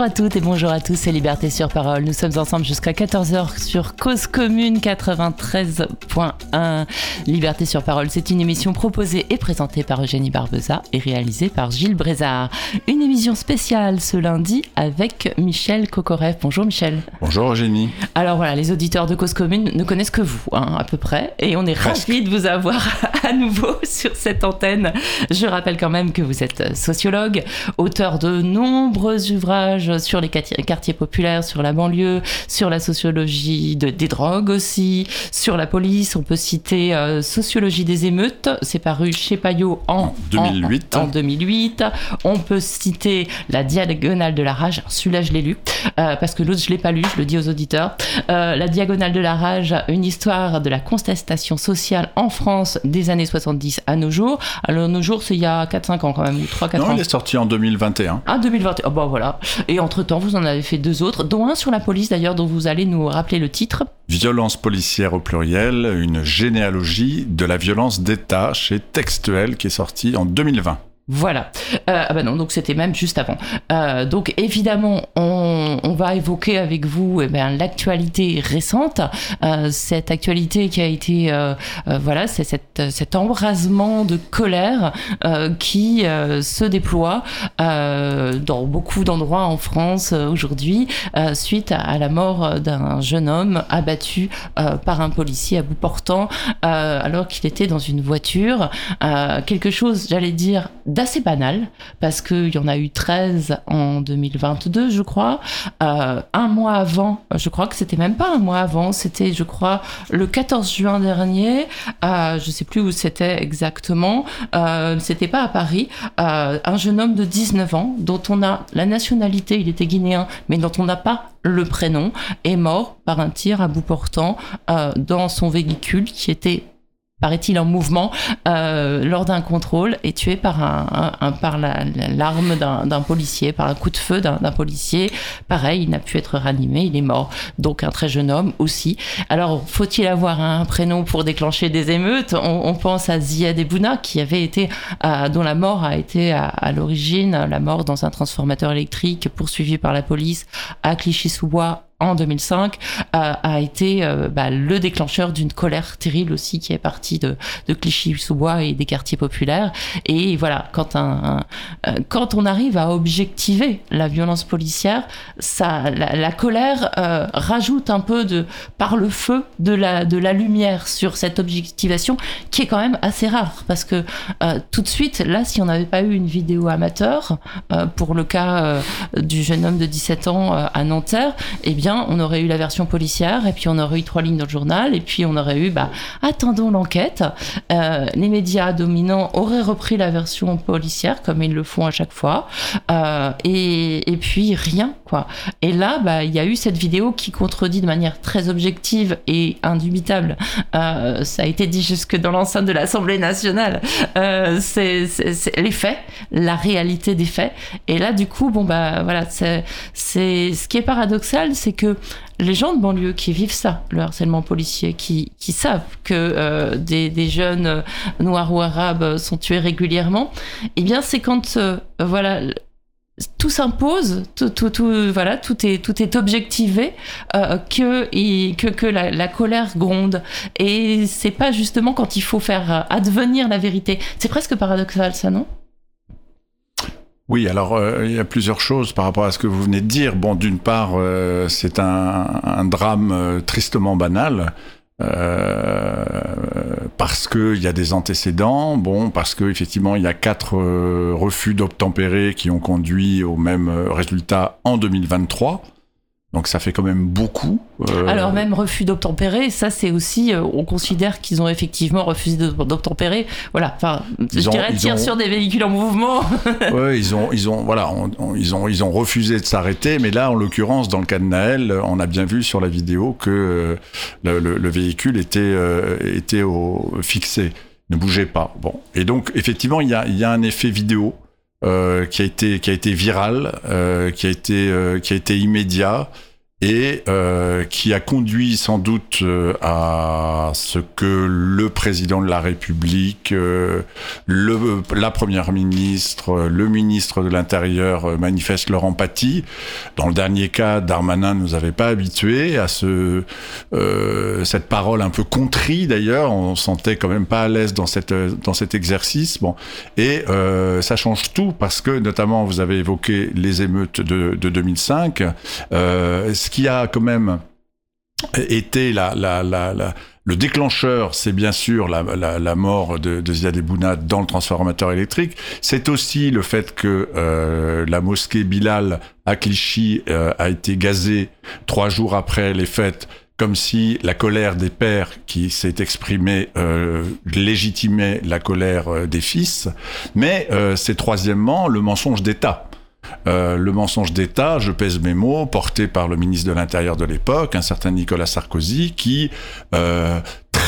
Bonjour à toutes et bonjour à tous, c'est Liberté sur Parole. Nous sommes ensemble jusqu'à 14h sur Cause Commune 93.1. Liberté sur Parole, c'est une émission proposée et présentée par Eugénie Barbeza et réalisée par Gilles Brézard. Une émission spéciale ce lundi avec Michel Kokorev. Bonjour Michel. Bonjour Eugénie. Alors voilà, les auditeurs de Cause Commune ne connaissent que vous, hein, à peu près, et on est ravis de vous avoir à nouveau sur cette antenne. Je rappelle quand même que vous êtes sociologue, auteur de nombreux ouvrages sur les quartiers populaires, sur la banlieue, sur la sociologie des drogues aussi, sur la police. On peut citer euh, Sociologie des émeutes, c'est paru chez Payot en, 2008. En, 2008. On peut citer La Diagonale de la Rage, celui-là je l'ai lu, euh, parce que l'autre je l'ai pas lu, je le dis aux auditeurs. Euh, la Diagonale de la Rage, une histoire de la contestation sociale en France des années 70 à nos jours. Alors nos jours c'est il y a 4-5 ans quand même, ou 3-4 ans. Non, il est sorti en 2021. Ah 2021, oh, bon voilà. Et entre-temps, vous en avez fait deux autres, dont un sur la police d'ailleurs, dont vous allez nous rappeler le titre. Violence policière au pluriel, une généalogie de la violence d'État chez Textuel qui est sorti en 2020. Voilà. Euh, ah bah non, donc c'était même juste avant. Euh, donc évidemment, on, va évoquer avec vous eh ben, l'actualité récente, euh, cette actualité qui a été, voilà, c'est cet embrasement de colère qui se déploie dans beaucoup d'endroits en France aujourd'hui suite à, la mort d'un jeune homme abattu par un policier à bout portant alors qu'il était dans une voiture. quelque chose, j'allais dire, assez banal, parce qu'il y en a eu 13 en 2022, je crois. Euh, un mois avant, je crois que c'était même pas un mois avant, c'était, je crois, le 14 juin dernier. Euh, je sais plus où c'était exactement. Euh, c'était pas à Paris. Euh, un jeune homme de 19 ans, dont on a la nationalité, il était guinéen, mais dont on n'a pas le prénom, est mort par un tir à bout portant dans son véhicule qui était paraît-il, en mouvement euh, lors d'un contrôle et tué par, un, un, par l'arme d'un policier, par un coup de feu d'un policier. Pareil, il n'a pu être ranimé, il est mort. Donc un très jeune homme aussi. Alors, faut-il avoir un prénom pour déclencher des émeutes? On, on, pense à Ziad Ebouna, qui avait été, euh, dont la mort a été à, à l'origine, la mort dans un transformateur électrique poursuivi par la police à Clichy-sous-Bois en 2005 euh, a été euh, bah, le déclencheur d'une colère terrible aussi qui est partie de, Clichy-sous-Bois et des quartiers populaires. Et voilà, quand, un, euh, quand on arrive à objectiver la violence policière, ça, la, colère euh, rajoute un peu de par le feu de la, de la lumière sur cette objectivation qui est quand même assez rare parce que tout de suite, là, si on n'avait pas eu une vidéo amateur pour le cas du jeune homme de 17 ans à Nanterre, eh bien on aurait eu la version policière, et puis on aurait eu trois lignes dans le journal, et puis on aurait eu, bah, attendons l'enquête. Euh, les médias dominants auraient repris la version policière, comme ils le font à chaque fois, euh, et, et, puis rien, Et là, bah, il y a eu cette vidéo qui contredit de manière très objective et indubitable. Euh, ça a été dit jusque dans l'enceinte de l'Assemblée nationale. Euh, c'est les faits, la réalité des faits. Et là, du coup, bon, bah, voilà, c'est ce qui est paradoxal, c'est que les gens de banlieue qui vivent ça, le harcèlement policier, qui, qui savent que euh, des, des, jeunes euh, noirs ou arabes sont tués régulièrement, eh bien c'est quand euh, voilà tout s'impose, tout, tout, tout, voilà, tout est, tout est objectivé, euh, que, que, que la, colère gronde. Et c'est pas justement quand il faut faire advenir la vérité. C'est presque paradoxal, ça, non? Oui, alors euh, il y a plusieurs choses par rapport à ce que vous venez de dire. Bon, d'une part, euh, c'est un, drame euh, tristement banal. Euh, parce qu'il y a des antécédents, bon, parce qu'effectivement il y a quatre refus d'obtempérer qui ont conduit au même résultat en 2023. Donc ça fait quand même beaucoup. Euh... Alors même refus d'obtempérer, ça c'est aussi, euh, on considère qu'ils ont effectivement refusé d'obtempérer. Voilà, enfin, je ont, dirais tir ont... sur des véhicules en mouvement. oui, ils ont, ils ont, voilà, on, on, ils ont, ils ont refusé de s'arrêter, mais là, en l'occurrence, dans le cas de Naël, on a bien vu sur la vidéo que euh, le, le, le, véhicule était, était au, fixé. ne bougez pas. Bon, et donc effectivement, il y a, il y a un effet vidéo qui a été qui a été viral, euh, qui a été euh, qui a été immédiat et euh, qui a conduit sans doute euh, à ce que le président de la République, euh, le, la première ministre, le ministre de l'Intérieur manifestent leur empathie. Dans le dernier cas, Darmanin ne nous avait pas habitués à ce, cette parole un peu contrie d'ailleurs. On sentait quand même pas à l'aise dans, cette, dans cet exercice. Bon, et ça change tout parce que notamment vous avez évoqué les émeutes de, de 2005 qui a quand même été le déclencheur, c'est bien sûr la, mort de, de Ziad Ebouna dans le transformateur électrique. C'est aussi le fait que euh, la mosquée Bilal à Clichy euh, a été gazée trois jours après les fêtes comme si la colère des pères qui s'est exprimée euh, légitimait la colère des fils, mais c'est troisièmement le mensonge d'État. Euh, le mensonge d'État, je pèse mes mots, porté par le ministre de l'Intérieur de l'époque, un certain Nicolas Sarkozy, qui euh,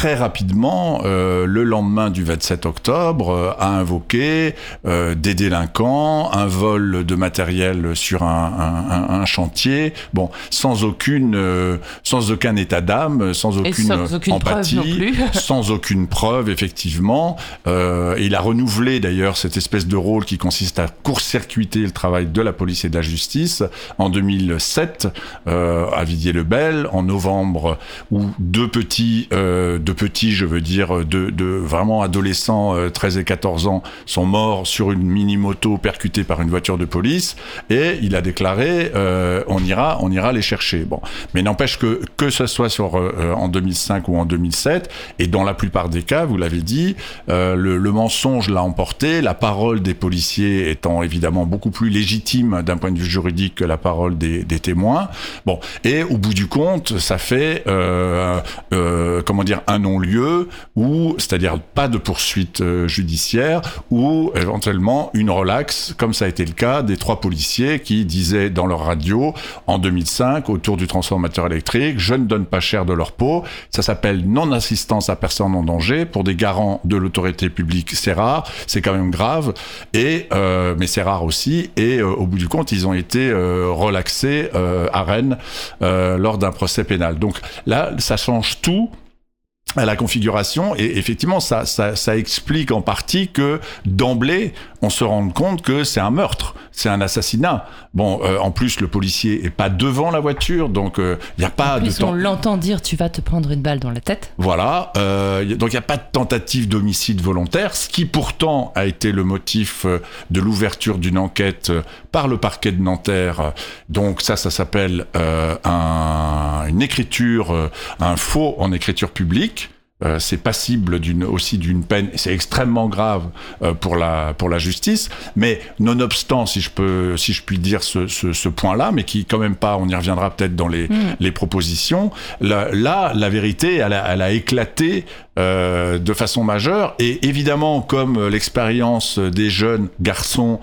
très rapidement, euh, le lendemain du 27 octobre, euh, a invoqué euh, des délinquants, un vol de matériel sur un, un, un chantier, bon, sans aucune, sans aucun état d'âme, sans aucune, sans aucune empathie, sans aucune preuve, effectivement. Il a renouvelé d'ailleurs cette espèce de rôle qui consiste à court-circuiter le travail de la police et de la justice. En 2007 à Vidier-le-Bel, en novembre, où deux petits petits, je veux dire, de, vraiment adolescents, 13 euh, et 14 ans, sont morts sur une mini-moto percutée par une voiture de police, et il a déclaré, euh, on ira, on ira les chercher. Bon, mais n'empêche que que ce soit sur euh, en 2005 ou en 2007, et dans la plupart des cas, vous l'avez dit, le, le, mensonge l'a emporté, la parole des policiers étant évidemment beaucoup plus légitime d'un point de vue juridique que la parole des, des témoins. Bon, et au bout du compte, ça fait comment dire un non-lieu ou c'est-à-dire pas de poursuite euh, judiciaire ou éventuellement une relaxe comme ça a été le cas des trois policiers qui disaient dans leur radio en 2005 autour du transformateur électrique je ne donne pas cher de leur peau ça s'appelle non-assistance à personne en danger. Pour des garants de l'autorité publique c'est rare c'est quand même grave. Et euh, mais c'est rare aussi. Et euh, au bout du compte ils ont été relaxés à Rennes lors d'un procès pénal. Donc là ça change tout à la configuration. Et effectivement ça, ça, ça explique en partie que d'emblée on se rende compte que c'est un meurtre, c'est un assassinat. Bon, euh, en plus le policier est pas devant la voiture, donc il euh, n'y a pas en plus, de temps. On l'entend dire tu vas te prendre une balle dans la tête. Voilà, euh, donc il n'y a pas de tentative d'homicide volontaire, ce qui pourtant a été le motif euh, de l'ouverture d'une enquête euh, par le parquet de Nanterre. Donc ça, ça s'appelle un, une écriture, un faux en écriture publique. Euh, c'est passible d'une aussi d'une peine. C'est extrêmement grave euh, pour la pour la justice. Mais nonobstant, si je peux si je puis dire ce, ce, ce point-là, mais qui quand même pas, on y reviendra peut-être dans les mm. les propositions. Là, là, la vérité, elle a, elle a éclaté euh, de façon majeure. Et évidemment, comme l'expérience des jeunes garçons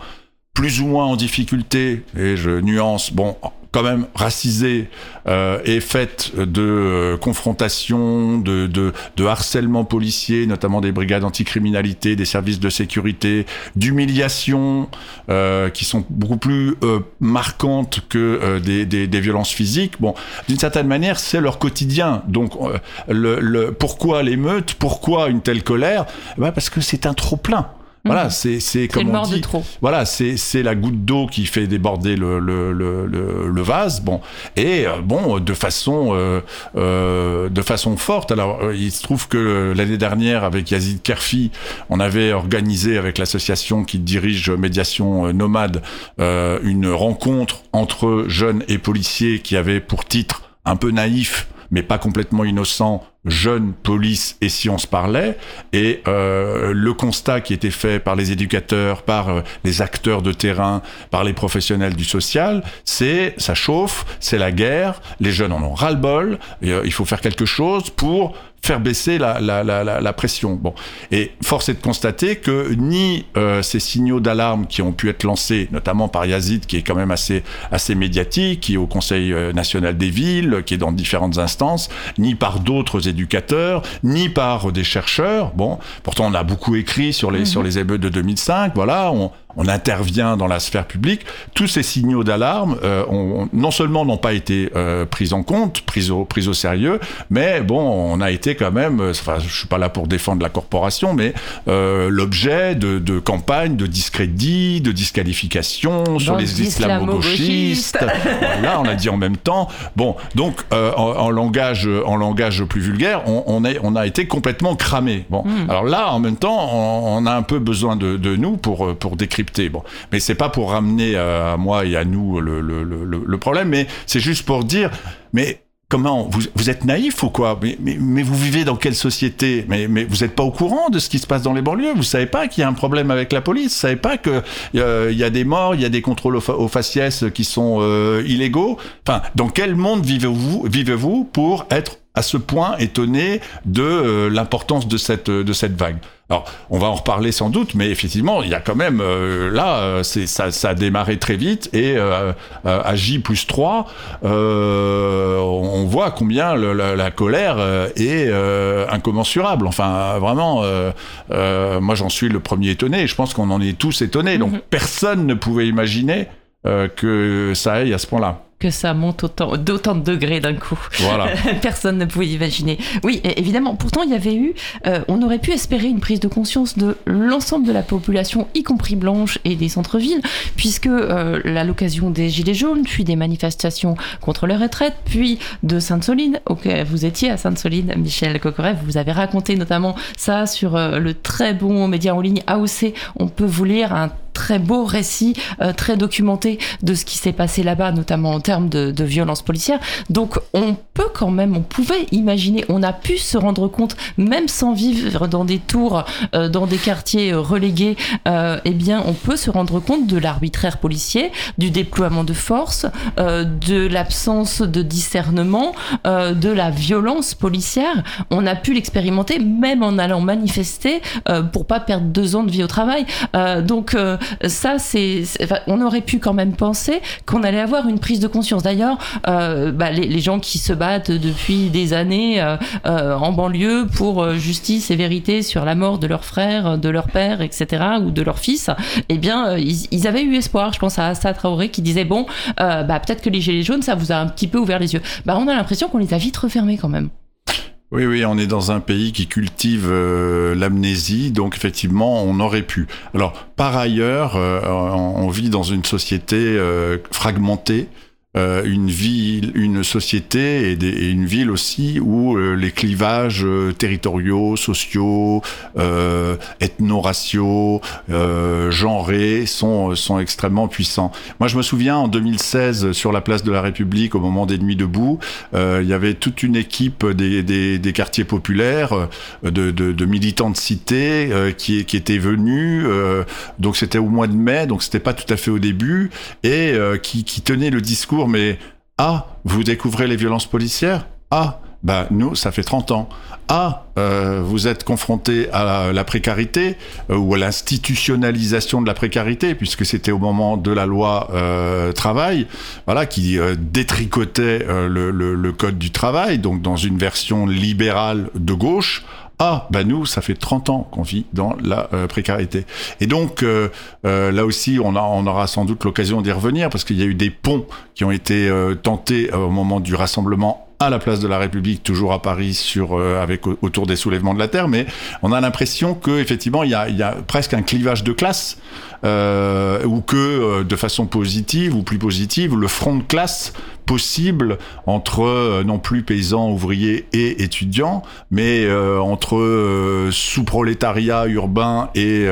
plus ou moins en difficulté, et je nuance, bon, quand même racisée euh, et faite de euh, confrontations, de, de, de, harcèlement policier, notamment des brigades anticriminalité, des services de sécurité, d'humiliation, euh, qui sont beaucoup plus euh, marquantes que euh, des, des, des, violences physiques. Bon, d'une certaine manière, c'est leur quotidien. Donc, euh, le, le, pourquoi l'émeute Pourquoi une telle colère? Eh ben Parce que c'est un trop plein. Voilà, mhm. c'est c'est comme on dit. Voilà, c'est c'est la goutte d'eau qui fait déborder le le, le, le, vase. Bon et euh, bon de façon euh, euh, de façon forte. Alors euh, il se trouve que l'année dernière avec Yazid Kerfi, on avait organisé avec l'association qui dirige médiation euh, nomade une rencontre entre jeunes et policiers qui avait pour titre un peu naïf mais pas complètement innocent, jeune, police et se parlait. Et euh, le constat qui était fait par les éducateurs, par euh, les acteurs de terrain, par les professionnels du social, c'est ça chauffe, c'est la guerre, les jeunes en ont ras-le-bol, euh, il faut faire quelque chose pour faire baisser la, la, la, la, pression. Bon. Et force est de constater que ni euh, ces signaux d'alarme qui ont pu être lancés, notamment par Yazid, qui est quand même assez, assez médiatique, qui est au Conseil euh, national des villes, qui est dans différentes instances, ni par d'autres éducateurs, ni par des chercheurs. Bon, pourtant on a beaucoup écrit sur les, sur mhm. les émeutes de 2005. Voilà, on, on intervient dans la sphère publique, tous ces signaux d'alarme, euh, non seulement n'ont pas été euh, pris en compte, pris au, pris au sérieux, mais bon, on a été quand même, euh, enfin, je suis pas là pour défendre la corporation, mais euh, l'objet de, de campagnes de discrédit, de disqualification sur les islamo-gauchistes. voilà, on a dit en même temps. Bon, donc en, en, langage, en langage plus vulgaire, on, on, est, on a été complètement cramé. Bon, hmm. alors là, en même temps, on, on, a un peu besoin de, de nous pour, pour décrire Bon, mais c'est pas pour ramener à moi et à nous le, problème, mais c'est juste pour dire, mais comment vous, vous, êtes naïf ou quoi? Mais, vous vivez dans quelle société? Mais, vous n'êtes pas au courant de ce qui se passe dans les banlieues? Vous savez pas qu'il y a un problème avec la police? Vous savez pas qu'il euh, y a des morts, il y a des contrôles aux, faciès qui sont euh, illégaux? Enfin, dans quel monde vivez-vous vivez -vous pour être à ce point étonné de euh, l'importance de cette, de cette vague? Alors, on va en reparler sans doute, mais effectivement, il y a quand même, euh, là, euh, c'est, ça, ça, a démarré très vite, et euh, à J plus 3, on voit combien le, la, la, colère est incommensurable. Enfin, vraiment, moi j'en suis le premier étonné, et je pense qu'on en est tous étonnés. Donc, mhm. personne ne pouvait imaginer que ça aille à ce point-là que ça monte autant, d'autant de degrés d'un coup. Voilà. Personne ne pouvait imaginer. Oui, évidemment. Pourtant, il y avait eu, euh, on aurait pu espérer une prise de conscience de l'ensemble de la population, y compris blanche et des centres-villes, puisque euh, à l'occasion des Gilets jaunes, puis des manifestations contre leur retraite, puis de Sainte-Soline, ok, vous étiez à Sainte-Soline, Michel Coqueret, vous avez raconté notamment ça sur euh, le très bon média en ligne AOC. On peut vous lire un très beau récit, euh, très documenté de ce qui s'est passé là-bas, notamment en termes de, de violence policière. Donc on peut quand même, on pouvait imaginer, on a pu se rendre compte, même sans vivre dans des tours, euh, dans des quartiers euh, relégués, eh bien on peut se rendre compte de l'arbitraire policier, du déploiement de force, de l'absence de discernement, de la violence policière. On a pu l'expérimenter même en allant manifester pour pas perdre deux ans de vie au travail. donc ça, c'est, on aurait pu quand même penser qu'on allait avoir une prise de conscience. D'ailleurs, euh, bah, les, gens qui se battent depuis des années euh, euh, en banlieue pour justice et vérité sur la mort de leur frère, de leur père, etc., ou de leur fils, eh bien, ils, avaient eu espoir. Je pense à Assa Traoré qui disait bon, bah, peut-être que les gilets jaunes, ça vous a un petit peu ouvert les yeux. Bah, on a l'impression qu'on les a vite refermés quand même. Oui, oui, on est dans un pays qui cultive euh, l'amnésie, donc effectivement, on aurait pu. Alors, par ailleurs, euh, on, vit dans une société euh, fragmentée euh, une ville, une société et, une ville aussi où euh, les clivages euh, territoriaux, sociaux, ethno-raciaux, genrés sont, sont extrêmement puissants. Moi, je me souviens en 2016 sur la place de la République, au moment des Nuits debout, il y avait toute une équipe des, quartiers populaires, de, militants de cité qui, étaient venus. donc c'était au mois de mai, donc c'était pas tout à fait au début, et qui, qui tenaient le discours mais ah, vous découvrez les violences policières Ah, bah nous, ça fait 30 ans. Ah, euh, vous êtes confronté à la précarité euh, ou à l'institutionnalisation de la précarité, puisque c'était au moment de la loi euh, travail, voilà, qui détricotait le, code du travail, donc dans une version libérale de gauche. Ah, bah nous, ça fait 30 ans qu'on vit dans la euh, précarité. Et donc, euh, euh, là aussi, on, aura sans doute l'occasion d'y revenir, parce qu'il y a eu des ponts qui ont été tentés au moment du rassemblement à la place de la République, toujours à Paris, autour des soulèvements de la terre, mais on a l'impression que effectivement il y a, presque un clivage de classe, ou que de façon positive ou plus positive, le front de classe possible entre euh, non plus paysans, ouvriers et étudiants, mais euh, entre euh, sous-prolétariat urbain et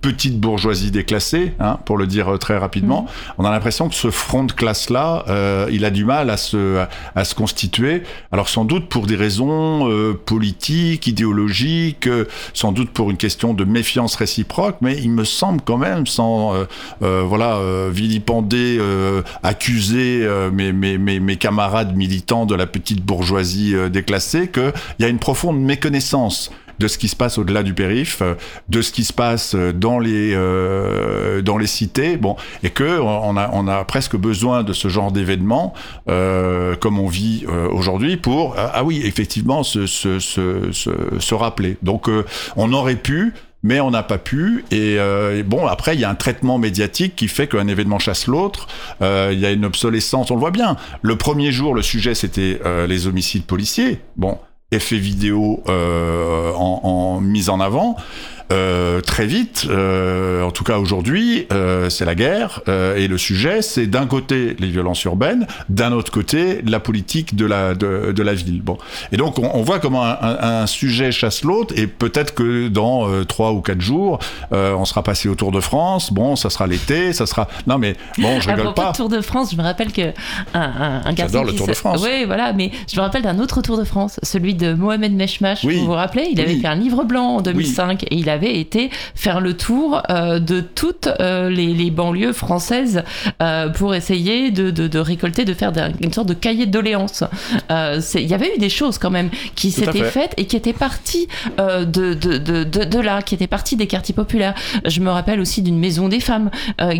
petite bourgeoisie déclassée, hein, pour le dire très rapidement. Mmh. On a l'impression que ce front de classe-là, il a du mal à se, à, à, se constituer. Alors sans doute pour des raisons politiques, idéologiques, sans doute pour une question de méfiance réciproque, mais il me semble quand même, sans voilà vilipender, accuser, mais, mais mes, camarades militants de la petite bourgeoisie euh, déclassée qu'il y a une profonde méconnaissance de ce qui se passe au-delà du périph, de ce qui se passe dans les dans les cités. Bon, et que on a on a presque besoin de ce genre d'événements comme on vit aujourd'hui pour ah oui effectivement se se, se, se rappeler. Donc on aurait pu mais on n'a pas pu. Euh, et, bon, après, il y a un traitement médiatique qui fait qu'un événement chasse l'autre. Euh, il y a une obsolescence, on le voit bien. Le premier jour, le sujet, c'était euh, les homicides policiers. Bon, effet vidéo en, en mise en avant. Euh, très vite, euh, en tout cas aujourd'hui, euh, c'est la guerre euh, et le sujet, c'est d'un côté les violences urbaines, d'un autre côté la politique de la de, de la ville. Bon, et donc on, on voit comment un, un, sujet chasse l'autre et peut-être que dans euh, trois ou quatre jours, on sera passé au Tour de France. Bon, ça sera l'été, ça sera. Non mais bon, je rigole pas. Tour de France, je me rappelle que un, un, un J'adore le Tour de France. Oui, voilà, mais je me rappelle d'un autre Tour de France, celui de Mohamed Meshmash. Oui. Vous vous rappelez? Il avait fait un livre blanc en 2005 oui. et il avait avait été faire le tour euh, de toutes euh, les, les, banlieues françaises euh, pour essayer de, de, de, récolter, de faire une sorte de cahier de doléances. Il y avait eu des choses quand même qui s'étaient fait. faites et qui étaient parties de, de, de, de, là, qui étaient parties des quartiers populaires. Je me rappelle aussi d'une maison des femmes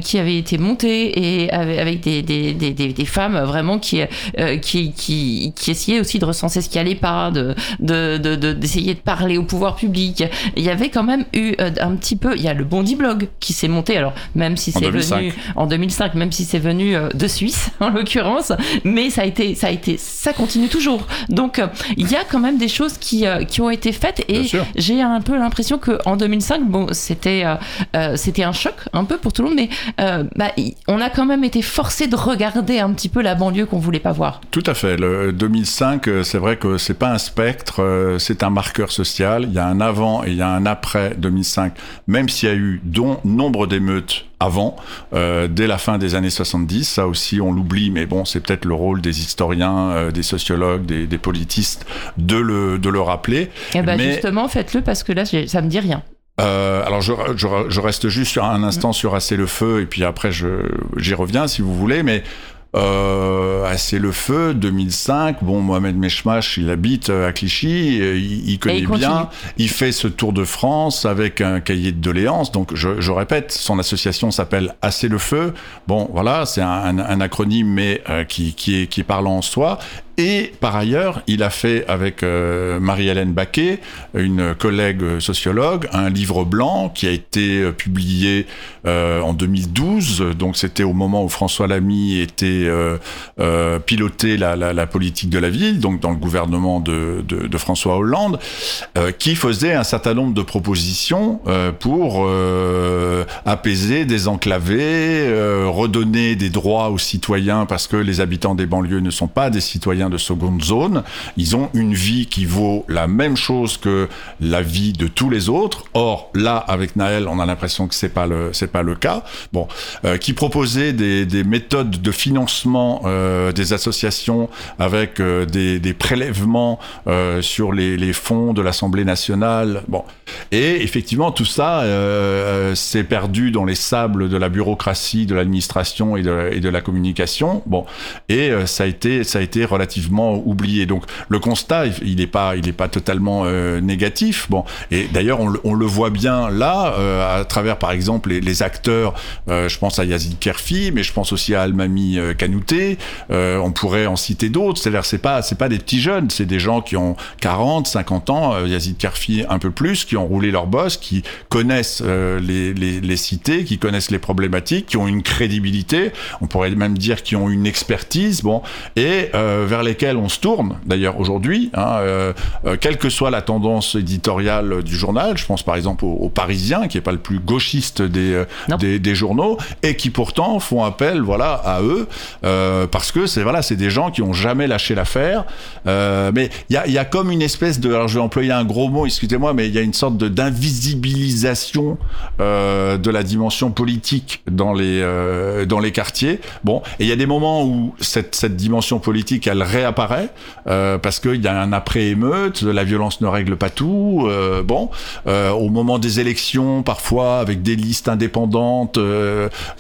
qui avait été montée et avec des, des, des, des femmes vraiment qui, qui, qui, qui essayaient aussi de recenser ce qui allait pas, de, d'essayer de, de, de parler au pouvoir public. Il y avait quand même eu euh, un petit peu. Il y a le Bondi Blog qui s'est monté. Alors, même si c'est venu en 2005, même si c'est venu euh, de Suisse en l'occurrence, mais ça a été, ça a été, ça continue toujours. Donc, euh, il y a quand même des choses qui, qui ont été faites et j'ai un peu l'impression que en 2005, bon, c'était, c'était un choc un peu pour tout le monde, mais bah, on a quand même été forcé de regarder un petit peu la banlieue qu'on voulait pas voir. Tout à fait. Le 2005, c'est vrai que c'est pas un spectre, c'est un marqueur social. Il y a un avant et il y a un après 2005, même s'il y a eu don, nombre d'émeutes avant, euh, dès la fin des années 70. Ça aussi, on l'oublie, mais bon, c'est peut-être le rôle des historiens, euh, des sociologues, des, des, politistes de le, de le rappeler. Et eh mais... justement, faites-le parce que là, ça me dit rien. Euh, alors je, je, je, reste juste sur un instant sur assez le feu et puis après j'y reviens si vous voulez, mais euh, assez le feu 2005 bon Mohamed Meshmash il habite à Clichy il, il connaît il bien. Il fait ce tour de France avec un cahier de doléances. Donc je, je répète son association s'appelle assez le feu. Bon voilà c'est un, un, un, acronyme mais euh, qui, qui, est, qui est parlant en soi et par ailleurs, il a fait avec euh, Marie-Hélène Baquet, une collègue sociologue, un livre blanc qui a été euh, publié euh, en 2012. Donc c'était au moment où François Lamy était euh, piloté la, politique de la ville, donc dans le gouvernement de, de, François Hollande, qui faisait un certain nombre de propositions pour apaiser, désenclaver, redonner des droits aux citoyens parce que les habitants des banlieues ne sont pas des citoyens de seconde zone. Ils ont une vie qui vaut la même chose que la vie de tous les autres. Or, là, avec Naël, on a l'impression que c'est pas le, c'est pas le cas. Bon, euh, qui proposait des, des, méthodes de financement euh, des associations avec euh, des, des, prélèvements sur les, les, fonds de l'Assemblée nationale. Bon, et effectivement, tout ça s'est perdu dans les sables de la bureaucratie, de l'administration et de, et de la communication. Bon, et ça a été, ça a été relativement oublié. Donc le constat, il n'est pas, il est pas totalement euh, négatif. Bon, et d'ailleurs on, le voit bien là euh, à travers par exemple les, acteurs. Euh, je pense à Yazid Kerfi, mais je pense aussi à Almami Kanouté. On pourrait en citer d'autres. C'est-à-dire c'est pas, c'est pas des petits jeunes, c'est des gens qui ont 40, 50 ans. Yazid Kerfi un peu plus, qui ont roulé leur boss, qui connaissent les, les, les cités, qui connaissent les problématiques, qui ont une crédibilité. On pourrait même dire qui ont une expertise. Bon, et vers les lesquels on se tourne, d'ailleurs aujourd'hui, hein, euh, euh, quelle que soit la tendance éditoriale du journal, je pense par exemple au, au Parisien, qui est pas le plus gauchiste des, euh, des, des, journaux, et qui pourtant font appel voilà, à eux, parce que c'est voilà, des gens qui ont jamais lâché l'affaire. Mais il y a, y a, comme une espèce de, alors je vais employer un gros mot, excusez-moi, mais il y a une sorte d'invisibilisation de la dimension politique dans les dans les quartiers. Bon, et il y a des moments où cette cette dimension politique elle réapparaît euh, parce qu'il y a un après émeute, la violence ne règle pas tout. Euh, bon, euh, au moment des élections, parfois avec des listes indépendantes,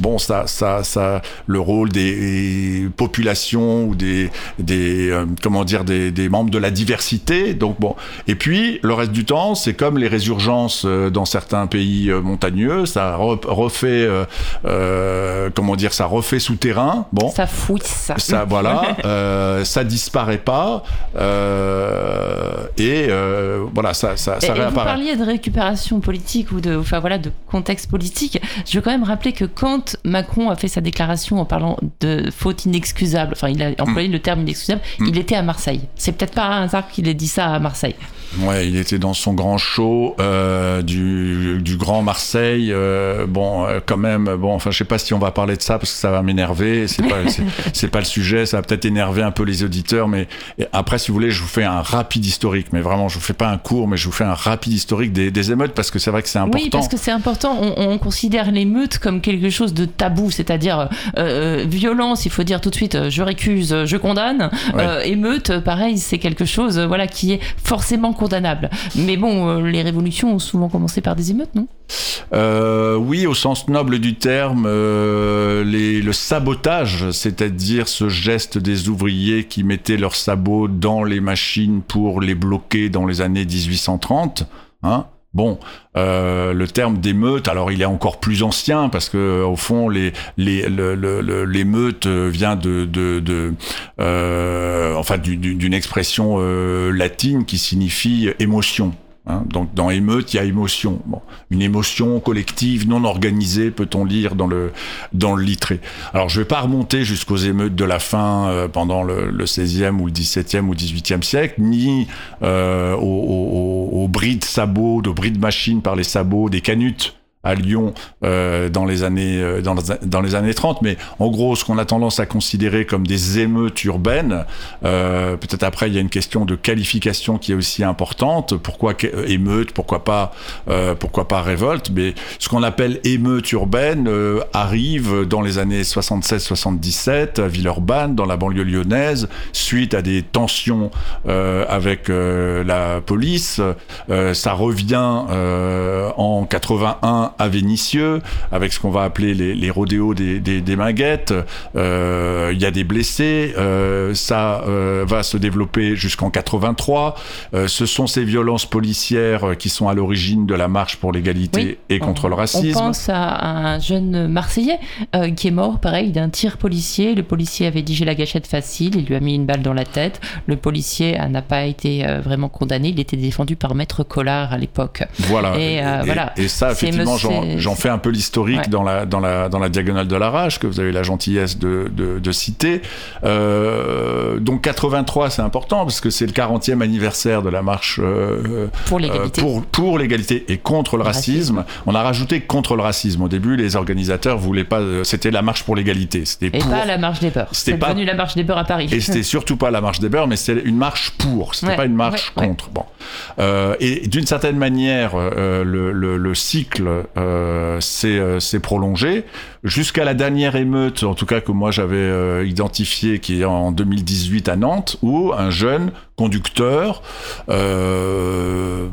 bon ça ça ça le rôle des populations ou des des comment dire des, des membres de la diversité. Donc bon, et puis le reste du temps, c'est comme les résurgences dans certains pays montagneux, ça re- refait, euh, euh, comment dire, ça refait souterrain. Bon, Ça fouille ça. ça voilà, euh, ça disparaît pas euh, et euh, voilà, ça ça, Et, ça et vous réapparaît. parliez de récupération politique ou de, enfin voilà, de contexte politique. Je veux quand même rappeler que quand Macron a fait sa déclaration en parlant de faute inexcusable, enfin il a employé le terme inexcusable, Mm. il était à Marseille. C'est peut-être pas un hasard qu'il ait dit ça à Marseille. Ouais, il était dans son grand show euh, du, du Grand Marseille. euh, bon, euh, quand même, bon, enfin, je sais pas si on va parler de ça parce que ça va m'énerver. C'est pas, c'est pas le sujet. Ça va peut-être énerver un peu les auditeurs, mais après, si vous voulez, je vous fais un rapide historique. Mais vraiment, je vous fais pas un cours, mais je vous fais un rapide historique des, des émeutes parce que c'est vrai que c'est important. Oui, parce que c'est important. On, on considère l'émeute comme quelque chose de tabou, c'est-à-dire euh, violence. Il faut dire tout de suite, euh, je récuse, euh, je condamne. Ouais. Euh, émeute, euh, pareil, c'est quelque chose, euh, voilà, qui est forcément condamnable. Mais bon, euh, les révolutions ont souvent commencé par des émeutes, non? Euh, oui, au sens noble du terme, euh, les, le sabotage, c'est-à-dire ce geste des ouvriers qui mettaient leurs sabots dans les machines pour les bloquer dans les années 1830. Hein Bon, euh, le terme d'émeute, alors il est encore plus ancien parce que au fond, l'émeute vient de, de, de euh, du- du- d'une expression euh, latine qui signifie émotion. Hein, donc dans émeute, il y a émotion. Une émotion collective non organisée, peut-on lire dans le dans le littré. Alors je vais pas remonter jusqu'aux émeutes de la fin euh, pendant le, le 16e ou le 17e ou 18e siècle, ni euh, aux, aux, aux bris de sabots, de bris de machines par les sabots, des canutes à Lyon euh, dans les années euh, dans, les années 30 mais en gros ce qu'on a tendance à considérer comme des émeutes urbaines euh, peut-être après il y a une question de qualification qui est aussi importante. Pourquoi euh, émeute pourquoi pas euh, pourquoi pas révolte? Mais ce qu'on appelle émeute urbaine euh, arrive dans les années 76-77 à Villeurbanne dans la banlieue lyonnaise suite à des tensions avec la police. Ça revient en 81 à Vénissieux, avec ce qu'on va appeler les, les rodéos des, des, des Minguettes. Euh, Il y a des blessés. euh, ça euh, va se développer jusqu'en 83. Euh, ce sont ces violences policières qui sont à l'origine de la marche pour l'égalité Oui. et contre le On racisme. pense à un jeune Marseillais qui est mort, pareil, d'un tir policier. Le policier avait dit j'ai la gâchette facile, il lui a mis une balle dans la tête. Le policier n'a pas été vraiment condamné, il était défendu par Maître Collard à l'époque. Voilà. Et, euh, voilà. et ça, effectivement, me- j'en fais un peu l'historique Ouais. dans, la, dans, la, dans la diagonale de la rage, que vous avez la gentillesse de, de, de citer. Euh, donc 83, c'est important, parce que c'est le 40e anniversaire de la marche euh, Pour euh, l'égalité. pour, pour l'égalité et contre le Le racisme. On a rajouté contre le racisme. Au début, les organisateurs voulaient pas. euh, C'était la marche pour l'égalité. C'était Et pour. pas la marche des beurs. C'était pas- devenu la marche des beurs à Paris. Et c'était surtout pas la marche des beurs, mais c'est une marche pour. C'était Ouais, pas une marche ouais, contre. Bon. Euh, et d'une certaine manière, euh, le, le, le cycle s'est euh, s'est prolongé. Jusqu'à la dernière émeute, en tout cas que moi j'avais euh, identifié, qui est en 2018 à Nantes, où un jeune conducteur, euh,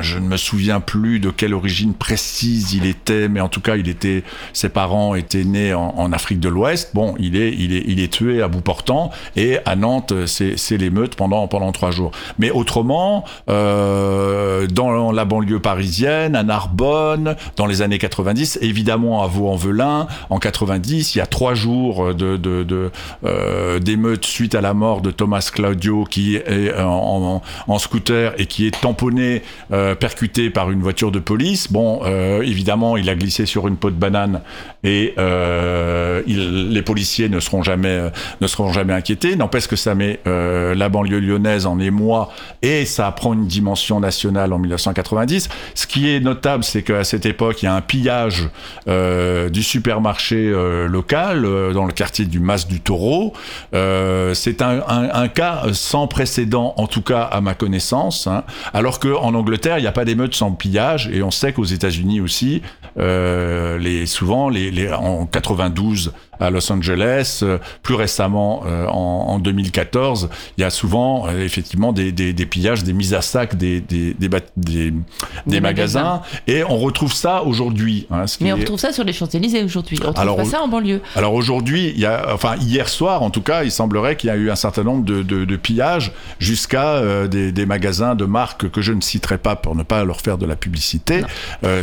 je ne me souviens plus de quelle origine précise il était, mais en tout cas il était, ses parents étaient nés en, Afrique de l'Ouest. Bon, il est, il est, il est tué à bout portant et à Nantes c'est l'émeute pendant pendant trois jours. Mais autrement, euh, dans la banlieue parisienne, à Narbonne, dans les années 90, évidemment à Vaux-en-Velin, en 90, il y a trois jours de de, de euh, suite à la mort de Thomas Claudio qui est en, scooter et qui est tamponné, euh, percuté par une voiture de police. Bon, euh, évidemment, il a glissé sur une peau de banane et euh, les policiers ne seront jamais euh, ne seront jamais inquiétés. N'empêche que ça met euh, la banlieue lyonnaise en émoi et ça prend une dimension nationale en 1990. Ce qui est notable, c'est qu'à cette époque, il y a un pillage euh, du supermarché euh, local euh, dans le quartier du Mas du Taureau. Euh, c'est un cas sans précédent en tout cas à ma connaissance. Hein. alors que en Angleterre, il n'y a pas d'émeutes sans pillage, et on sait qu'aux États-Unis aussi, euh, les, souvent, les, les, en 92 à Los Angeles, euh, plus récemment euh, en, en, 2014, il y a souvent euh, effectivement des, des, des, pillages, des mises à sac des, des, des, magasins. et on retrouve ça aujourd'hui. Hein, Mais on retrouve ça sur les Champs-Élysées aujourd'hui. On retrouve alors, pas ça en banlieue. Alors aujourd'hui, il y a, enfin hier soir en tout cas, il semblerait qu'il y a eu un certain nombre de, de, de pillages jusqu'à des, des, magasins de marques que je ne citerai pas pour ne pas leur faire de la publicité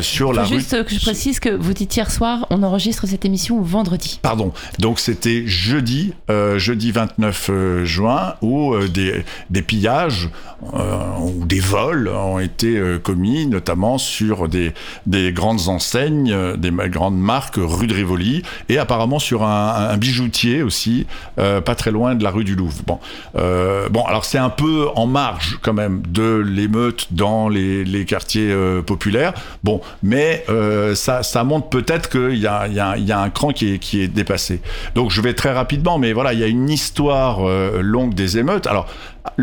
sur la juste rue. Juste que je précise que vous dites hier soir, on enregistre cette émission vendredi. Pardon. Donc c'était jeudi, euh, jeudi 29 euh, juin, où euh, des, pillages ou des vols ont été commis, notamment sur des, des grandes enseignes, des grandes marques rue de Rivoli, et apparemment sur un, bijoutier aussi, pas très loin de la rue du Louvre. Bon, bon alors c'est un peu en marge quand même de l'émeute dans les, quartiers populaires. Bon, mais ça, montre peut-être qu'il y a un cran qui est, qui est dépassé donc je vais très rapidement, mais voilà, il y a une histoire euh, longue des émeutes. Alors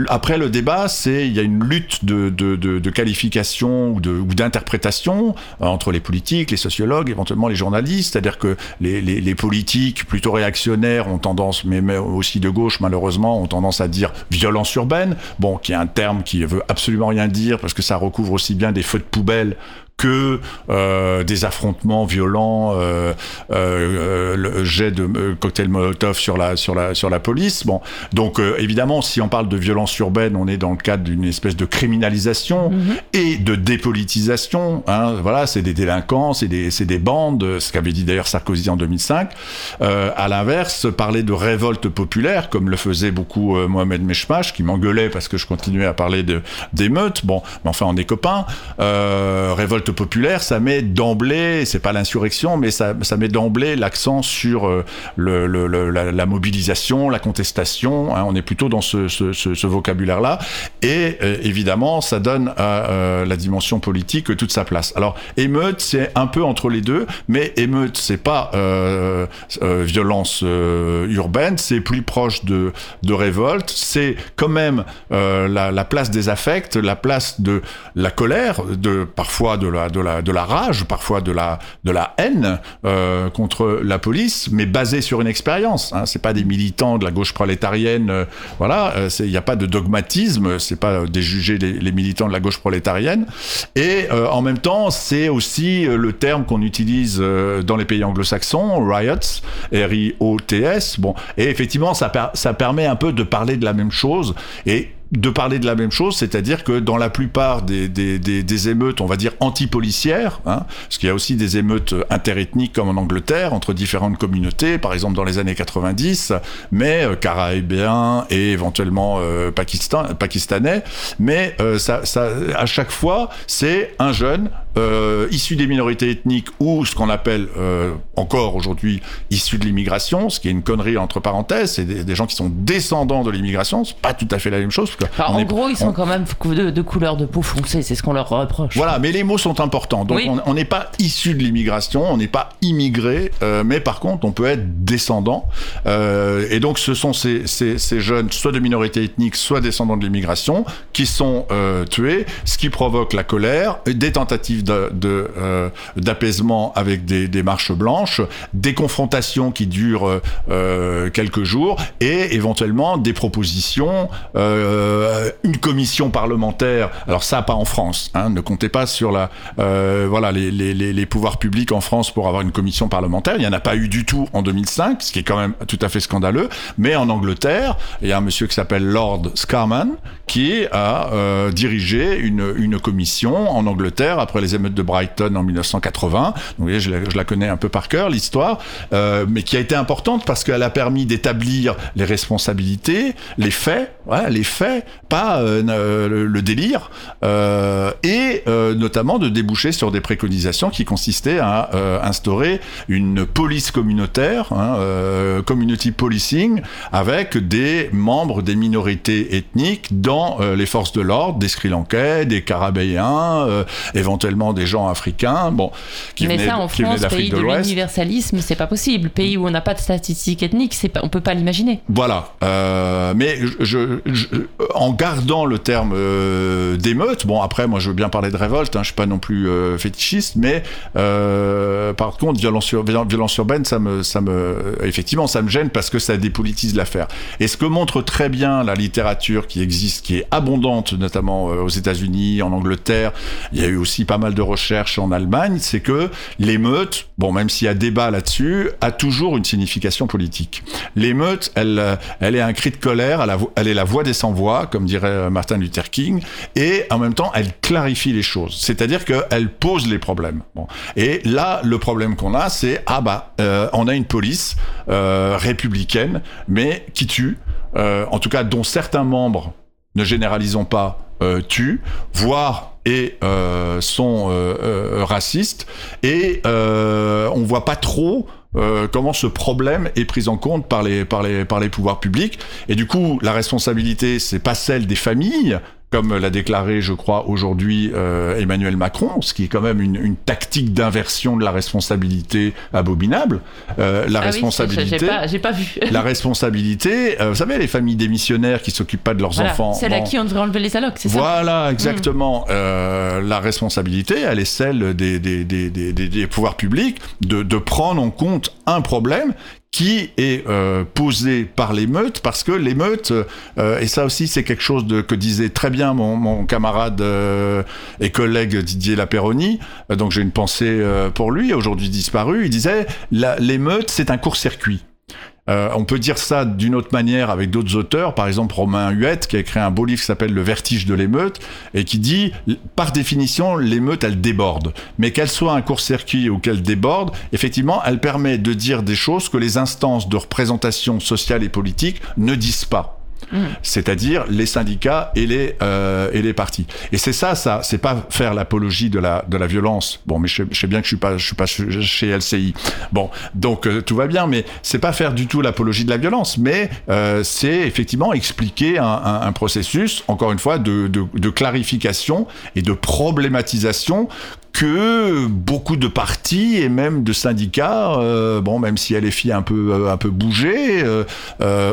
après le débat, c'est il y a une lutte de, qualification ou d'interprétation euh, entre les politiques, les sociologues, éventuellement les journalistes. C'est-à-dire que les, politiques plutôt réactionnaires ont tendance, mais, mais, aussi de gauche malheureusement, ont tendance à dire violence urbaine. Bon, qui est un terme qui veut absolument rien dire parce que ça recouvre aussi bien des feux de poubelle que euh, des affrontements violents, euh, euh, le jet de euh, cocktail Molotov sur la sur la sur la police. Bon, donc évidemment, si on parle de violence urbaine, on est dans le cadre d'une espèce de criminalisation mm-hmm. et de dépolitisation. Hein, voilà, c'est des délinquants, c'est des c'est des bandes, ce qu'avait dit d'ailleurs Sarkozy en 2005. à l'inverse, parler de révolte populaire, comme le faisait beaucoup Mohamed Meshmash, qui m'engueulait parce que je continuais à parler de d'émeutes. Bon, mais enfin, on est copains. révolte populaire, ça met d'emblée, c'est pas l'insurrection, mais ça, ça met d'emblée l'accent sur euh, la, mobilisation, la contestation. Hein, on est plutôt dans ce, vocabulaire-là. Et euh, évidemment, ça donne à euh, la dimension politique toute sa place. Alors, émeute, c'est un peu entre les deux, mais émeute, c'est pas violence urbaine, c'est plus proche de, révolte. C'est quand même la, la place des affects, la place de la colère, de parfois de la de la, rage, parfois de la, de la haine euh, contre la police, mais basée sur une expérience. Hein. C'est pas des militants de la gauche prolétarienne, euh, voilà. Euh, il n'y a pas de dogmatisme. C'est pas déjuger les, les, militants de la gauche prolétarienne. Et en même temps, c'est aussi le terme qu'on utilise dans les pays anglo-saxons, riots, R-I-O-T-S. Bon, et effectivement, ça, ça permet un peu de parler de la même chose. Et de parler de la même chose, c'est-à-dire que dans la plupart des, émeutes, on va dire anti-policières, hein, parce qu'il y a aussi des émeutes interethniques comme en Angleterre, entre différentes communautés, par exemple dans les années 90, mais euh, caraïbéens et éventuellement euh, Pakistan, pakistanais, mais euh, ça, ça, à chaque fois, c'est un jeune euh, issu des minorités ethniques ou ce qu'on appelle euh, encore aujourd'hui issu de l'immigration, ce qui est une connerie entre parenthèses, c'est des, des, gens qui sont descendants de l'immigration, c'est pas tout à fait la même chose. Enfin, en est, gros, ils sont on... quand même de, de, couleur de peau foncée, c'est ce qu'on leur reproche. Voilà, mais les mots sont importants. Donc oui. on n'est pas issu de l'immigration, on n'est pas immigré, euh, mais par contre on peut être descendant. Euh, et donc ce sont ces, ces, ces, jeunes, soit de minorité ethnique, soit descendants de l'immigration, qui sont euh, tués, ce qui provoque la colère, des tentatives d'apaisement de, de, avec des, des, marches blanches, des confrontations qui durent quelques jours, et éventuellement des propositions euh, une commission parlementaire. Alors ça, pas en France. Hein, ne comptez pas sur la, euh, voilà, les, pouvoirs publics en France pour avoir une commission parlementaire. Il n'y en a pas eu du tout en 2005, ce qui est quand même tout à fait scandaleux. Mais en Angleterre, il y a un monsieur qui s'appelle Lord Scarman qui a euh, dirigé une, une commission en Angleterre après les émeutes de Brighton en 1980. Vous voyez, je la, connais un peu par cœur l'histoire, euh, mais qui a été importante parce qu'elle a permis d'établir les responsabilités, les faits, les faits, pas euh, le, délire, euh, et notamment de déboucher sur des préconisations qui consistaient à instaurer une police communautaire, hein, community policing, avec des membres des minorités ethniques dans les forces de l'ordre, des Sri Lankais, des Carabéens, éventuellement essentiellement des gens africains, bon, qui Mais venaient, ça, en qui venaient France, d'Afrique pays de l'universalisme, c'est pas possible. Pays où on n'a pas de statistiques ethniques, c'est pas, on peut pas l'imaginer. Voilà. Euh, mais je, en gardant le terme euh, d'émeute, bon après moi je veux bien parler de révolte, hein, je suis pas non plus euh, fétichiste, mais par contre violence, violence urbaine, ça me, ça me, effectivement ça me gêne parce que ça dépolitise l'affaire. Et ce que montre très bien la littérature qui existe, qui est abondante, notamment aux États-Unis, en Angleterre, il y a eu aussi pas mal de recherches en Allemagne, c'est que l'émeute, bon même s'il y a débat là-dessus, a toujours une signification politique. L'émeute, elle, euh, elle est un cri de colère, elle, est la voix des sans-voix, comme dirait euh, Martin Luther King, et en même temps, elle clarifie les choses. C'est-à-dire qu'elle pose les problèmes. Et là, le problème qu'on a, c'est ah bah, euh, on a une police euh, républicaine, mais qui tue, en tout cas dont certains membres, ne généralisons pas, tuent, voire et euh, sont euh, euh, racistes, et euh, on voit pas trop euh, comment ce problème est pris en compte par les, par les, par les pouvoirs publics. Et du coup, la responsabilité, c'est pas celle des familles, comme l'a déclaré, je crois, aujourd'hui euh, Emmanuel Macron, ce qui est quand même une, une tactique d'inversion de la responsabilité abominable. Euh, la Ah oui, responsabilité. j'ai pas, pas vu. la responsabilité, euh, vous savez, les familles démissionnaires qui s'occupent pas de leurs Voilà, enfants. Celle à qui on devrait enlever les allocs, c'est ça Voilà, exactement. Euh, la responsabilité, elle est celle des, des, des- des pouvoirs publics de, de prendre en compte un problème qui est euh, posé par l'émeute, parce que l'émeute, euh, et ça aussi c'est quelque chose de, que disait très bien mon, camarade euh, et collègue Didier Laperoni, euh, donc j'ai une pensée euh, pour lui, aujourd'hui disparu, il disait l'émeute c'est un court-circuit. Euh, on peut dire ça d'une autre manière avec d'autres auteurs, par exemple Romain Huette qui a écrit un beau livre qui s'appelle Le vertige de l'émeute et qui dit par définition l'émeute elle déborde, mais qu'elle soit un court-circuit ou qu'elle déborde, effectivement elle permet de dire des choses que les instances de représentation sociale et politique ne disent pas. C'est-à-dire les syndicats et les euh, et les partis. Et c'est ça, ça, c'est pas faire l'apologie de la de la violence. Bon, mais je, sais- bien que je suis pas je suis pas chez LCI. Bon, donc euh, tout va bien, mais c'est pas faire du tout l'apologie de la violence, mais euh, c'est effectivement expliquer un, un, un processus, encore une fois, de, de, de clarification et de problématisation que beaucoup de partis et même de syndicats, euh, bon, même si LFI a un peu euh, un peu bougé, euh, euh.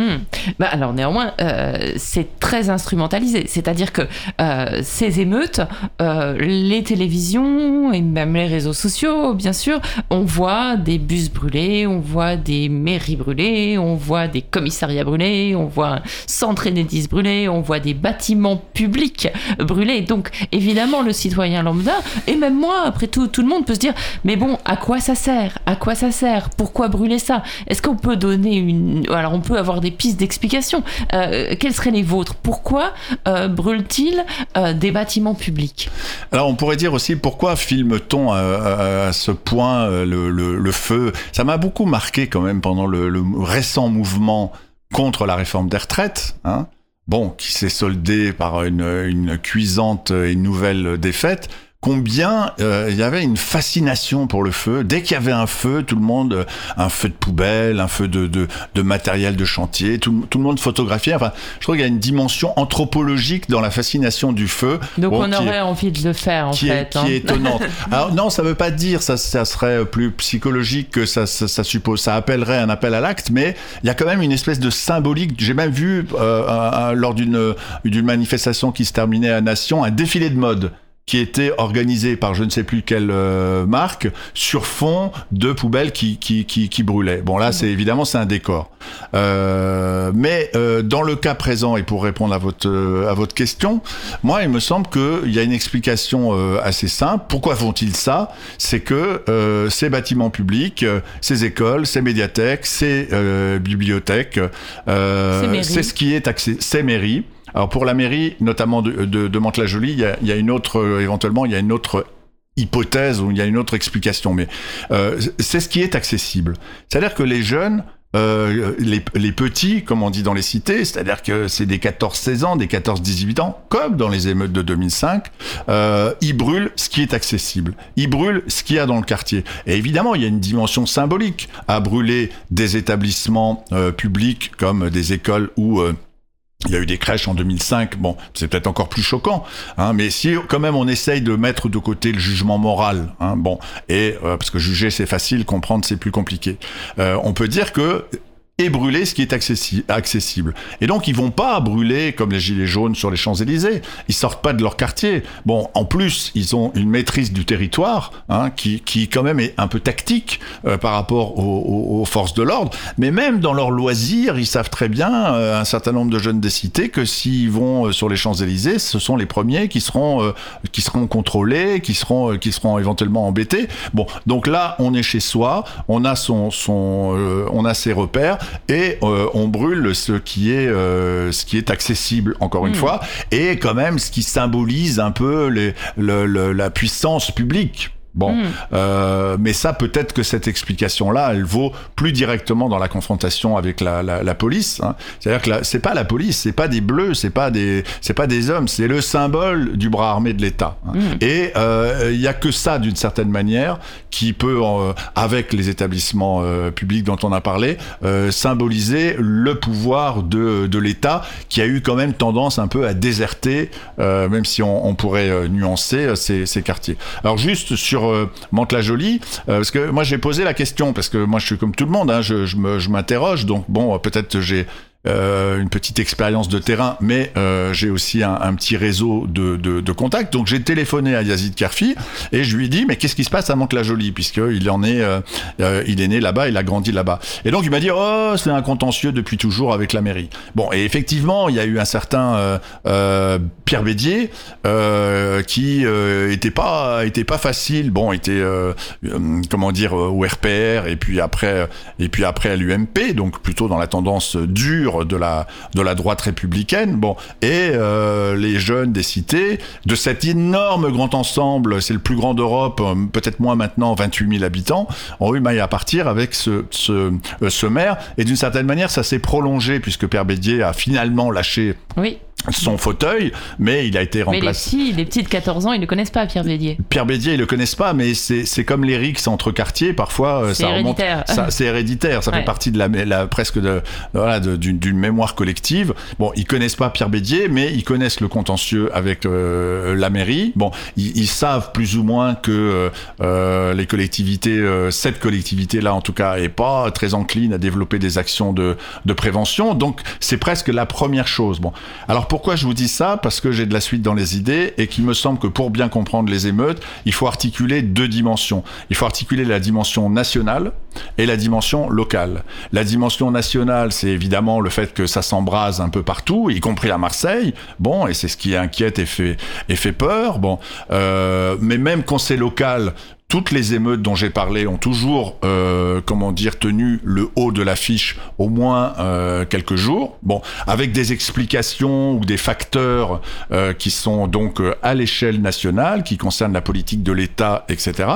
Hmm. Bah alors néanmoins, euh, c'est très instrumentalisé. C'est-à-dire que euh, ces émeutes, euh, les télévisions et même les réseaux sociaux, bien sûr, on voit des bus brûlés, on voit des mairies brûlées, on voit des commissariats brûlés, on voit un centre Enedis brûlé, on voit des bâtiments publics brûlés. Donc évidemment, le citoyen lambda, et même moi, après tout, tout le monde peut se dire, mais bon, à quoi ça sert? À quoi ça sert? Pourquoi brûler ça? Est-ce qu'on peut donner une... Alors on peut avoir des pistes d'explication. Euh, quelles seraient les vôtres? Pourquoi euh, brûle-t-il euh, des bâtiments publics? Alors on pourrait dire aussi pourquoi filme-t-on à, ce point le, feu? Ça m'a beaucoup marqué quand même pendant le, récent mouvement contre la réforme des retraites. Hein bon, qui s'est soldé par une, une cuisante et nouvelle défaite. Combien euh, il y avait une fascination pour le feu. Dès qu'il y avait un feu, tout le monde, euh, un feu de poubelle, un feu de, de, de matériel de chantier, tout, tout le monde photographiait. Enfin, je trouve qu'il y a une dimension anthropologique dans la fascination du feu. Donc Bon, on est- aurait envie de le faire en qui est, fait. qui hein. est étonnante. Alors non, ça veut pas dire ça, ça serait plus psychologique que ça, ça, ça suppose, ça appellerait un appel à l'acte, mais il y a quand même une espèce de symbolique. J'ai même vu euh, un- un- lors d'une d'une manifestation qui se terminait à Nation un défilé de mode qui était organisé par je ne sais plus quelle euh, marque sur fond de poubelles qui qui qui, qui brûlaient. Bon là, c'est évidemment c'est un décor. Euh, mais euh, dans le cas présent et pour répondre à votre euh, à votre question, moi, il me semble qu'il y a une explication euh, assez simple. Pourquoi font-ils ça? C'est que euh, ces bâtiments publics, euh, ces écoles, ces médiathèques, ces euh, bibliothèques, euh, c'est ce qui est accès, ces mairies. Alors pour la mairie, notamment de, de, de Mantes-la-Jolie, il il y a une autre, euh, éventuellement, il y a une autre hypothèse ou il y a une autre explication, mais euh, c'est ce qui est accessible. C'est-à-dire que les jeunes, euh, les, les petits, comme on dit dans les cités, c'est-à-dire que c'est des 14-16 ans, des 14-18 ans, comme dans les émeutes de 2005, euh, ils brûlent ce qui est accessible. Ils brûlent ce qu'il y a dans le quartier. Et évidemment, il y a une dimension symbolique à brûler des établissements euh, publics comme des écoles où... Il y a eu des crèches en 2005. Bon, c'est peut-être encore plus choquant, hein, mais si quand même on essaye de mettre de côté le jugement moral, hein, bon, et euh, parce que juger c'est facile, comprendre c'est plus compliqué. Euh, on peut dire que et brûler ce qui est accessible. Et donc ils vont pas brûler comme les gilets jaunes sur les Champs-Élysées. Ils sortent pas de leur quartier. Bon, en plus ils ont une maîtrise du territoire hein, qui, qui quand même est un peu tactique euh, par rapport aux, forces de l'ordre. Mais même dans leurs loisirs, ils savent très bien euh, un certain nombre de jeunes des cités que s'ils vont euh, sur les Champs-Élysées, ce sont les premiers qui seront qui seront contrôlés, qui seront qui seront éventuellement embêtés. Bon, donc là on est chez soi, on a son son on a ses repères et euh, on brûle ce qui est euh, ce qui est accessible encore une hmm. fois et quand même ce qui symbolise un peu les, la puissance publique Bon, hmm. euh, mais ça peut-être que cette explication-là, elle vaut plus directement dans la confrontation avec la, la, la police. Hein. C'est-à-dire que c'est pas la police, c'est pas des bleus, c'est pas des, c'est pas des hommes, c'est le symbole du bras armé de l'État. Hein. Hmm. Et euh, il y a que ça, d'une certaine manière, qui peut, euh, avec les établissements euh, publics dont on a parlé, euh, symboliser le pouvoir de, de l'État, qui a eu quand même tendance un peu à déserter, même si on, on pourrait nuancer ces, ces quartiers. Alors juste sur euh, Mantes-la-Jolie, euh, parce que moi j'ai posé la question, parce que moi je suis comme tout le monde, hein, je, je m'interroge, donc bon, peut-être j'ai euh, une petite expérience de terrain, mais euh, j'ai aussi un, un, petit réseau de, de, de contacts. Donc j'ai téléphoné à Yazid Karfi et je lui ai dit mais qu'est-ce qui se passe à Mantes-la-Jolie? Puisqu'il en est, euh, euh, il est né là-bas, il a grandi là-bas. Et donc il m'a dit oh c'est un contentieux depuis toujours avec la mairie. Bon et effectivement il y a eu un certain euh, Pierre Bédier qui était pas était pas facile. Bon était comment dire au RPR et puis après et puis après à l'UMP donc plutôt dans la tendance dure de la, de la droite républicaine. Bon, et euh, les jeunes des cités, de cet énorme grand ensemble, c'est le plus grand d'Europe, euh, peut-être moins maintenant, 28 000 habitants, ont eu maille à partir avec ce, ce, euh, ce maire. Et d'une certaine manière, ça s'est prolongé puisque Père Bédier a finalement lâché. Oui son fauteuil, mais il a été remplacé. Mais les petits, les petits de 14 ans, ils ne connaissent pas Pierre Bédier. Pierre Bédier, ils le connaissent pas, mais c'est comme les rixes entre quartiers, parfois euh, ça héréditaire. C'est héréditaire, ça fait partie de la, la presque de voilà d'une mémoire collective. Bon, ils connaissent pas Pierre Bédier, mais ils connaissent le contentieux avec euh, la mairie. Bon, ils, ils, savent plus ou moins que euh, les collectivités, euh, cette collectivité-là en tout cas, est pas très encline à développer des actions de, de prévention. Donc c'est presque la première chose. Bon, alors pourquoi je vous dis ça? Parce que j'ai de la suite dans les idées et qu'il me semble que pour bien comprendre les émeutes, il faut articuler deux dimensions. Il faut articuler la dimension nationale et la dimension locale. La dimension nationale, c'est évidemment le fait que ça s'embrase un peu partout, y compris à Marseille. Bon, et c'est ce qui inquiète et fait, et fait peur. Bon, euh, mais même quand c'est local, toutes les émeutes dont j'ai parlé ont toujours, euh, comment dire, tenu le haut de l'affiche au moins euh, quelques jours. Bon, avec des explications ou des facteurs euh, qui sont donc euh, à l'échelle nationale, qui concernent la politique de l'État, etc.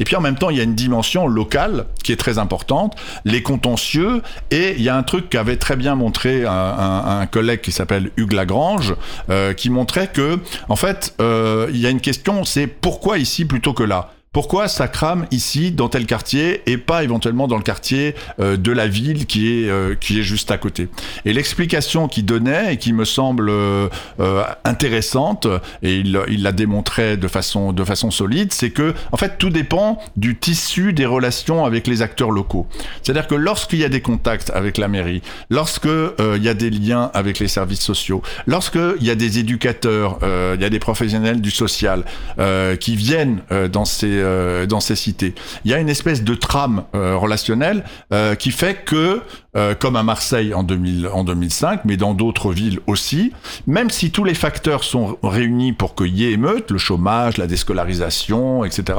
Et puis en même temps, il y a une dimension locale qui est très importante, les contentieux. Et il y a un truc qu'avait très bien montré un, un, un collègue qui s'appelle Hugues Lagrange, euh, qui montrait que, en fait, euh, il y a une question, c'est pourquoi ici plutôt que là? Pourquoi ça crame ici, dans tel quartier, et pas éventuellement dans le quartier euh, de la ville qui est, euh, qui est juste à côté? Et l'explication qu'il donnait, et qui me semble euh, intéressante, et il, il l'a démontré de façon, de façon solide, c'est que, en fait, tout dépend du tissu des relations avec les acteurs locaux. C'est-à-dire que lorsqu'il y a des contacts avec la mairie, lorsque il y a des liens avec les services sociaux, lorsqu'il y a des éducateurs, il y a des professionnels du social qui viennent dans ces euh, dans ces cités. Il y a une espèce de trame euh, relationnelle euh, qui fait que, comme à Marseille en, 2000, en 2005, mais dans d'autres villes aussi, même si tous les facteurs sont réunis pour qu'il y ait émeute, le chômage, la déscolarisation, etc.,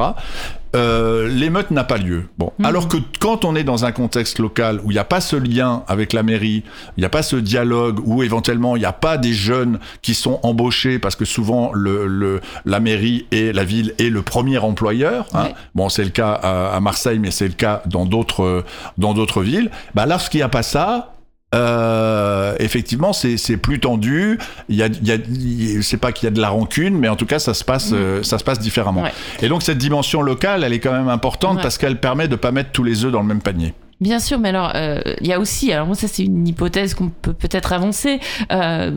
euh, l'émeute n'a pas lieu. Bon, mmh. alors que quand on est dans un contexte local où il n'y a pas ce lien avec la mairie, il n'y a pas ce dialogue, où éventuellement il n'y a pas des jeunes qui sont embauchés parce que souvent le, le la mairie et la ville est le premier employeur. Hein. Bon, c'est le cas à, à Marseille, mais c'est le cas dans d'autres dans d'autres villes. Bah, lorsqu'il n'y a pas ça, euh, effectivement, c'est plus tendu. Il y a, il y a c'est pas qu'il y a de la rancune, mais en tout cas, ça se passe, mmh. euh, ça se passe différemment. Ouais. Et donc, cette dimension locale, elle est quand même importante ouais. parce qu'elle permet de pas mettre tous les œufs dans le même panier. Bien sûr, mais alors euh, il y a aussi, alors moi ça c'est une hypothèse qu'on peut peut-être avancer. Euh,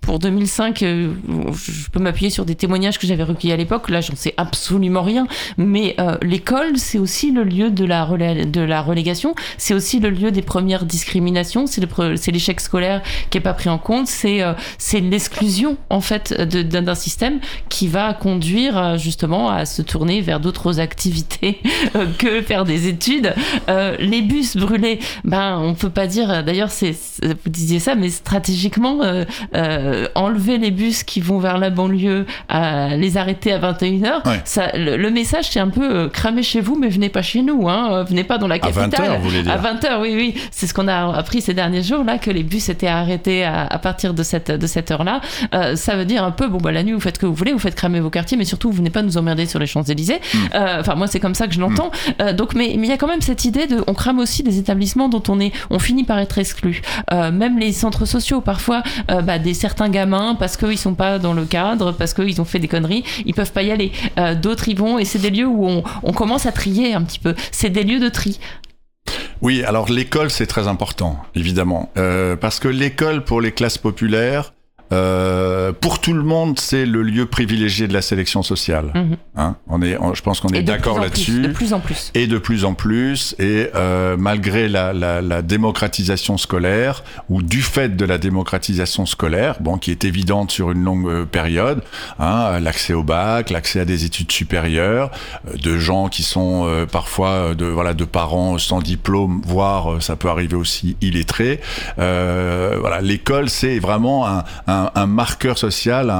pour 2005, euh, je peux m'appuyer sur des témoignages que j'avais recueillis à l'époque. Là, j'en sais absolument rien. Mais l'école, c'est aussi le lieu de la, relégation. C'est aussi le lieu des premières discriminations. C'est l'échec scolaire qui est pas pris en compte. C'est c'est l'exclusion en fait d'un système qui va conduire justement à se tourner vers d'autres activités que faire des études. Bus brûlés, ben on peut pas dire. D'ailleurs, c'est vous disiez ça, mais stratégiquement, euh, euh, enlever les bus qui vont vers la banlieue, les arrêter à 21h, ça, le, message c'est un peu euh, cramer chez vous, mais venez pas chez nous, hein, venez pas dans la capitale. À 20h, vous voulez dire. À 20h, oui, oui. C'est ce qu'on a appris ces derniers jours là, que les bus étaient arrêtés à, partir de cette de cette heure-là. ça veut dire un peu, bon bah la nuit vous faites ce que vous voulez, vous faites cramer vos quartiers, mais surtout vous venez pas nous emmerder sur les Champs Élysées. Hmm. Enfin moi c'est comme ça que je l'entends. Hmm. donc mais il y a quand même cette idée de, on crame aussi des établissements dont on est, on finit par être exclu. Euh, même les centres sociaux, parfois, euh, bah, des certains gamins, parce qu'ils sont pas dans le cadre, parce qu'ils ont fait des conneries, ils peuvent pas y aller. Euh, d'autres y vont, et c'est des lieux où on, on commence à trier un petit peu. C'est des lieux de tri. Oui, alors l'école c'est très important, évidemment, euh, parce que l'école pour les classes populaires, euh, pour tout le monde, c'est le lieu privilégié de la sélection sociale. Mhm. Hein on est, je pense qu'on est d'accord là-dessus. De plus en plus. Et de plus en plus. Et euh, malgré la, la, la, démocratisation scolaire, ou du fait de la démocratisation scolaire, bon, qui est évidente sur une longue euh, période, hein, l'accès au bac, l'accès à des études supérieures, euh, de gens qui sont euh, parfois de voilà de parents sans diplôme, voire ça peut arriver aussi illettrés. voilà, l'école c'est vraiment un, un un, marqueur social,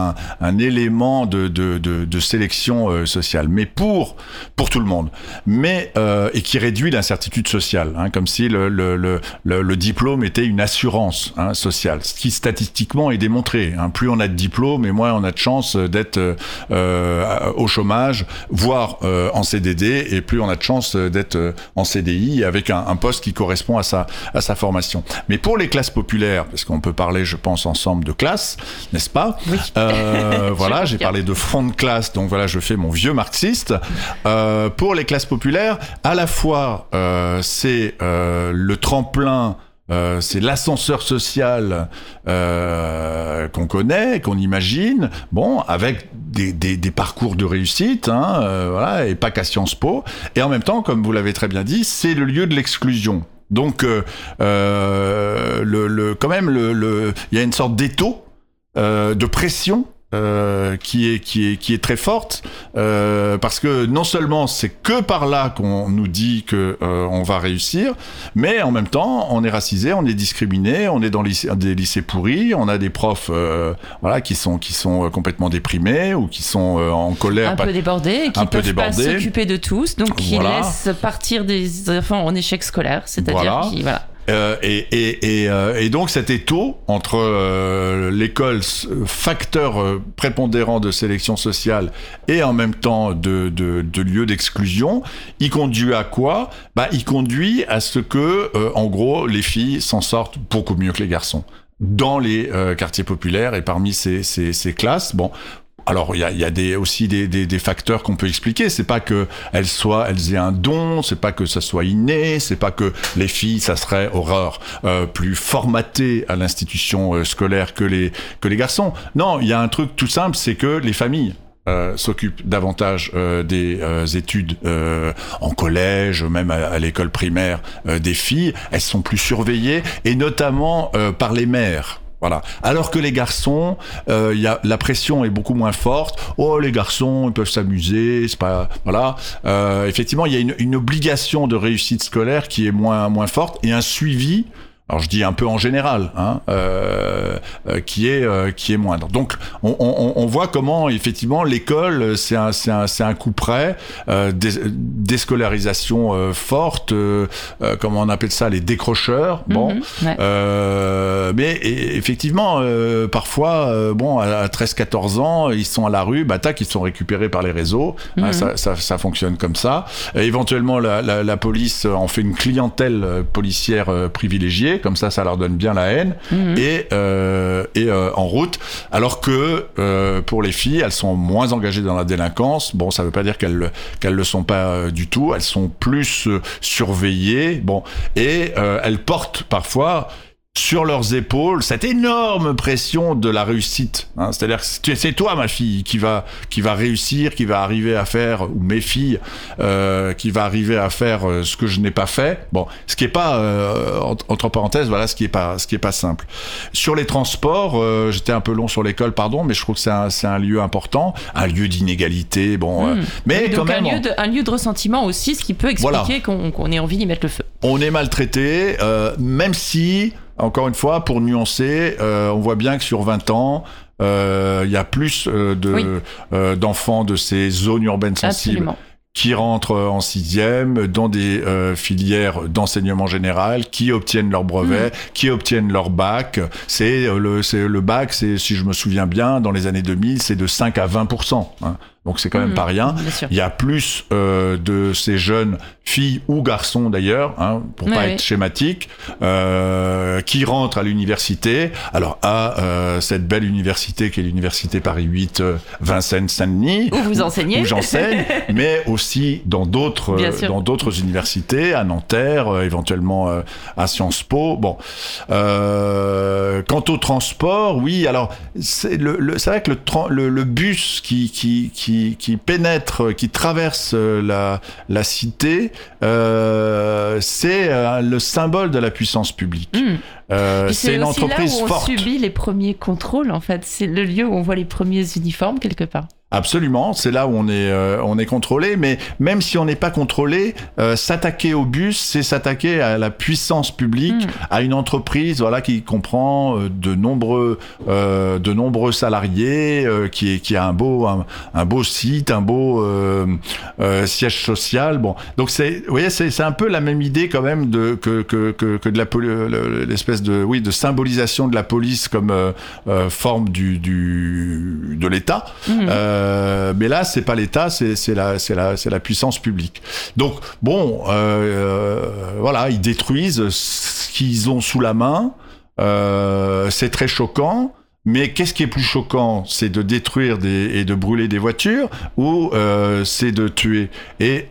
un, élément de, sélection euh, sociale, mais pour pour tout le monde, mais euh, et qui réduit l'incertitude sociale, hein, comme si le, diplôme était une assurance hein, sociale, ce qui statistiquement est démontré. Hein. Plus on a de diplômes, et moins on a de chances d'être euh, au chômage, voire en CDD, et plus on a de chances d'être en CDI avec un, un, poste qui correspond à sa à sa formation. Mais pour les classes populaires, parce qu'on peut parler, je pense, ensemble de classes n'est-ce pas euh, Voilà, j'ai parlé de fond de classe, donc voilà, je fais mon vieux marxiste. Euh, pour les classes populaires, à la fois, euh, c'est le tremplin c'est l'ascenseur social qu'on connaît, qu'on imagine, bon, avec des, des, parcours de réussite, hein, voilà, et pas qu'à Sciences Po. Et en même temps, comme vous l'avez très bien dit, c'est le lieu de l'exclusion. Donc, le, le, quand même, il le, y a une sorte d'étau de pression euh, qui est qui est qui est très forte euh, parce que non seulement c'est que par là qu'on nous dit que euh, on va réussir, mais en même temps on est racisé, on est discriminé, on est dans des lycées pourris, on a des profs euh, voilà qui sont qui sont complètement déprimés ou qui sont en colère, un peu débordés, qui un peuvent pas s'occuper de tous, donc qui laissent partir des enfants en échec scolaire, c'est-à-dire qui voilà euh, euh, et, donc cet étau entre euh, l'école, facteur prépondérant de sélection sociale, et en même temps de, lieu d'exclusion, il conduit à quoi? Bah, Il conduit à ce que, en gros, les filles s'en sortent beaucoup mieux que les garçons dans les quartiers populaires et parmi ces, ces, ces classes. Bon, alors il y a, y a des, aussi des, des, des facteurs qu'on peut expliquer. C'est pas que elles soient, elles aient un don, c'est pas que ça soit inné, c'est pas que les filles, ça serait horreur euh, plus formaté à l'institution euh, scolaire que les que les garçons. Non, il y a un truc tout simple, c'est que les familles euh, s'occupent davantage euh, des euh, études en collège, même à, à l'école primaire des filles. Elles sont plus surveillées et notamment par les mères. Voilà. Alors que les garçons, euh, y a, la pression est beaucoup moins forte. Oh, les garçons, ils peuvent s'amuser, c'est pas voilà. Euh, effectivement, il y a une, une, obligation de réussite scolaire qui est moins moins forte et un suivi alors je dis un peu en général, hein, euh, euh, qui est euh, qui est moindre. Donc on, on, on voit comment effectivement l'école c'est un c'est un c'est un coup près, euh, déscolarisation euh, forte, euh, comment on appelle ça les décrocheurs. Bon, mhm, mais effectivement parfois bon à 13-14 ans ils sont à la rue, bah tac ils sont récupérés par les réseaux, hein, mhm. ça, ça, ça fonctionne comme ça. Et éventuellement la, la, la, police en fait une clientèle policière privilégiée comme ça, ça leur donne bien la haine, Mhm. et, euh, et euh, en route. Alors que euh, pour les filles, elles sont moins engagées dans la délinquance. Bon, ça veut pas dire qu'elles le- qu'elles le sont pas du tout. Elles sont plus surveillées. Bon, et elles portent parfois sur leurs épaules cette énorme pression de la réussite. hein. C'est-à-dire que c'est toi, ma fille, qui va qui va réussir, qui va arriver à faire, ou mes filles, euh, qui va arriver à faire euh, ce que je n'ai pas fait. Bon, ce qui est pas euh, en- entre parenthèses, voilà, ce qui est pas ce qui est pas simple. Sur les transports, euh, j'étais un peu long sur l'école, pardon, mais je trouve que c'est un, c'est un lieu important, un lieu d'inégalité. Bon, euh, Mhm. mais Donc quand même, un, lieu de, un lieu de ressentiment aussi, ce qui peut expliquer Voilà. qu'on qu'on ait envie d'y mettre le feu. on est maltraité, euh, même si, encore une fois, pour nuancer, euh, on voit bien que sur 20 ans, euh, il y a plus euh, de Oui. euh, d'enfants de ces zones urbaines sensibles Absolument. qui rentrent en sixième dans des euh, filières d'enseignement général, qui obtiennent leur brevet, qui obtiennent leur bac. C'est euh, le, bac, c'est si je me souviens bien, dans les années 2000, c'est de 5 à 20 hein. Donc c'est quand même Mhm. pas rien. Il y a plus euh, de ces jeunes filles ou garçons d'ailleurs, hein, pour Ouais, pas être schématique, euh, qui rentrent à l'université. Alors à euh, cette belle université qui est l'université Paris 8 euh, Vincennes Saint-Denis, Où vous enseignez. où j'enseigne, mais aussi dans d'autres dans d'autres universités, à Nanterre, euh, éventuellement euh, à Sciences Po. Bon, euh, quant au transport, oui. Alors c'est le, le- c'est vrai que le, le, le bus qui qui qui qui pénètre, qui traverse euh, la la cité, euh, c'est euh, le symbole de la puissance publique. Mhm. Euh, c'est une aussi entreprise là où on forte. subit les premiers contrôles, en fait. C'est le lieu où on voit les premiers uniformes, quelque part. Absolument, c'est là où on est euh, on est contrôlé, mais même si on n'est pas contrôlé, euh, s'attaquer au bus, c'est s'attaquer à la puissance publique, Mm. à une entreprise voilà qui comprend euh, de nombreux euh, de nombreux salariés, euh, qui est qui a un beau un, un beau site, un beau euh, euh, siège social. Bon, donc c'est vous voyez c'est c'est un peu la même idée quand même de que que que, que de l'espèce de oui de symbolisation de la police comme forme du du de l'État. Mhm. Euh, mais là, c'est pas l'État, c'est la, la, puissance publique. Donc bon, euh, euh, voilà, ils détruisent ce qu'ils ont sous la main. C'est très choquant. Mais qu'est-ce qui est plus choquant? C'est de détruire et de brûler des voitures ou c'est de tuer? Et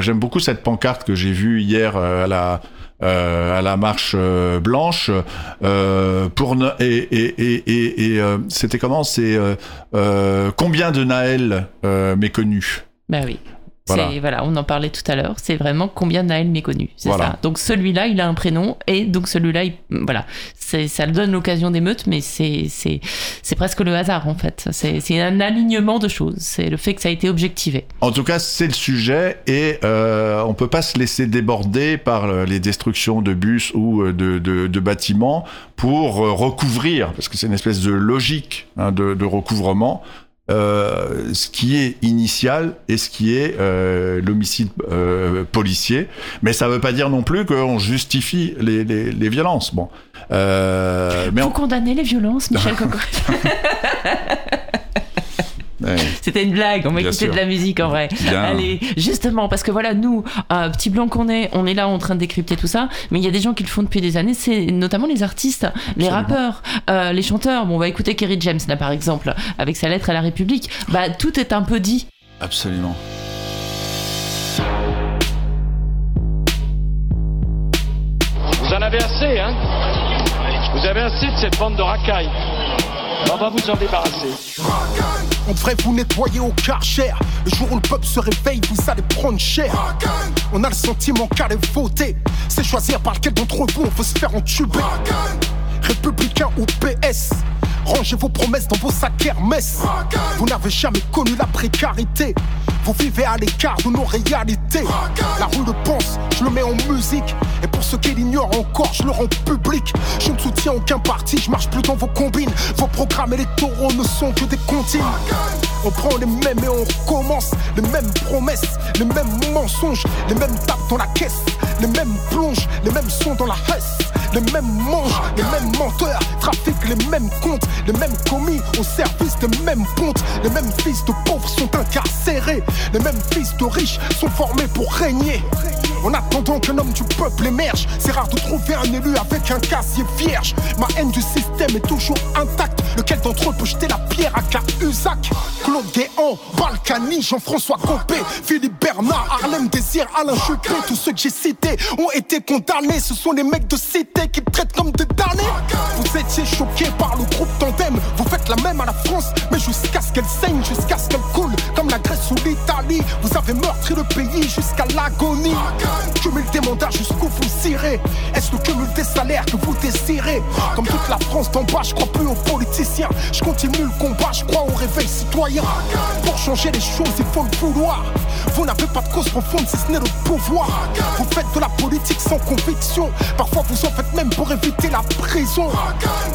j'aime beaucoup cette pancarte que j'ai vue hier à la à la marche euh, blanche euh, pour et et et et, euh, c'était comment? C'est euh, euh, combien de Naël euh, méconnus Bah oui. Voilà. C'est- Voilà, on en parlait tout à l'heure. C'est vraiment combien Naël méconnu. C'est Voilà. ça. Donc celui-là, il a un prénom et donc celui-là, il- voilà, ça le donne l'occasion d'émeute, mais c'est c'est presque le hasard en fait. C'est un alignement de choses. C'est le fait que ça a été objectivé. En tout cas, c'est le sujet et euh, on peut pas se laisser déborder par euh, les destructions de bus ou euh, de, de, de bâtiments pour euh, recouvrir, parce que c'est une espèce de logique hein, de, de recouvrement. Euh, ce qui est initial et ce qui est euh, l'homicide euh, policier. Mais ça veut pas dire non plus qu'on justifie les, les, les violences. Bon, euh, mais Faut on- condamner les violences, Michel Coco. C'était une blague, on écouter sûr. de la musique en vrai. bien. Allez, justement, parce que voilà, nous, euh, petit blanc qu'on est, on est là en train de décrypter tout ça, mais il y a des gens qui le font depuis des années, c'est notamment les artistes, les rappeurs, euh, les chanteurs. Bon, on va écouter Kerry James là par exemple, avec sa lettre à la République. Bah, tout est un peu dit. Absolument. Vous en avez assez, hein? Vous avez assez de cette bande de racailles. On va vous en débarrasser. On devrait vous nettoyer au karcher. Le jour où le peuple se réveille, vous allez prendre cher. On a le sentiment qu'aller voter, c'est choisir par lequel d'entre vous on veut se faire entuber. Républicain ou PS, rangez vos promesses dans vos sacs Hermès. Vous n'avez jamais connu la précarité. Vous vivez à l'écart de nos réalités. La rue le pense, je le mets en musique. Et pour ceux qui l'ignorent encore, je le rends public. Je ne soutiens aucun parti, je marche plus dans vos combines. Vos programmes électoraux ne sont que des comptines. On prend les mêmes et on recommence. Les mêmes promesses, les mêmes mensonges, les mêmes tapes dans la caisse, les mêmes plonges, les mêmes sons dans la hesse. Les mêmes mangent, les mêmes menteurs, trafiquent les mêmes comptes, les mêmes commis au service des mêmes pontes. Les mêmes fils de pauvres sont incarcérés, les mêmes fils de riches sont formés pour régner. En attendant qu'un homme du peuple émerge, c'est rare de trouver un élu avec un casier vierge. Ma haine du système est toujours intacte. Lequel d'entre eux peut jeter la pierre à Cahuzac? Claude Guéant, Balkany, Jean-François Copé, Philippe Bernard, Harlem Désir, Alain Juppé, tous ceux que j'ai cités ont été condamnés. Ce sont les mecs de cité qui traitent comme des damnés. Vous étiez choqués par le groupe Tandem, vous faites la même à la France, mais jusqu'à ce qu'elle saigne, jusqu'à ce qu'elle coule, comme la l'Italie. Vous avez meurtri le pays jusqu'à l'agonie. Cumul des mandats jusqu'où vous irez? Est-ce le cumul des salaires que vous désirez? Comme toute la France d'en bas, je crois plus aux politiciens. Je continue le combat, je crois au réveil citoyen. Pour changer les choses, il faut le vouloir. Vous n'avez pas de cause profonde si ce n'est le pouvoir. Vous faites de la politique sans conviction. Parfois vous en faites même pour éviter la prison.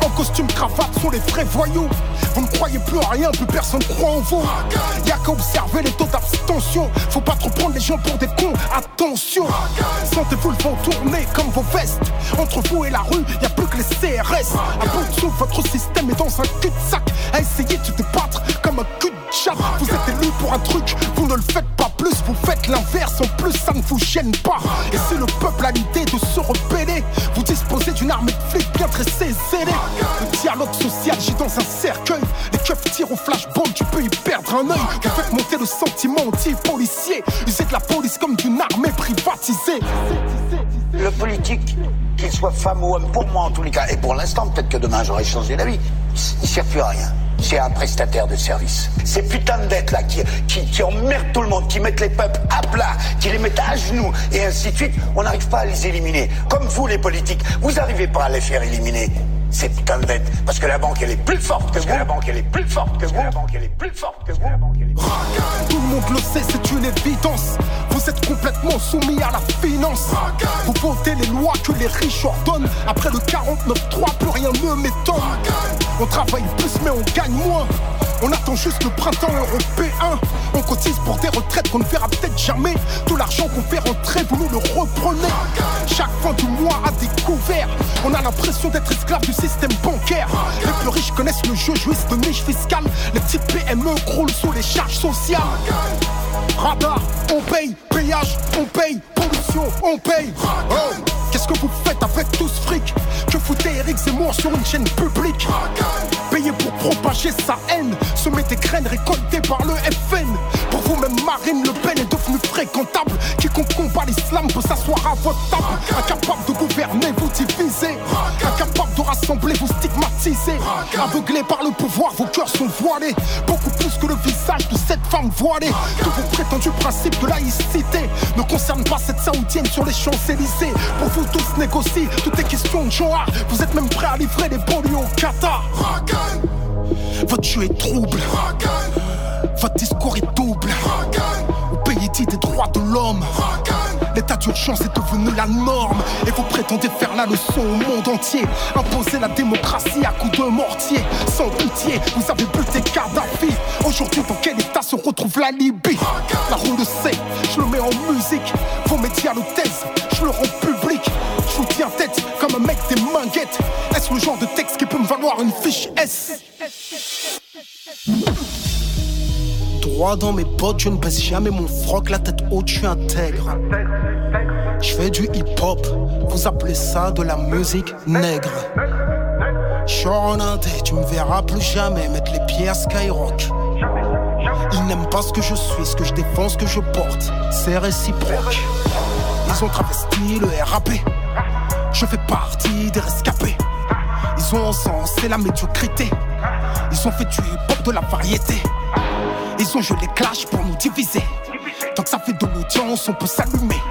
En costume cravate sont les vrais voyous. Vous ne croyez plus à rien, plus personne croit en vous. Y'a qu'à observer taux d'abstention. Faut pas trop prendre les gens pour des cons. Attention. Sentez-vous le vent tourner comme vos vestes. Entre vous et la rue, y a plus que les CRS. À bout de souffle, votre système est dans un cul-de-sac. À essayer de se débattre comme un cul de chat. Vous êtes élu pour un truc, vous ne le faites pas plus, vous faites l'inverse. En plus, ça ne vous gêne pas. Et si le peuple a l'idée de se rebeller, vous disposez d'une armée de flics bien tressée, zélée. Le dialogue social gît dans un cercueil. Les keufs tirent au flashball, tu peux y perdre un œil. Vous faites monter le sentiment anti-policier. Usez de la police comme d'une armée privatisée. Le politique, qu'il soit femme ou homme, pour moi en tous les cas, et pour l'instant, peut-être que demain j'aurai changé d'avis, il sert plus à rien. C'est un prestataire de service. Ces putains de dettes là qui, qui, qui emmerdent tout le monde, qui mettent les peuples à plat, qui les mettent à genoux et ainsi de suite, on n'arrive pas à les éliminer. Comme vous les politiques, vous n'arrivez pas à les faire éliminer. Ces putains de dettes. Parce que la banque elle est plus forte que vous. la banque elle est plus forte que vous. La banque elle est plus forte que vous. La banque elle est plus forte que vous. Tout le monde le sait, c'est une évidence. Vous êtes complètement soumis à la finance. Vous votez les lois que les riches ordonnent. Après le 49-3, plus rien ne m'étonne. On travaille plus, mais on gagne moins. On attend juste le printemps européen. On cotise pour des retraites qu'on ne verra peut-être jamais. Tout l'argent qu'on fait rentrer, vous nous le reprenez. Chaque fin du mois à découvert, on a l'impression d'être esclave du système bancaire. Les plus riches connaissent le jeu, jouissent de niche fiscale. Les petites PME croulent sous les charges sociales. Radar, on paye, péage, on paye, pollution, on paye. Oh, qu'est-ce que vous faites avec tout ce fric? Que foutez Eric Zemmour sur une chaîne publique Payé pour propager sa haine, semer des graines récoltées par le FN. Pour vous-même, Marine Le Pen est devenue fréquentable. Quiconque combat l'islam peut s'asseoir à votre table. Incapable de gouverner, vous divisez. Incapable de rassembler, vous stigmatisez. Aveuglés par le pouvoir, vos cœurs sont voilés. Beaucoup plus que le visage de cette femme voilée. Prétendus principes de laïcité ne concernent pas cette saoudienne sur les Champs-Élysées. Pour vous tous négocier, tout est question de. Vous êtes même prêts à livrer des banlieues au Qatar. Votre jeu est trouble. Votre discours est double. Des droits de l'homme. L'état d'urgence est devenu la norme. Et vous prétendez faire la leçon au monde entier. Imposer la démocratie à coups de mortier. Sans pitié, vous avez buté Kadhafi. Aujourd'hui, dans quel état se retrouve la Libye? La roue le sait, je le mets en musique. Vos médias le taisent, je le rends public. Je vous tiens tête comme un mec des manguettes. Est-ce le genre de texte qui peut me valoir une fiche S? Droit dans mes bottes, je ne baisse jamais mon froc, la tête haute, je suis intègre. Je fais du hip-hop, vous appelez ça de la musique nègre. Je en indé, tu me verras plus jamais mettre les pieds à Skyrock. Ils n'aiment pas ce que je suis, ce que je défends, ce que je porte. C'est réciproque. Ils ont travesti le RAP. Je fais partie des rescapés. Ils ont encensé la médiocrité. Ils ont fait du hip-hop de la variété. Ils ont joué les clashs pour nous diviser. Tant que ça fait de l'audience, on peut s'allumer.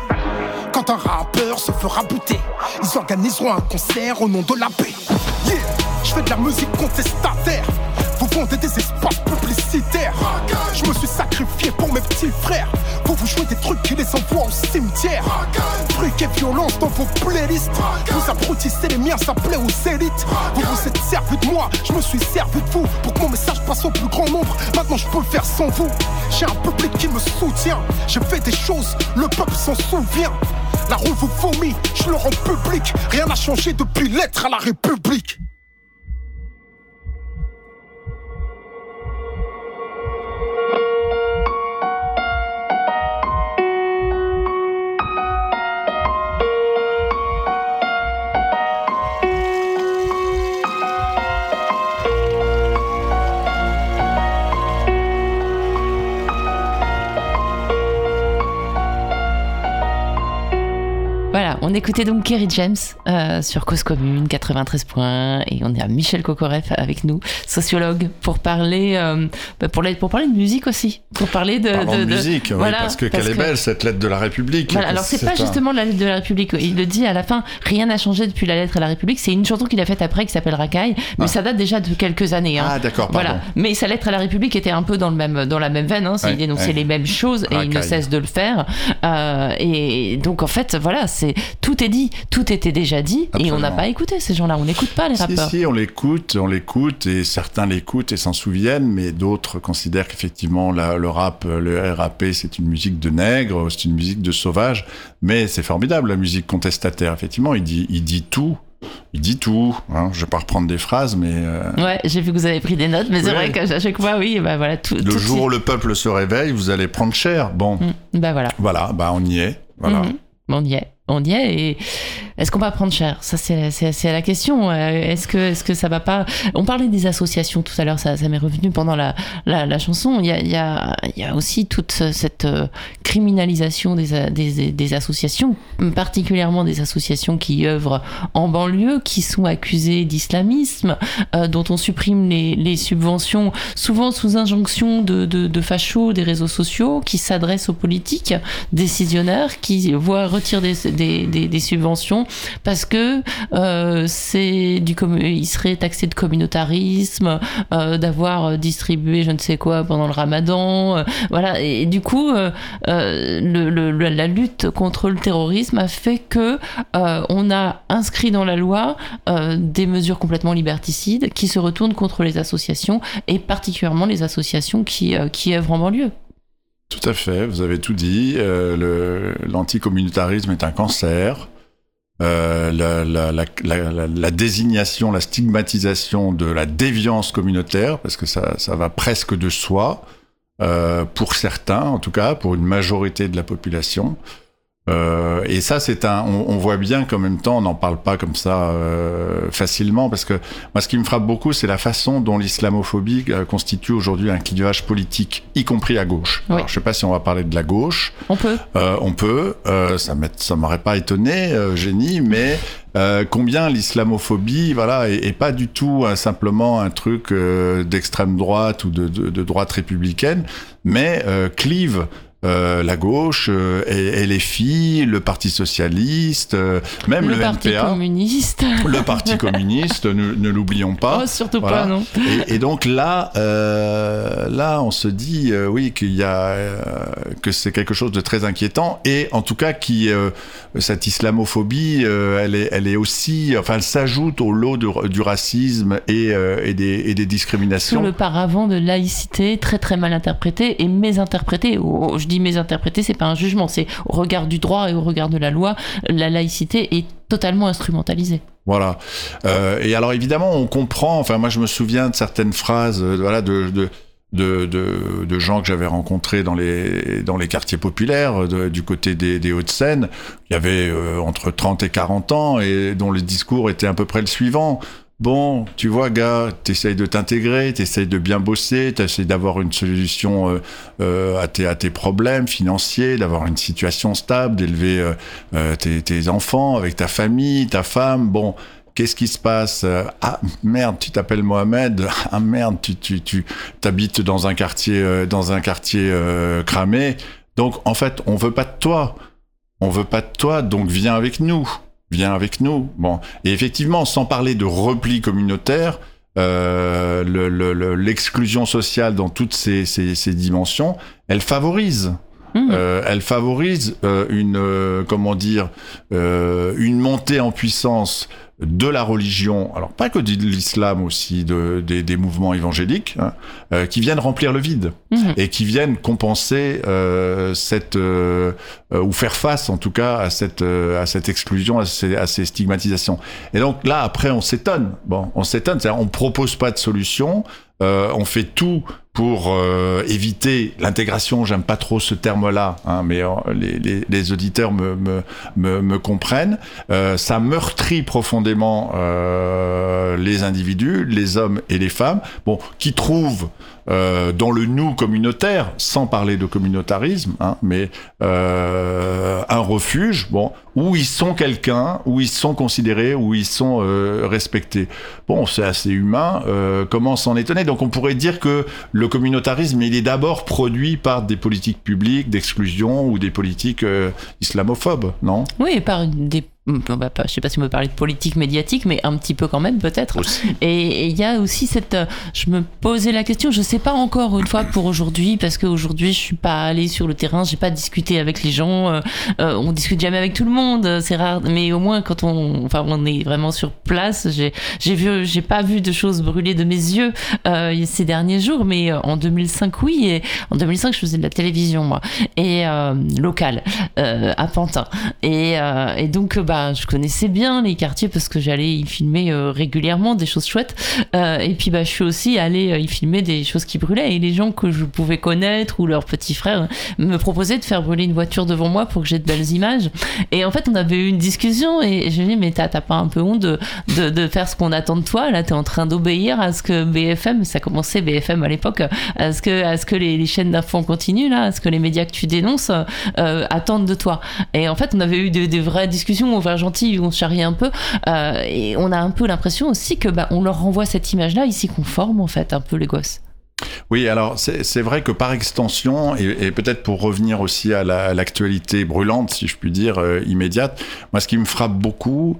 Quand un rappeur se fera buter, ils organiseront un concert au nom de la paix. Yeah, je fais de la musique contestataire. Vous vendez des espaces Je me suis sacrifié pour mes petits frères. Vous vous jouez des trucs qui les envoient au cimetière. Fric et violence dans vos playlists. Vous abrutissez les miens, ça plaît aux élites. Vous vous êtes servi de moi, je me suis servi de vous. Pour que mon message passe au plus grand nombre. Maintenant je peux le faire sans vous. J'ai un public qui me soutient. J'ai fait des choses, le peuple s'en souvient. La rue vous vomit, je le rends public. Rien n'a changé depuis l'être à la République. Écoutait donc Kerry James euh, sur Cause Commune 93 points et on est à Michel Kokoreff avec nous, sociologue, pour parler, euh, bah, pour, pour parler de musique aussi, pour parler de, Parlons de, de musique, oui, voilà, parce que parce quelle est que- belle cette lettre de la République. Voilà, alors c'est pas un- justement la lettre de la République. Il le dit à la fin, rien n'a changé depuis la lettre à la République. C'est une chanson qu'il a faite après qui s'appelle Racaille, mais Ah. ça date déjà de quelques années. hein. Ah d'accord. Voilà. Mais sa lettre à la République était un peu dans, le même, dans la même veine. Hein. Ouais, il dénonçait ouais. les mêmes choses et il ne cesse de le faire. Euh, et donc en fait, voilà, c'est tout est dit, tout était déjà dit et on n'a pas écouté ces gens-là. On n'écoute pas les Si, rappeurs. si, on l'écoute, on l'écoute, et certains l'écoutent et s'en souviennent, mais d'autres considèrent qu'effectivement le rap, le RAP, c'est une musique de nègre, c'est une musique de sauvage, mais c'est formidable la musique contestataire. Effectivement, il dit, il dit tout, il dit tout. Hein. Je vais pas reprendre des phrases, mais euh, Ouais, j'ai vu que vous avez pris des notes, mais c'est vrai qu'à chaque fois, oui, bah voilà, tout. le tout jour où le peuple se réveille, vous allez prendre cher. Bon, Mm, Bah voilà. voilà, bah on y est. Voilà. Mhm. On y est, on y est. Et est-ce qu'on va prendre cher? Ça, c'est la question. Euh, Est-ce que, est que ça va pas? On parlait des associations tout à l'heure, ça, ça m'est revenu pendant la, la, la chanson. Il y, a, il, y a, y a aussi toute cette euh, criminalisation des, des, des associations, particulièrement des associations qui œuvrent en banlieue, qui sont accusées d'islamisme, euh, dont on supprime les, les subventions, souvent sous injonction de, de, de fachos des réseaux sociaux, qui s'adressent aux politiques décisionnaires qui voient retirer des, des, subventions parce que euh, c'est du il serait taxé de communautarisme, euh, d'avoir distribué je ne sais quoi pendant le Ramadan, euh, voilà. Et, du coup, la lutte contre le terrorisme a fait que on a inscrit dans la loi des mesures complètement liberticides qui se retournent contre les associations et particulièrement les associations qui, qui œuvrent en banlieue. Tout à fait, vous avez tout dit. Euh, L'anticommunautarisme est un cancer. Euh, la, désignation, la stigmatisation de la déviance communautaire, parce que ça, ça va presque de soi, euh, pour certains en tout cas, pour une majorité de la population. Euh, et ça, c'est un. On, on voit bien qu'en même temps, on n'en parle pas comme ça euh, facilement, parce que moi, ce qui me frappe beaucoup, c'est la façon dont l'islamophobie euh, constitue aujourd'hui un clivage politique, y compris à gauche. Oui. Alors, je sais pas si on va parler de la gauche. On peut. Euh, on peut. Euh, ça ça m'aurait pas étonné, euh, génie, mais euh, combien l'islamophobie, voilà, est, est pas du tout simplement un truc euh, d'extrême droite ou de, de- de droite républicaine, mais euh, clive. Euh, la gauche euh, et, filles, le Parti socialiste, euh, même le, le Parti communiste. le Parti communiste, ne, ne l'oublions pas. Oh, surtout Voilà. pas, non. Et, et donc là, là, on se dit, oui, qu'il y a, que c'est quelque chose de très inquiétant, et en tout cas, qui, cette islamophobie, elle est, elle est aussi, enfin, elle s'ajoute au lot de- du racisme et, et des, et des Sous discriminations. le paravent de laïcité très très mal interprétée et au- Je dis mésinterprétée, c'est pas un jugement, c'est au regard du droit et au regard de la loi, la laïcité est totalement instrumentalisée. Voilà. Euh, et alors évidemment, on comprend. Enfin, moi, je me souviens de certaines phrases, euh, voilà, de, de de, de, gens que j'avais rencontrés dans les, dans les quartiers populaires de- du côté des, des Hauts-de-Seine, il y avait euh, entre 30 et 40 ans et dont le discours était à peu près le suivant. Bon, tu vois, gars, t'essayes de t'intégrer, t'essayes de bien bosser, t'essayes d'avoir une solution euh, euh, à, tes, problèmes financiers, d'avoir une situation stable, d'élever euh, tes, enfants avec ta famille, ta femme. Bon, qu'est-ce qui se passe Ah merde, tu t'appelles Mohamed. Ah merde, tu tu tu t'habites dans un quartier dans un quartier cramé. Donc en fait, on veut pas de toi. On veut pas de toi, donc viens avec nous. Viens avec nous. Bon, et effectivement, sans parler de repli communautaire, euh, le- le- le- l'exclusion sociale dans toutes ces dimensions, elle favorise. Mhm. Euh, elle favorise euh, une, comment dire, une montée en puissance de la religion, alors pas que de l'islam aussi, de, des, des mouvements évangéliques, hein, euh, qui viennent remplir le vide Mhm. et qui viennent compenser euh, cette euh, euh, ou faire face en tout cas à cette euh, à cette exclusion, à ces, à ces stigmatisations. Et donc là après on s'étonne. Bon, on s'étonne, c'est-à-dire on propose pas de solution, euh, on fait tout pour euh, éviter l'intégration. J'aime pas trop ce terme-là, hein, mais euh, les, les, les auditeurs me, me, me, me comprennent. Euh, ça meurtrit profondément euh, les individus, les hommes et les femmes, bon, qui trouvent euh, dans le nous communautaire, sans parler de communautarisme, hein, mais euh, un refuge, bon, où ils sont quelqu'un, où ils sont considérés, où ils sont euh, respectés. Bon, c'est assez humain. Euh, comment s'en étonner? Donc, on pourrait dire que le communautarisme, il est d'abord produit par des politiques publiques d'exclusion ou des politiques euh, islamophobes, non? Oui, par des. On va pas- Je sais pas si on peut parler de politique médiatique, mais un petit peu quand même, peut-être. Et il y a aussi cette. euh, Je me posais la question, je sais pas encore une fois pour aujourd'hui, parce qu'aujourd'hui je suis pas allée sur le terrain, j'ai pas discuté avec les gens, euh, euh, on discute jamais avec tout le monde, euh, c'est rare, mais au moins quand on, enfin, on est vraiment sur place, j'ai j'ai vu, j'ai pas vu de choses brûler de mes yeux euh, ces derniers jours, mais en 2005, oui, et en 2005 je faisais de la télévision moi, et euh, locale à Pantin, et, et donc euh, bah je connaissais bien les quartiers parce que j'allais y filmer euh, régulièrement des choses chouettes. Euh, et puis bah, je suis aussi allée euh, y filmer des choses qui brûlaient et les gens que je pouvais connaître ou leurs petits frères me proposaient de faire brûler une voiture devant moi pour que j'ai de belles images. Et en fait, on avait eu une discussion et je lui ai dit, mais t'as pas un peu honte de, de, faire ce qu'on attend de toi? Là, t'es en train d'obéir à ce que BFM, ça commençait BFM à l'époque, à ce que, à ce que les, chaînes d'infos en continu, là, à ce que les médias que tu dénonces attendent de toi. Et en fait, on avait eu des vraies discussions, on va gentil, on se charriait un peu, euh, et on a un peu l'impression aussi que bah, on leur renvoie cette image-là, ici conforme en fait, un peu les gosses. Oui, alors c'est vrai que par extension, et, peut-être pour revenir aussi à la- à l'actualité brûlante, si je puis dire, euh, immédiate, moi ce qui me frappe beaucoup,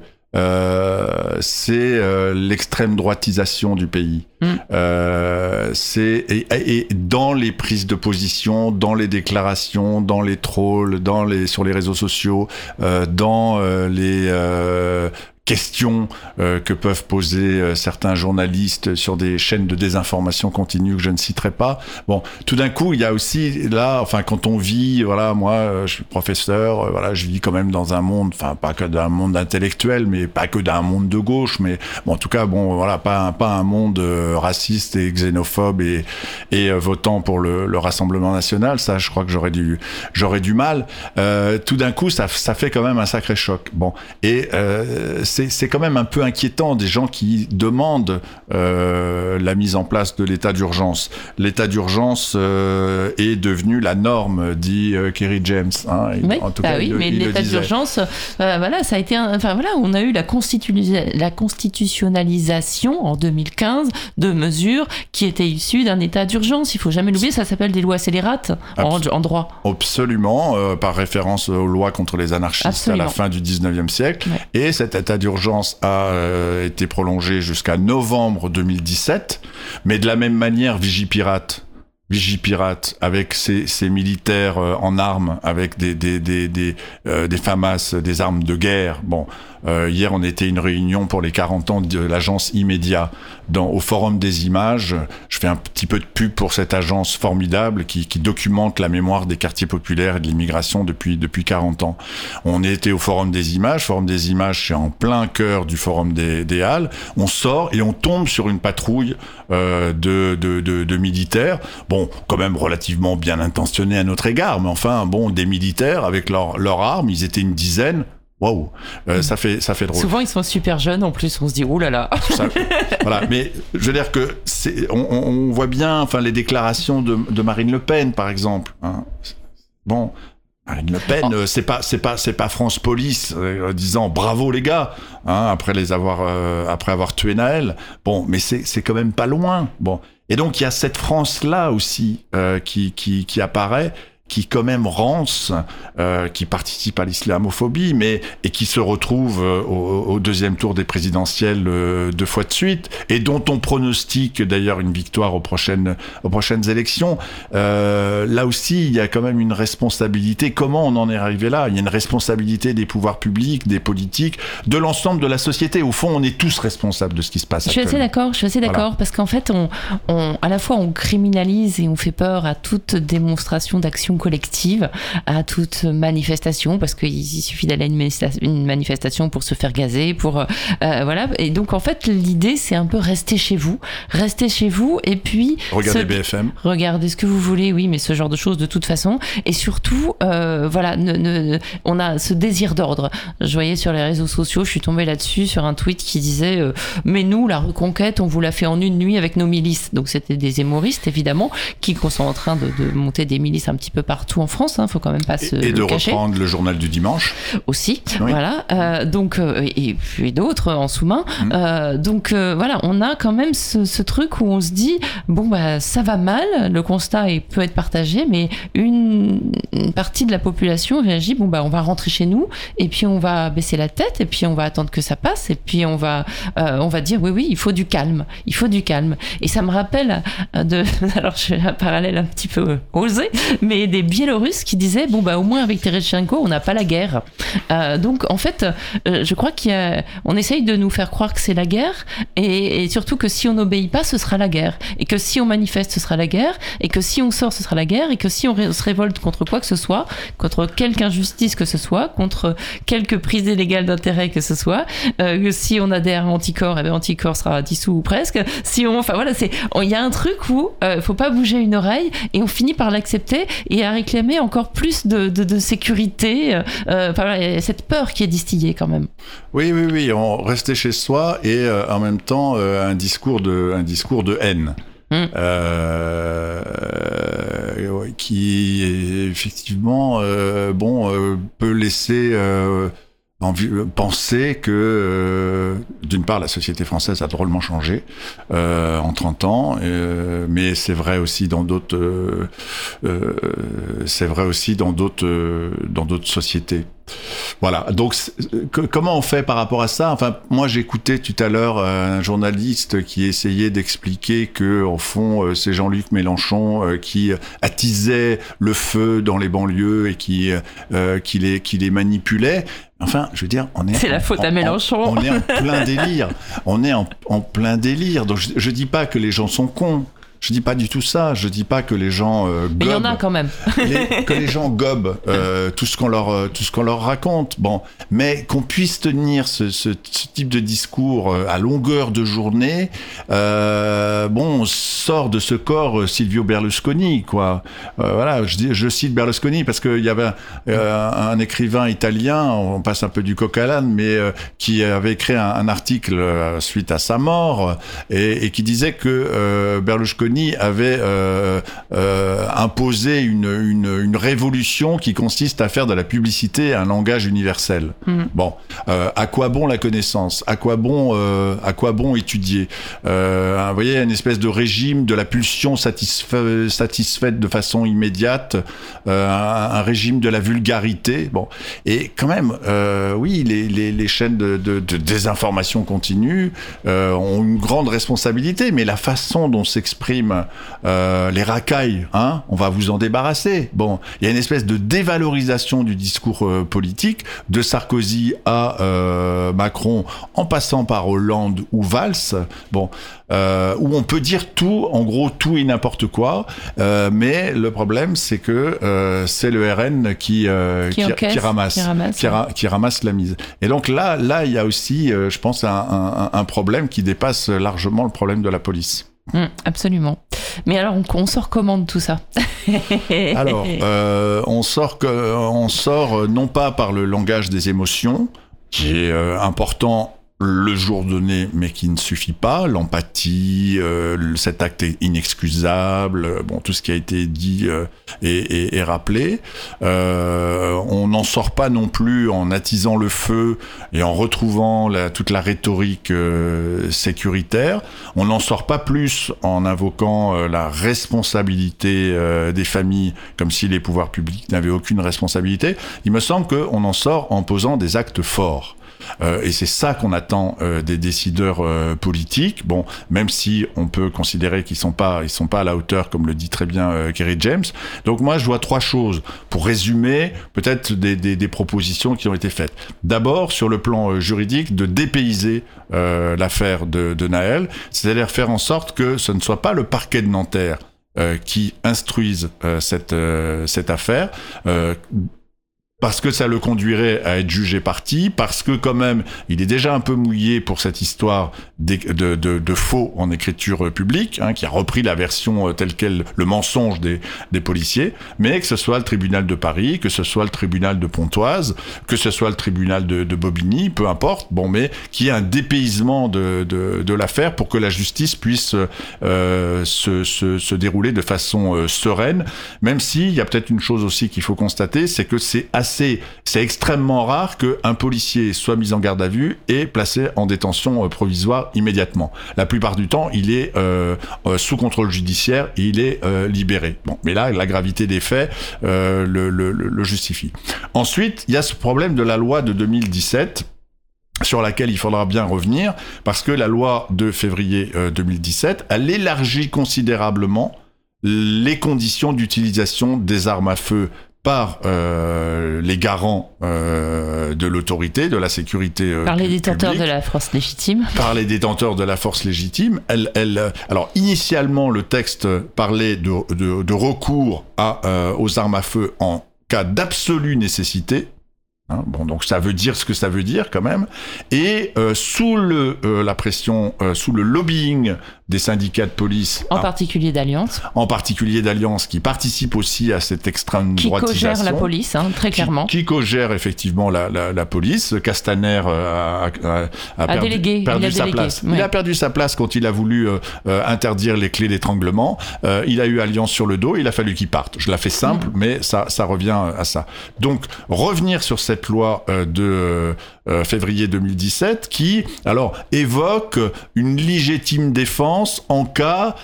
c'est euh, l'extrême droitisation du pays. Mm. Euh, c'est et, et dans les prises de position, dans les déclarations, dans les trolls, dans les sur les réseaux sociaux, euh, dans euh, les euh, questions euh, que peuvent poser euh, certains journalistes sur des chaînes de désinformation continue que je ne citerai pas. Bon, tout d'un coup, il y a aussi là, enfin, quand on vit, voilà, moi, euh, je suis professeur, voilà, je vis quand même dans un monde, enfin, pas que d'un monde intellectuel, mais pas que d'un monde de gauche, mais bon, en tout cas, bon, voilà, pas un, pas un monde raciste et xénophobe et, votant pour le, le Rassemblement national. Ça, je crois que j'aurais du, j'aurais du mal. Tout d'un coup, ça, ça fait quand même un sacré choc. Bon, et c'est quand même un peu inquiétant des gens qui demandent euh, la mise en place de l'état d'urgence. L'état d'urgence euh, est devenu la norme, dit euh, Kerry James. Hein, Oui, en tout bah cas, oui il le- mais l'état d'urgence, voilà, ça a été, un- enfin voilà, on a eu la, constitu- la constitutionnalisation en 2015 de mesures qui étaient issues d'un état d'urgence. Il faut jamais l'oublier, ça s'appelle des lois scélérates en, droit. Absolument, par référence aux lois contre les anarchistes Absolument. à la fin du 19e siècle. Ouais. Et cet état d'urgence a euh, été prolongé jusqu'à novembre 2017. Mais de la même manière, Vigipirate, avec ses, militaires euh, en armes, avec des, euh, des FAMAS, des armes de guerre. Bon, euh, hier, on était une réunion pour les 40 ans de l'agence Immédiat dans, au Forum des images. Je fais un petit peu de pub pour cette agence formidable qui, qui documente la mémoire des quartiers populaires et de l'immigration depuis, depuis 40 ans. On était au Forum des images. Forum des images, c'est en plein cœur du Forum des, des Halles. On sort et on tombe sur une patrouille euh, de, de, de, de militaires. Bon, quand même relativement bien intentionnés à notre égard, mais enfin, bon, des militaires avec leurs leurs armes, ils étaient une dizaine. Waouh, Euh, ça fait ça fait drôle. Souvent, ils sont super jeunes en plus, on se dit, là là. Ça- voilà, mais je veux dire que c'est, on, voit bien, enfin, les déclarations de, de Marine Le Pen, par exemple. hein. Bon, Marine Le Pen, Oh. c'est pas, c'est pas, c'est pas France Police euh, disant bravo les gars, hein, après les avoir, euh, après avoir tué Naël. Bon, mais c'est, c'est quand même pas loin. Bon, et donc il y a cette France là aussi euh, qui, qui, qui apparaît. Qui quand même rance, euh, qui participe à l'islamophobie, mais et qui se retrouve euh, au, deuxième tour des présidentielles euh, deux fois de suite, et dont on pronostique d'ailleurs une victoire aux prochaines aux prochaines élections. là aussi, il y a quand même une responsabilité. Comment on en est arrivé là? Il y a une responsabilité des pouvoirs publics, des politiques, de l'ensemble de la société. Au fond, on est tous responsables de ce qui se passe. Je suis assez d'accord. Je suis assez d'accord parce qu'en fait, on, on, à la fois on criminalise et on fait peur à toute démonstration d'action collective, à toute manifestation, parce qu'il suffit d'aller à une manifestation pour se faire gazer, pour euh, euh, voilà. Et donc en fait, l'idée c'est un peu rester chez vous, rester chez vous, et puis regardez BFM, regardez ce que vous voulez, oui, mais ce genre de choses de toute façon, et surtout, euh, voilà, ne, on a ce désir d'ordre. Je voyais sur les réseaux sociaux, je suis tombée là-dessus sur un tweet qui disait, mais nous, la reconquête, on vous l'a fait en une nuit avec nos milices. Donc c'était des hémoristes évidemment qui sont en train de, de monter des milices un petit peu partout en France, hein, faut quand même pas se Et de reprendre le journal du dimanche. Aussi, voilà. Euh, donc, euh, et puis d'autres en sous-main. Mmh. Euh, donc voilà, on a quand même ce, truc où on se dit, bon, bah ça va mal, le constat est, peut être partagé, mais une, partie de la population réagit, bon, bah on va rentrer chez nous, et puis on va baisser la tête, et puis on va attendre que ça passe, et puis on va, on va dire, oui, oui, il faut du calme, il faut du calme. Et ça me rappelle de, alors je fais un parallèle un petit peu osé, mais des Biélorusses qui disaient bon bah au moins avec Tereshchenko on n'a pas la guerre. Euh, donc en fait, euh, je crois qu'on essaye de nous faire croire que c'est la guerre et, surtout que si on n'obéit pas, ce sera la guerre et que si on manifeste, ce sera la guerre et que si on sort, ce sera la guerre et que si on se révolte contre quoi que ce soit, contre quelque injustice que ce soit, contre quelque prise illégale d'intérêt que ce soit, euh, que si on adhère à Anticorps, et eh bien Anticorps sera dissous ou presque. Si on, enfin voilà, c'est, il y a un truc où il faut pas bouger une oreille et on finit par l'accepter et à réclamer encore plus de, de, sécurité. Euh, enfin, y a cette peur qui est distillée quand même. Oui, oui, oui. On restait chez soi et euh, en même temps euh, un discours de, un discours de haine. Hum. qui effectivement bon peut laisser penser que, euh, d'une part, la société française a drôlement changé euh, en 30 ans, euh, mais c'est vrai aussi dans d'autres, c'est vrai aussi dans d'autres, dans d'autres sociétés. Voilà. Donc, comment on fait par rapport à ça? Enfin, moi, j'écoutais tout à l'heure un journaliste qui essayait d'expliquer que, au fond, c'est Jean-Luc Mélenchon qui attisait le feu dans les banlieues et qui, qui les, qui les manipulait. Enfin, je veux dire, on est. C'est la faute à Mélenchon. On, est en plein délire. On est en, en plein délire. Donc, je, je dis pas que les gens sont cons. Je dis pas du tout ça. Je dis pas que les gens euh, Mais il y en a quand même. que les gens gobent euh, tout ce qu'on leur euh, tout ce qu'on leur raconte. Bon, mais qu'on puisse tenir ce, ce, type de discours euh, à longueur de journée. Euh, bon, on sort de ce corps Silvio Berlusconi, quoi. voilà, je, dis, je cite Berlusconi parce qu'il y avait un, un, écrivain italien, on passe un peu du coq à l'âne, mais qui avait écrit un, un, article suite à sa mort et, et qui disait que Berlusconi avait euh, euh, imposé une, une, révolution qui consiste à faire de la publicité un langage universel. Mm. Bon, euh, à quoi bon la connaissance? À quoi bon, à quoi bon étudier? Vous voyez, une espèce de régime de la pulsion satisfaite de façon immédiate, un, régime de la vulgarité. Bon, et quand même, oui, les, les, les chaînes de, de, de, désinformation continue ont une grande responsabilité, mais la façon dont s'exprime euh, les racailles, hein, on va vous en débarrasser. Bon, il y a une espèce de dévalorisation du discours euh, politique, de Sarkozy à euh, Macron, en passant par Hollande ou Valls. Bon, où on peut dire tout, en gros tout et n'importe quoi, mais le problème c'est que c'est le RN qui qui, ramasse, qui ramasse, la mise. Et donc là, là, il y a aussi, je pense, un problème qui dépasse largement le problème de la police. Mm, absolument. Mais alors, on, sort comment de tout ça Alors, euh, on, sort que, on sort euh, non pas par le langage des émotions, qui est euh, important le jour donné, mais qui ne suffit pas. L'empathie, euh, cet acte est inexcusable, euh, bon, tout ce qui a été dit euh, est, rappelé. on n'en sort pas non plus en attisant le feu et en retrouvant la, toute la rhétorique sécuritaire. On n'en sort pas plus en invoquant la responsabilité des familles, comme si les pouvoirs publics n'avaient aucune responsabilité. Il me semble qu'on en sort en posant des actes forts. Euh, et c'est ça qu'on attend euh, des décideurs euh, politiques. Bon, même si on peut considérer qu'ils sont pas, ils sont pas à la hauteur, comme le dit très bien Kerry James. Donc moi, je vois trois choses pour résumer peut-être des, propositions qui ont été faites. D'abord, sur le plan juridique, de dépayser l'affaire de, de Naël, c'est-à-dire faire en sorte que ce ne soit pas le parquet de Nanterre qui instruise cette, cette affaire, parce que ça le conduirait à être jugé parti, parce que quand même, il est déjà un peu mouillé pour cette histoire de, faux en écriture publique, hein, qui a repris la version euh, telle qu'elle, le mensonge des, policiers, mais que ce soit le tribunal de Paris, que ce soit le tribunal de Pontoise, que ce soit le tribunal de, Bobigny, peu importe, bon, mais qu'il y ait un dépaysement de, l'affaire pour que la justice puisse euh, se, dérouler de façon euh, sereine, même s'il y a peut-être une chose aussi qu'il faut constater, c'est que c'est assez c'est extrêmement rare qu'un policier soit mis en garde à vue et placé en détention euh, provisoire immédiatement. La plupart du temps, il est euh, euh, sous contrôle judiciaire et il est libéré. Mais là, la gravité des faits le, justifie. Ensuite, il y a ce problème de la loi de 2017 sur laquelle il faudra bien revenir, parce que la loi de février 2017, elle élargit considérablement les conditions d'utilisation des armes à feu par euh, les garants euh, de l'autorité, de la sécurité. Euh, par les détenteurs de la force légitime. Par les détenteurs de la force légitime. Elle, elle, alors initialement, le texte parlait de, de, de recours à, aux armes à feu en cas d'absolue nécessité. Hein, bon, donc ça veut dire ce que ça veut dire quand même. Et euh, sous le, euh, la pression, euh, sous le lobbying des syndicats de police, en particulier d'Alliance, en particulier d'Alliance, qui participe aussi à cette extrême qui droitisation, qui co-gère la police, hein, très clairement, qui, co-gère effectivement la, la, la, police. Castaner a, a, a, perdu, délégué, perdu sa place. Il a perdu sa place quand il a voulu interdire les clés d'étranglement. il a eu Alliance sur le dos. Il a fallu qu'il parte. Je la fais simple, mm. mais ça, ça revient à ça. Donc revenir sur cette loi euh, de euh, euh, février 2017 qui, alors, évoque une légitime défense en cas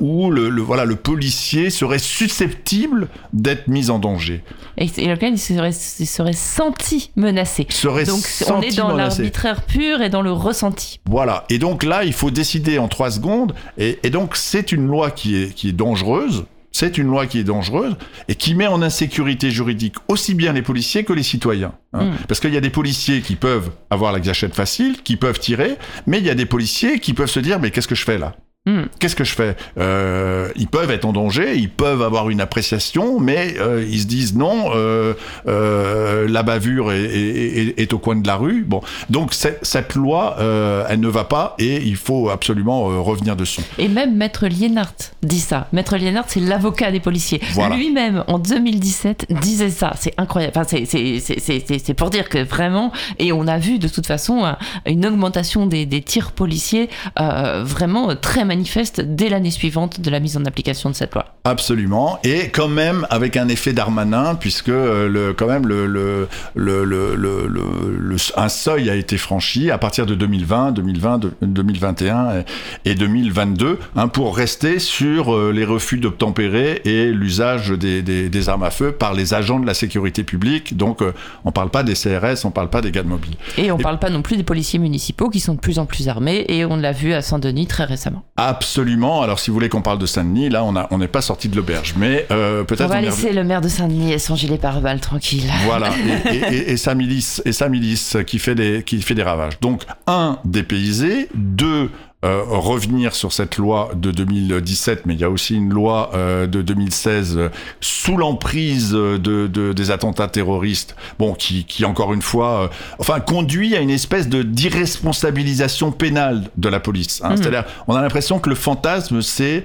où le, voilà, le policier serait susceptible d'être mis en danger. Et, lequel il serait, serait senti menacé. Serait donc on est dans l'arbitraire pur et dans le ressenti. Voilà. Et donc là, il faut décider en trois secondes. Et, et donc c'est une loi qui est, qui est dangereuse c'est une loi qui est dangereuse et qui met en insécurité juridique aussi bien les policiers que les citoyens. Hein. Mm. Parce qu'il y a des policiers qui peuvent avoir la gâchette facile, qui peuvent tirer, mais il y a des policiers qui peuvent se dire mais qu'est-ce que je fais là? Hmm. Qu'est-ce que je fais? Euh, Ils peuvent être en danger, ils peuvent avoir une appréciation, mais euh, ils se disent non, euh, la bavure est, est, est, au coin de la rue. Bon, donc cette loi, elle ne va pas et il faut absolument revenir dessus. Et même Maître Lienart dit ça. Maître Lienart, c'est l'avocat des policiers. Lui-même, en 2017, disait ça. C'est incroyable. Enfin, c'est pour dire que vraiment, et on a vu de toute façon une augmentation des, des tirs policiers vraiment très manifeste dès l'année suivante de la mise en application de cette loi. Absolument, et quand même avec un effet d'Armanin, puisque euh, le, quand même le, le, le, le, un seuil a été franchi à partir de 2020, 2020, 2021 et 2022, hein, pour rester sur euh, les refus d'obtempérer et l'usage des, des, des, armes à feu par les agents de la sécurité publique. Donc, euh, on parle pas des CRS, on parle pas des gardes mobiles. Et on parle pas non plus des policiers municipaux qui sont de plus en plus armés, et on l'a vu à Saint-Denis très récemment. Absolument. Alors, si vous voulez qu'on parle de Saint-Denis, là, on n'est pas sorti de l'auberge. Mais euh, peut-être. On va laisser le maire de Saint-Denis et son gilet pare-balles tranquille. Voilà. Et, sa milice, et sa milice qui fait des, qui fait des ravages. Donc, un, dépaysé. Deux, euh, revenir sur cette loi de 2017, mais il y a aussi une loi euh, de 2016 euh, sous l'emprise de, de- des attentats terroristes, bon, qui, qui encore une fois, enfin, conduit à une espèce de d'irresponsabilisation pénale de la police. hein. C'est-à-dire, on a l'impression que le fantasme, c'est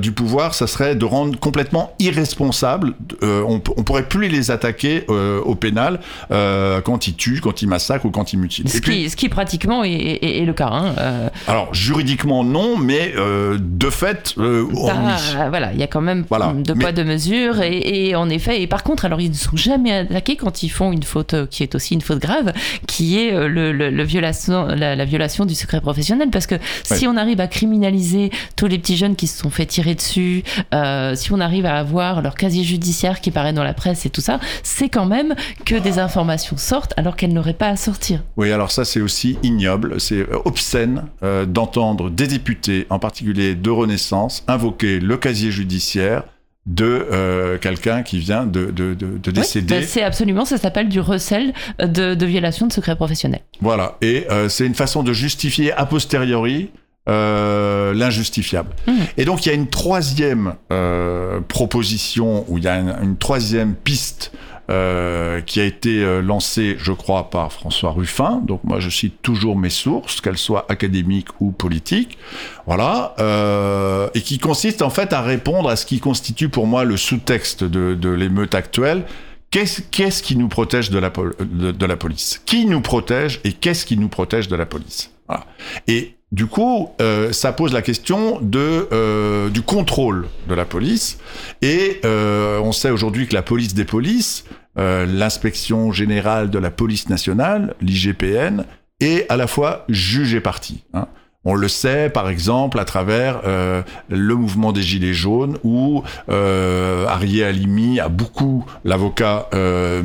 du pouvoir, ça serait de rendre complètement irresponsable. on, on pourrait plus les attaquer au pénal quand ils tuent, quand ils massacrent ou quand ils mutilent. Ce, puis- qui, ce qui pratiquement est, est- est le cas. hein. Alors juridiquement non, mais euh, de fait, euh, oh, bah, oui. Voilà, il y a quand même Voilà. de Mais- poids, de mesure. Et, et en effet, et par contre, alors ils ne sont jamais attaqués quand ils font une faute euh, qui est aussi une faute grave, qui est le, le- le violation, la, la violation du secret professionnel. Parce que si on arrive à criminaliser tous les petits jeunes qui se sont fait tirer dessus, euh, si on arrive à avoir leur casier judiciaire qui paraît dans la presse et tout ça, c'est quand même que des informations sortent alors qu'elles n'auraient pas à sortir. Oui, alors ça c'est aussi ignoble, c'est obscène euh, des députés, en particulier de Renaissance, invoquer le casier judiciaire de euh, quelqu'un qui vient de, de, de, de Oui, décéder. bah, c'est absolument, ça s'appelle du recel de, de violation de secret professionnel. Voilà, et euh, c'est une façon de justifier a posteriori euh, l'injustifiable. Mhm. Et donc il y a une troisième euh, proposition, ou il y a une, une troisième piste euh, qui a été euh, lancée, je crois, par François Ruffin. Donc moi je cite toujours mes sources, qu'elles soient académiques ou politiques. Voilà, euh, et qui consiste en fait à répondre à ce qui constitue pour moi le sous-texte de, de l'émeute actuelle. Qu'est-ce qu'est-ce qui nous protège de la, de la police? Qui nous protège et qu'est-ce qui nous protège de la police? Voilà. Et du coup, euh, ça pose la question euh, du contrôle de la police. Et euh, on sait aujourd'hui que la police des polices, l'inspection générale de la police nationale, l'IGPN, est à la fois juge et partie. hein. On le sait, par exemple, à travers euh, le mouvement des Gilets jaunes, où euh, Arié Halimi a beaucoup, l'avocat... Euh,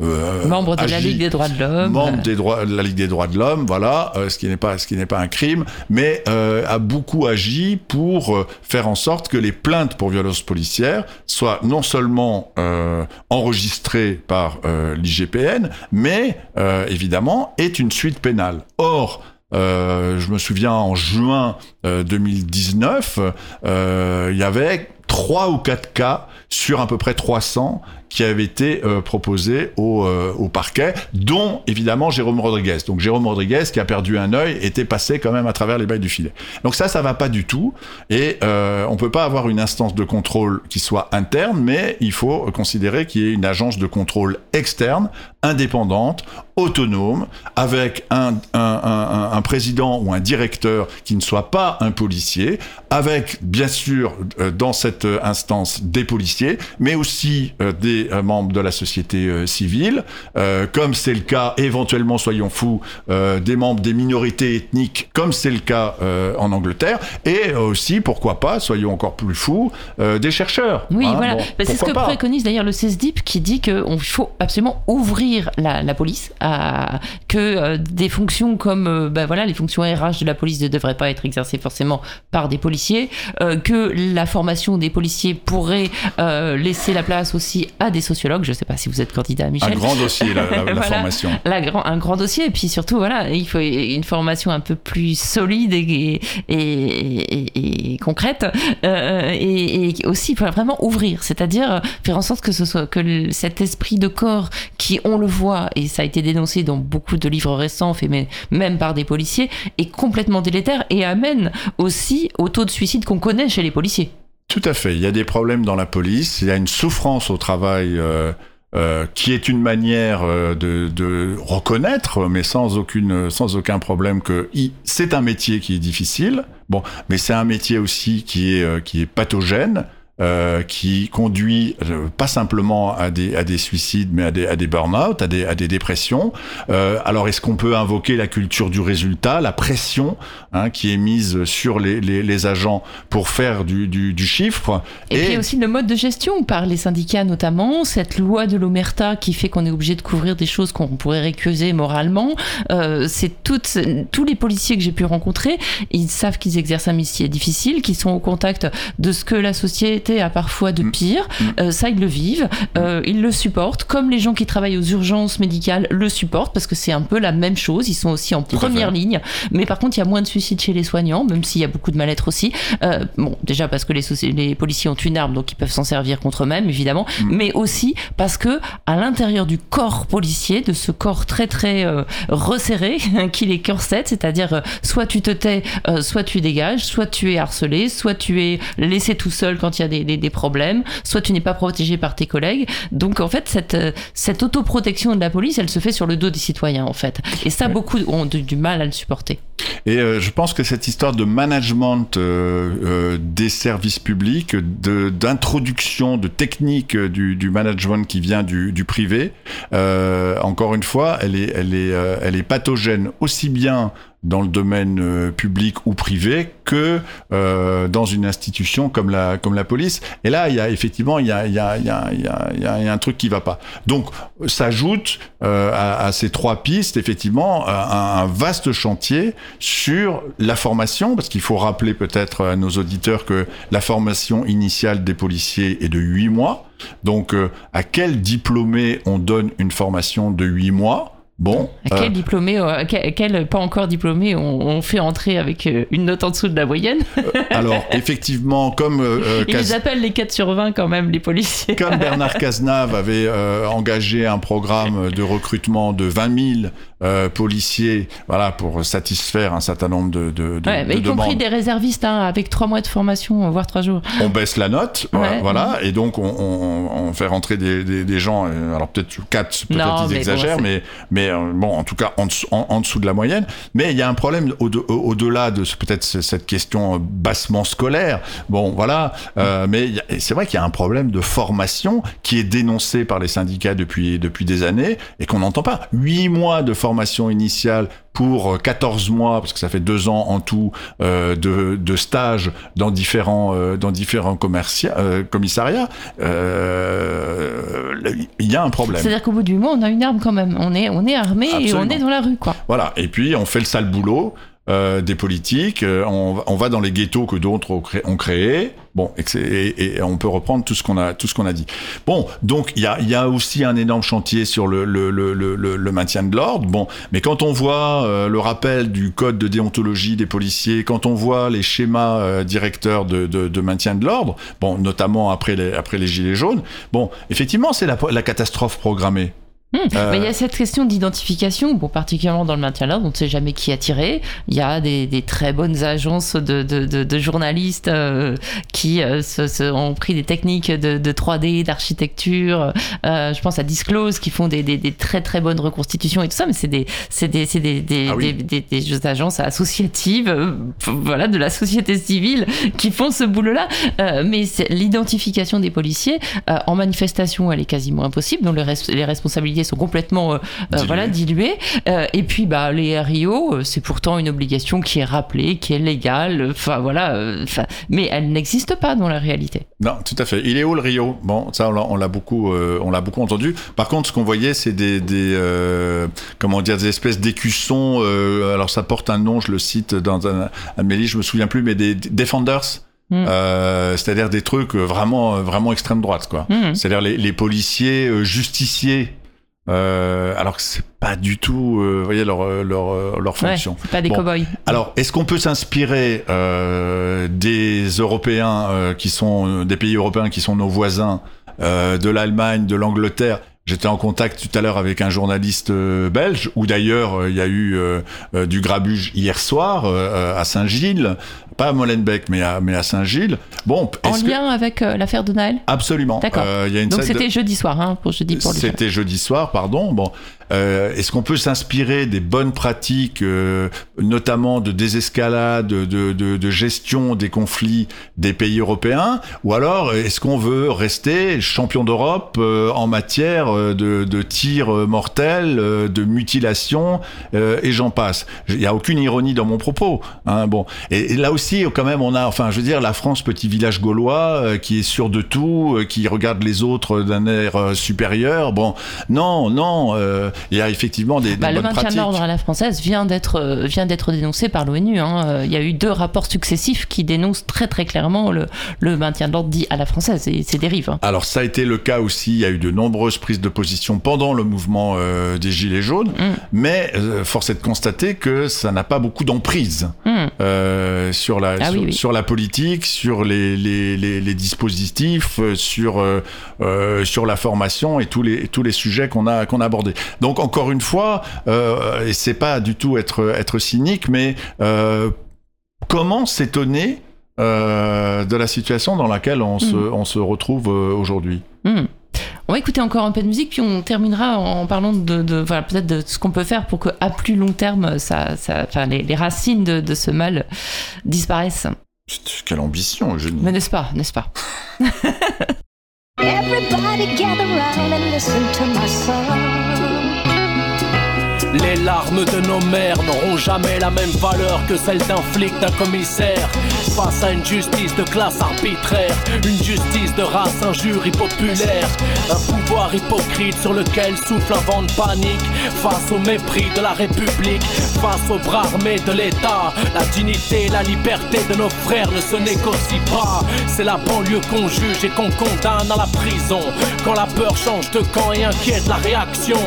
euh, Membre de la Ligue des droits de l'homme. membre des droits, de la Ligue des droits de l'homme, voilà, ce qui n'est pas, ce qui n'est pas un crime, mais a beaucoup agi pour faire en sorte que les plaintes pour violence policière soient non seulement enregistrées par l'IGPN, mais évidemment est une suite pénale. Or, euh, je me souviens en juin euh, 2019, euh, il y avait trois ou quatre cas sur à peu près 300 qui avaient été euh, proposés au, euh, au parquet, dont évidemment Jérôme Rodriguez. Donc Jérôme Rodriguez, qui a perdu un œil, était passé quand même à travers les bails du filet. Donc ça, ça va pas du tout. Et euh, on peut pas avoir une instance de contrôle qui soit interne, mais il faut considérer qu'il y ait une agence de contrôle externe, indépendante, autonome, avec un, un, président ou un directeur qui ne soit pas un policier, avec bien sûr euh, dans cette euh, instance des policiers, mais aussi euh, des euh, membres de la société euh, civile, comme c'est le cas éventuellement, soyons fous, des membres des minorités ethniques, comme c'est le cas en Angleterre, et aussi, pourquoi pas, soyons encore plus fous, des chercheurs. Oui, Hein, voilà. bon, Bah, c'est ce que pas préconise d'ailleurs le CESDIP qui dit qu'il faut absolument ouvrir la, la police, à, que des fonctions comme bah, voilà, les fonctions RH de la police ne devraient pas être exercées forcément par des policiers, euh, que la formation des policiers pourrait euh, laisser la place aussi à des sociologues. Je ne sais pas si vous êtes candidat, Michel. Un grand dossier, la, la- la Voilà. formation. La un grand dossier et puis surtout voilà il faut une formation un peu plus solide et, et, et- et concrète euh, et, aussi faut vraiment ouvrir c'est-à-dire faire en sorte que ce soit que cet esprit de corps qui on le voit et ça a été dénoncé dans beaucoup de livres récents faits même par des policiers est complètement délétère et amène aussi au taux de suicide qu'on connaît chez les policiers Tout à fait. Il y a des problèmes dans la police. Il y a une souffrance au travail euh, euh, qui est une manière euh, de, de reconnaître, mais sans aucune, sans aucun problème que c'est un métier qui est difficile. Bon, mais c'est un métier aussi qui est qui est pathogène. Euh, qui conduit euh, pas simplement à des, à des suicides, mais à des, à des burn-out, à des, à des dépressions. Euh, alors, est-ce qu'on peut invoquer la culture du résultat, la pression hein, qui est mise sur les, les, les agents pour faire du, du, du chiffre Et, puis aussi le mode de gestion par les syndicats notamment, cette loi de l'omerta qui fait qu'on est obligé de couvrir des choses qu'on pourrait récuser moralement. Euh, c'est toutes, tous les policiers que j'ai pu rencontrer, ils savent qu'ils exercent un métier difficile, qu'ils sont au contact de ce que la société à parfois de Mm. pire. Euh, ça, ils le vivent, euh, ils le supportent, comme les gens qui travaillent aux urgences médicales le supportent, parce que c'est un peu la même chose. Ils sont aussi en première ligne. Mais par contre, il y a moins de suicides chez les soignants, même s'il y a beaucoup de mal-être aussi. Euh, bon, déjà parce que les, policiers ont une arme, donc ils peuvent s'en servir contre eux-mêmes, évidemment. Mais aussi parce que à l'intérieur du corps policier, de ce corps très très resserré, qui les corsette, c'est-à-dire soit tu te tais, soit tu dégages, soit tu es harcelé, soit tu es laissé tout seul quand il y a des, des- des problèmes, soit tu n'es pas protégé par tes collègues. Donc en fait, cette, euh, cette autoprotection de la police, elle se fait sur le dos des citoyens en fait. Et ça, beaucoup ont du, du mal à le supporter. Et euh, je pense que cette histoire de management euh, euh, des services publics, d'introduction de, techniques du, du management qui vient du, du privé, encore une fois, elle est, elle, est, elle est pathogène aussi bien dans le domaine euh, public ou privé que euh, dans une institution comme la, comme la police. Et là, il y a effectivement il y a, il y, a, il y, a, il y, a, un truc qui va pas. Donc, s'ajoute euh, à, à ces trois pistes, effectivement, un, un vaste chantier sur la formation, parce qu'il faut rappeler peut-être à nos auditeurs que la formation initiale des policiers est de huit mois. Donc, euh, à quel diplômé on donne une formation de huit mois? Bon, À euh, quel diplômé, euh, quel, quel pas encore diplômé, on, on fait entrer avec euh, une note en dessous de la moyenne alors effectivement, comme euh, euh, Ils appellent les 4 sur 20 quand même, les policiers. Comme Bernard Cazenave avait euh, engagé un programme de recrutement de 20 000 euh, policiers, voilà, pour satisfaire un certain nombre de, de, de- Ouais, mais de y compris demandes. des réservistes hein, avec 3 mois de formation, voire 3 jours. On baisse la note, voilà, Ouais. voilà, et donc on, on, on fait rentrer des, des, des gens, euh, alors peut-être 4, Non, peut-être ils mais exagèrent, mais, mais euh, bon, en tout cas en dessous, en, en dessous de la moyenne. Mais il y a un problème au- au- au-delà de ce- peut-être ce- cette question euh, bassement scolaire. Bon, voilà, euh, mais y a- et c'est vrai qu'il y a un problème de formation qui est dénoncé par les syndicats depuis, depuis des années et qu'on n'entend pas. Huit mois de formation initiale pour euh, 14 mois, parce que ça fait deux ans en tout euh, de, de stage dans différents, euh, dans différents euh, commissariats, euh, il y a un problème. C'est-à-dire qu'au bout du mois, on a une arme quand même. On est, on est armé et on est dans la rue, quoi. Voilà. Et puis, on fait le sale boulot euh, des politiques. euh, on, va- on va dans les ghettos que d'autres ont, cré- ont créés. Bon, et, et- et on peut reprendre tout ce qu'on a, tout ce qu'on a dit. Bon, donc il y a, y a aussi un énorme chantier sur le, le, le- le maintien de l'ordre. Bon, mais quand on voit euh, le rappel du code de déontologie des policiers, quand on voit les schémas euh, directeurs de, de, de maintien de l'ordre, bon, notamment après les, après les gilets jaunes, bon, effectivement, c'est la, la catastrophe programmée. Hmm. Euh, Mais il y a cette question d'identification, bon, particulièrement dans le maintien de l'ordre, on ne sait jamais qui a tiré. Il y a des, des très bonnes agences de, de, de, de journalistes euh, qui euh, se, se- ont pris des techniques de, de 3D, d'architecture. Je pense à Disclose qui font des, des, des très très bonnes reconstitutions et tout ça, mais c'est des, Ah oui. agences associatives, voilà, de la société civile qui font ce boulot-là. Mais l'identification des policiers en manifestation, elle est quasiment impossible. Donc les, res- les responsabilités sont complètement euh, euh, Diluées. voilà diluées. Euh, et puis bah les RIO, c'est pourtant une obligation qui est rappelée, qui est légale. Enfin voilà, mais elle n'existe pas dans la réalité. Non, tout à fait. Il est où le Rio? Bon, ça on l'a- beaucoup, on l'a beaucoup entendu. Par contre, ce qu'on voyait, c'est des, des comment dire, des espèces d'écussons. alors ça porte un nom, je le cite dans un, livres, je me souviens plus, mais des des defenders. Mm. Euh, c'est-à-dire des trucs vraiment, vraiment extrême droite, quoi. Mhm. C'est-à-dire les, les policiers euh, justiciers. Euh, alors que c'est pas du tout, euh, vous voyez leur euh, leur euh, leur fonction. pas des Bon. cow-boys. Alors, est-ce qu'on peut s'inspirer euh, des Européens euh, qui sont des pays européens qui sont nos voisins, euh, de l'Allemagne, de l'Angleterre J'étais en contact tout à l'heure avec un journaliste euh, belge, où d'ailleurs euh, il y a eu euh, du grabuge hier soir à Saint-Gilles, pas à Molenbeek, mais à, mais à Saint-Gilles. Bon, En que- lien avec l'affaire de Naël? Absolument. D'accord. Donc de- c'était jeudi soir, hein, pour jeudi pour le c'était jeudi soir, pardon. Bon, euh, est-ce qu'on peut s'inspirer des bonnes pratiques, euh, notamment de désescalade, de, de, de gestion des conflits des pays européens, ou alors est-ce qu'on veut rester champion d'Europe euh, en matière euh, de, de tirs euh, mortels, euh, de mutilation, et j'en passe? Il n'y a aucune ironie dans mon propos. Hein, bon, et, là aussi, quand même, on a, enfin, je veux dire, la France, petit village gaulois, qui est sûr de tout, qui regarde les autres d'un air supérieur. Bon, non, non. euh, il y a effectivement des, des Bah, le maintien de l'ordre à la française vient d'être euh, vient d'être dénoncé par l'ONU. hein. Il y a eu deux rapports successifs qui dénoncent très très clairement le, le maintien de l'ordre dit à la française et ses dérives. hein. Alors ça a été le cas aussi, il y a eu de nombreuses prises de position pendant le mouvement euh, des Gilets jaunes, Mm. mais euh, force est de constater que ça n'a pas beaucoup d'emprise euh, sur, la, Ah sur, oui, oui. sur la politique, sur les, les, les, les dispositifs, sur, sur la formation et tous les, tous les sujets qu'on a, qu'on a abordés. Donc encore une fois, euh, et c'est pas du tout être, être cynique, mais euh, comment s'étonner euh, de la situation dans laquelle on, se, Mm. on se retrouve euh, aujourd'hui? Hmm. On va écouter encore un peu de musique, puis on terminera en parlant de, de- voilà, peut-être de ce qu'on peut faire pour que à plus long terme, ça, ça, enfin, les, les racines de, de ce mal disparaissent. Quelle ambition, Eugénie Mais n'est-ce pas, n'est-ce pas? Everybody gather round and listen to my song. Les larmes de nos mères n'auront jamais la même valeur que celle d'un flic, d'un commissaire. Face à une justice de classe arbitraire, une justice de race, un jury populaire, un pouvoir hypocrite sur lequel souffle un vent de panique. Face au mépris de la République, face aux bras armés de l'État, la dignité et la liberté de nos frères ne se négocient pas. C'est la banlieue qu'on juge et qu'on condamne à la prison. Quand la peur change de camp et inquiète la réaction,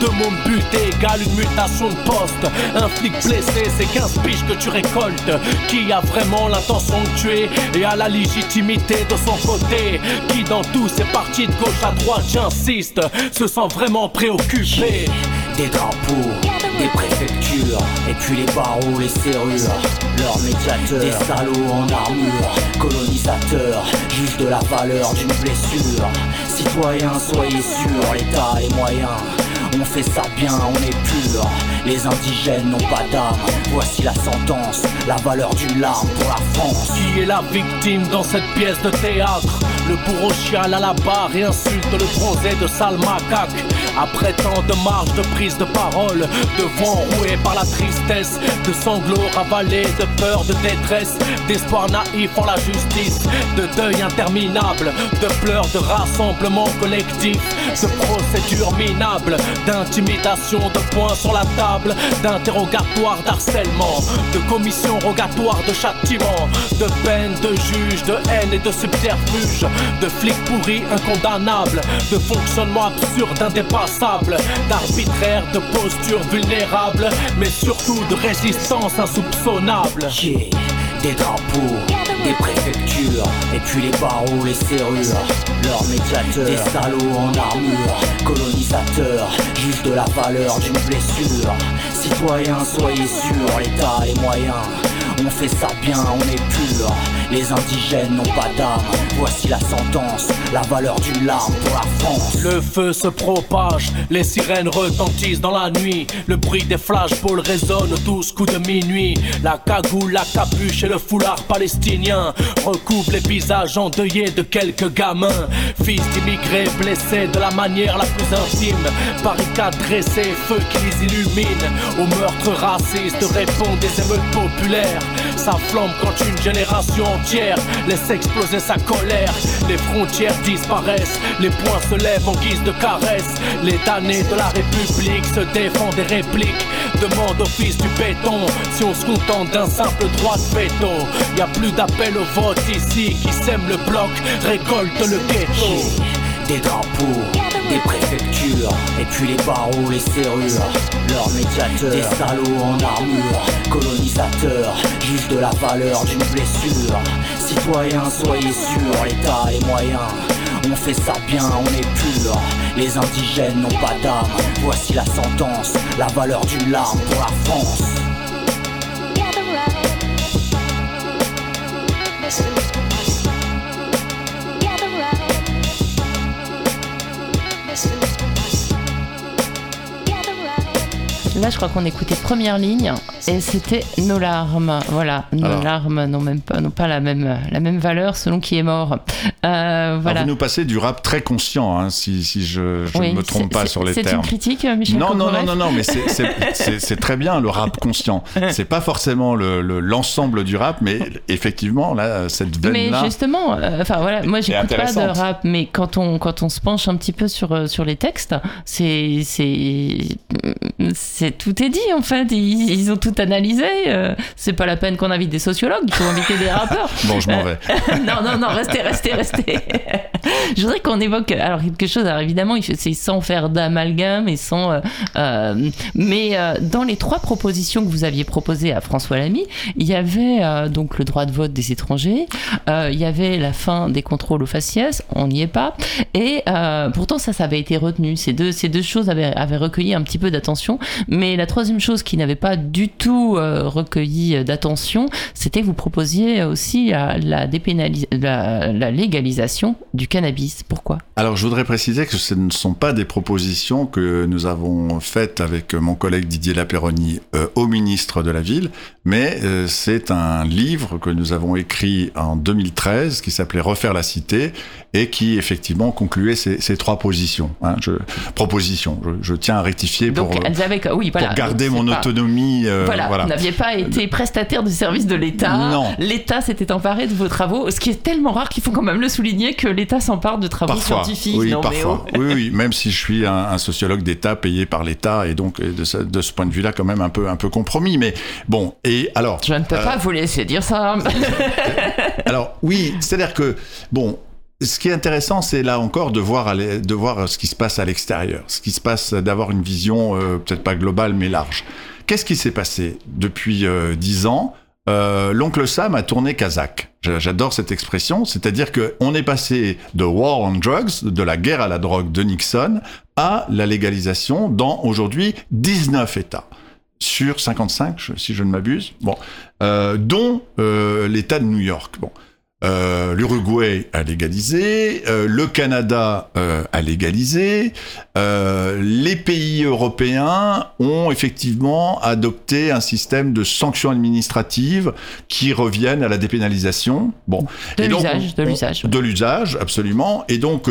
deux mômes butés égale une mutation de poste. Un flic blessé, c'est 15 piges que tu récoltes. Qui a vraiment l'intention de tuer et a la légitimité de son côté? Qui dans tous ces partis de gauche à droite, j'insiste, se sent vraiment préoccupé? Des drapeaux, des préfectures, et puis les barreaux, les serrures, leurs médiateurs, des salauds en armure, colonisateurs, juges de la valeur d'une blessure. Citoyens, soyez sûrs, l'État a les moyens. On fait ça bien, on est pur. Les indigènes n'ont pas d'âme. Voici la sentence, la valeur d'une larme pour la France. Qui est la victime dans cette pièce de théâtre? Le bourreau chiale à la barre et insulte le bronzé de sale macaque Après tant de marches, de prise de parole De vent roué par la tristesse De sanglots ravalés, de peur, de détresse D'espoir naïf en la justice De deuil interminable De pleurs, de rassemblement collectif De procédures minables D'intimidation, de points sur la table D'interrogatoire, d'harcèlement De commission rogatoire, de châtiment De peine, de juge, de haine et de subterfuge De flics pourris, incondamnables De fonctionnement absurde, indépassable D'arbitraire, de posture vulnérable Mais surtout de résistance insoupçonnable Yeah. Des drapeaux, des préfectures, et puis les barreaux, les serrures, leurs médiateurs, des salauds en armure, colonisateurs, juges de la valeur d'une blessure. Citoyens, soyez sûrs, l'État a les moyens. On fait ça bien, on est pur. Les indigènes n'ont pas d'âme. Voici la sentence, la valeur d'une larme pour la France. Le feu se propage, les sirènes retentissent dans la nuit. Le bruit des flashballs résonne douze coups de minuit. La cagoule, la capuche et le foulard palestinien recouvrent les visages endeuillés de quelques gamins. Fils d'immigrés blessés de la manière la plus intime. Barricades dressées, feu qui les illumine. Aux meurtres racistes répondent des émeutes populaires. Ça flambe quand une génération laisse exploser sa colère. Les frontières disparaissent, les poings se lèvent en guise de caresse. Les damnés de la République se défendent des répliques. Demande au fils du béton si on se contente d'un simple droit de veto. Y a plus d'appel au vote ici qui sème le bloc, récolte le ghetto. Des drapeaux, des préfectures, et puis les barreaux, les serrures, leurs médiateurs, des salauds en armure, colonisateurs, juges de la valeur d'une blessure. Citoyens, soyez sûrs, l'État a les moyens. On fait ça bien, on est pur. Les indigènes n'ont pas d'âme. Voici la sentence, la valeur d'une larme pour la France. Là, je crois qu'on écoutait première ligne et c'était nos larmes. Voilà, nos Alors. larmes n'ont même pas, n'ont pas la même, la même valeur selon qui est mort. Euh, voilà. Alors vous nous passez du rap très conscient, hein, si, si je, Oui, ne me trompe c'est- pas c'est- sur les C'est termes. une critique, euh, Michel Non, non, non, non, non, mais c'est- c'est c'est- c'est très bien le rap conscient. C'est pas forcément le- le- l'ensemble du rap, mais effectivement, là, cette Mais veine-là. justement, euh, enfin voilà, moi j'écoute pas de rap, mais quand on quand on se penche un petit peu sur euh, sur les textes, c'est c'est c'est tout est dit en fait. Ils, ils ont tout analysé. euh, c'est pas la peine qu'on invite des sociologues, il faut inviter des rappeurs. Bon, je m'en vais. non, non, non, restez, restez, restez. je voudrais qu'on évoque alors quelque chose. Alors évidemment, c'est sans faire d'amalgame et sans. euh, euh, mais euh, dans les trois propositions que vous aviez proposées à François Lamy, il y avait donc le droit de vote des étrangers, il y avait la fin des contrôles aux faciès, on n'y est pas, et pourtant ça, ça avait été retenu. Ces deux, ces deux choses avaient, recueilli un petit peu d'attention, mais la troisième chose qui n'avait pas du tout recueilli d'attention, c'était que vous proposiez aussi la, la, la légalisation du cannabis. Pourquoi? Alors, je voudrais préciser que ce ne sont pas des propositions que nous avons faites avec mon collègue Didier Lapéronie euh, au ministre de la Ville, mais euh, c'est un livre que nous avons écrit en 2013 qui s'appelait Refaire la cité et qui effectivement concluait ces, ces trois positions. Hein, je, propositions. Je, je tiens à rectifier Donc pour, euh, oui, voilà, pour garder mon pas- autonomie. euh, Voilà, voilà. vous n'aviez pas été prestataire du service de l'État. Non. L'État s'était emparé de vos travaux, ce qui est tellement rare qu'il faut quand même le souligner que l'État s'empare de travaux Parfois, scientifiques. oui, Non, mais parfois. oh. Oui, oui, même si je suis un, un sociologue d'État payé par l'État et donc euh, de ce, de ce point de vue-là, quand même un peu, un peu compromis. Mais bon, et alors. Je ne peux euh, pas vous laisser dire ça. Alors oui, c'est-à-dire que bon. Ce qui est intéressant, c'est là encore de voir, de voir ce qui se passe à l'extérieur, ce qui se passe, d'avoir une vision euh, peut-être pas globale mais large. Qu'est-ce qui s'est passé depuis euh, dix ans Euh, L'oncle Sam a tourné kazakh. J'a- J'adore cette expression, c'est-à-dire que on est passé de war on drugs, de la guerre à la drogue de Nixon, à la légalisation dans aujourd'hui 19 États sur 55, je- si je ne m'abuse, bon, euh, dont euh, l'État de New York. Bon. Euh, L'Uruguay a légalisé, euh, le Canada euh, a légalisé, euh, les pays européens ont effectivement adopté un système de sanctions administratives qui reviennent à la dépénalisation. Bon, De l'usage, de l'usage. de l'usage, absolument, et donc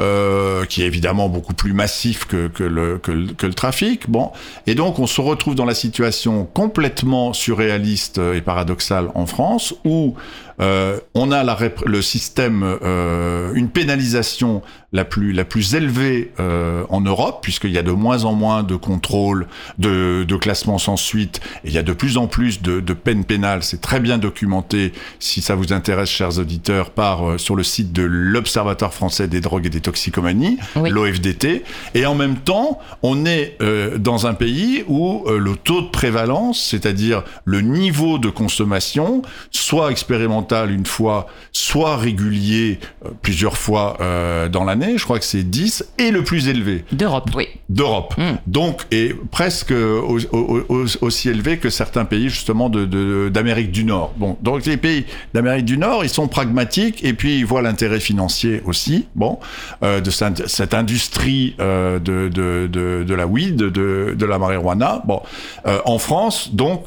euh, qui est évidemment beaucoup plus massif que, que, le, que, le, que le trafic. Bon, et donc on se retrouve dans la situation complètement surréaliste et paradoxale en France où euh, on a la le système, euh, une pénalisation la plus la plus élevée euh, en Europe, puisqu'il y a de moins en moins de contrôles, de, de classements sans suite, et il y a de plus en plus de, de peines pénales. C'est très bien documenté, si ça vous intéresse, chers auditeurs, par euh, sur le site de l'Observatoire français des drogues et des toxicomanies, Oui. l'OFDT. Et en même temps, on est euh, dans un pays où euh, le taux de prévalence, c'est-à-dire le niveau de consommation, soit expérimental une fois, soit régulier euh, plusieurs fois euh, dans je crois que c'est 10, et le plus élevé D'Europe, oui. d'Europe. Mm. Donc, et presque au- au- au- aussi élevé que certains pays justement de- de- d'Amérique du Nord. Bon, donc les pays d'Amérique du Nord, ils sont pragmatiques et puis ils voient l'intérêt financier aussi. Bon, euh, de cette, cette industrie euh, de, de, de, la weed, de, de la marijuana. Bon, Euh, en France, donc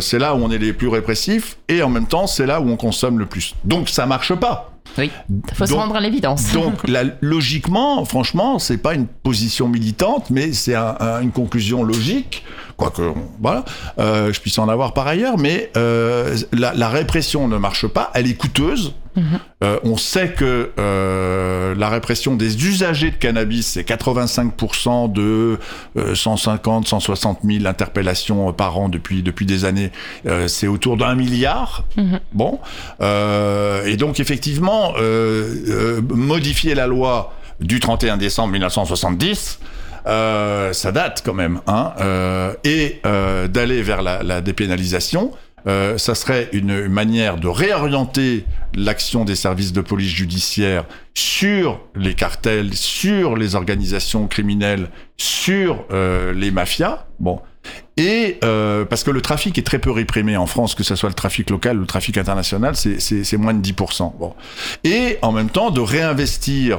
c'est là où on est les plus répressifs et en même temps c'est là où on consomme le plus. Donc ça marche pas. Oui. Il faut se rendre à l'évidence. Donc, la- logiquement, franchement, c'est pas une position militante, mais c'est un- un- une conclusion logique. Quoique, voilà, euh, je puisse en avoir par ailleurs, mais euh, la, la répression ne marche pas, elle est coûteuse. Euh, on sait que euh, la répression des usagers de cannabis, c'est 85% de euh, 150, 160 000 interpellations par an depuis, depuis des années. Euh, c'est autour d'un milliard. Bon. Euh, et donc, effectivement, euh, euh, modifier la loi du 31 décembre 1970, euh, ça date quand même, hein, euh, et euh, d'aller vers la, la dépénalisation, euh, ça serait une manière de réorienter l'action des services de police judiciaire sur les cartels, sur les organisations criminelles, sur euh, les mafias. Bon. Et euh, parce que le trafic est très peu réprimé en France, que ce soit le trafic local ou le trafic international, c'est- moins de 10%. Bon. Et en même temps, de réinvestir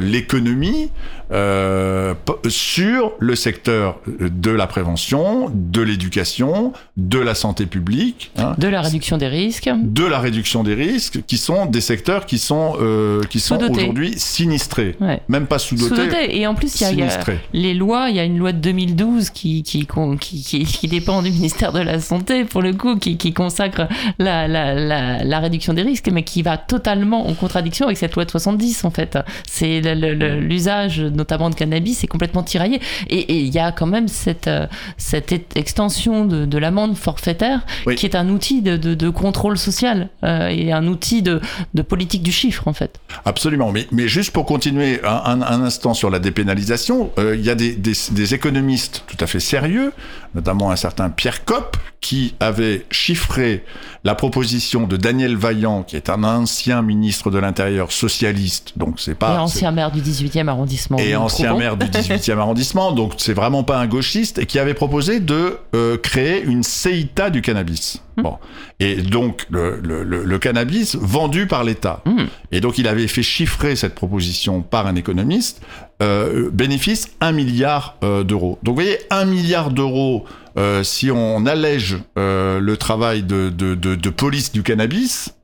l'économie euh, sur le secteur de la prévention, de l'éducation, de la santé publique, hein, De la réduction des risques. de la réduction des risques, qui sont des secteurs qui sont euh, qui sont aujourd'hui sinistrés, Ouais. même pas sous-dotés, Sous-doté. Et en plus, il y a- y, les lois. Il y a une loi de 2012 qui, qui, con- qui, qui, qui dépend du ministère de la Santé, pour le coup, qui, qui consacre la, la, la, la réduction des risques, mais qui va totalement en contradiction avec cette loi de 70, en fait. C'est l'usage, notamment de cannabis, est complètement tiraillé. Et il y a quand même cette, euh, cette é- extension de, de l'amende forfaitaire, Oui. qui est un outil de, de, de contrôle social euh, et un outil de, politique du chiffre, en fait. Absolument, mais, mais juste pour continuer un, un- un instant sur la dépénalisation, euh, il y a des, des- des économistes tout à fait sérieux, notamment un certain Pierre Kopp, qui avait chiffré la proposition de Daniel Vaillant, qui est un ancien ministre de l'Intérieur socialiste, donc c'est pas... et ancien maire du 18e arrondissement. et ancien maire du 18e arrondissement, donc c'est vraiment pas un gauchiste, et qui avait proposé de euh, créer une CEITA du cannabis. Bon. Et donc le, le- le- le cannabis vendu par l'État. Mm. Et donc il avait fait chiffrer cette proposition par un économiste, euh, bénéfice 1 milliard euh, d'euros. Donc vous voyez, 1 milliard d'euros, euh, si on allège euh, le travail de, de, de, de police du cannabis,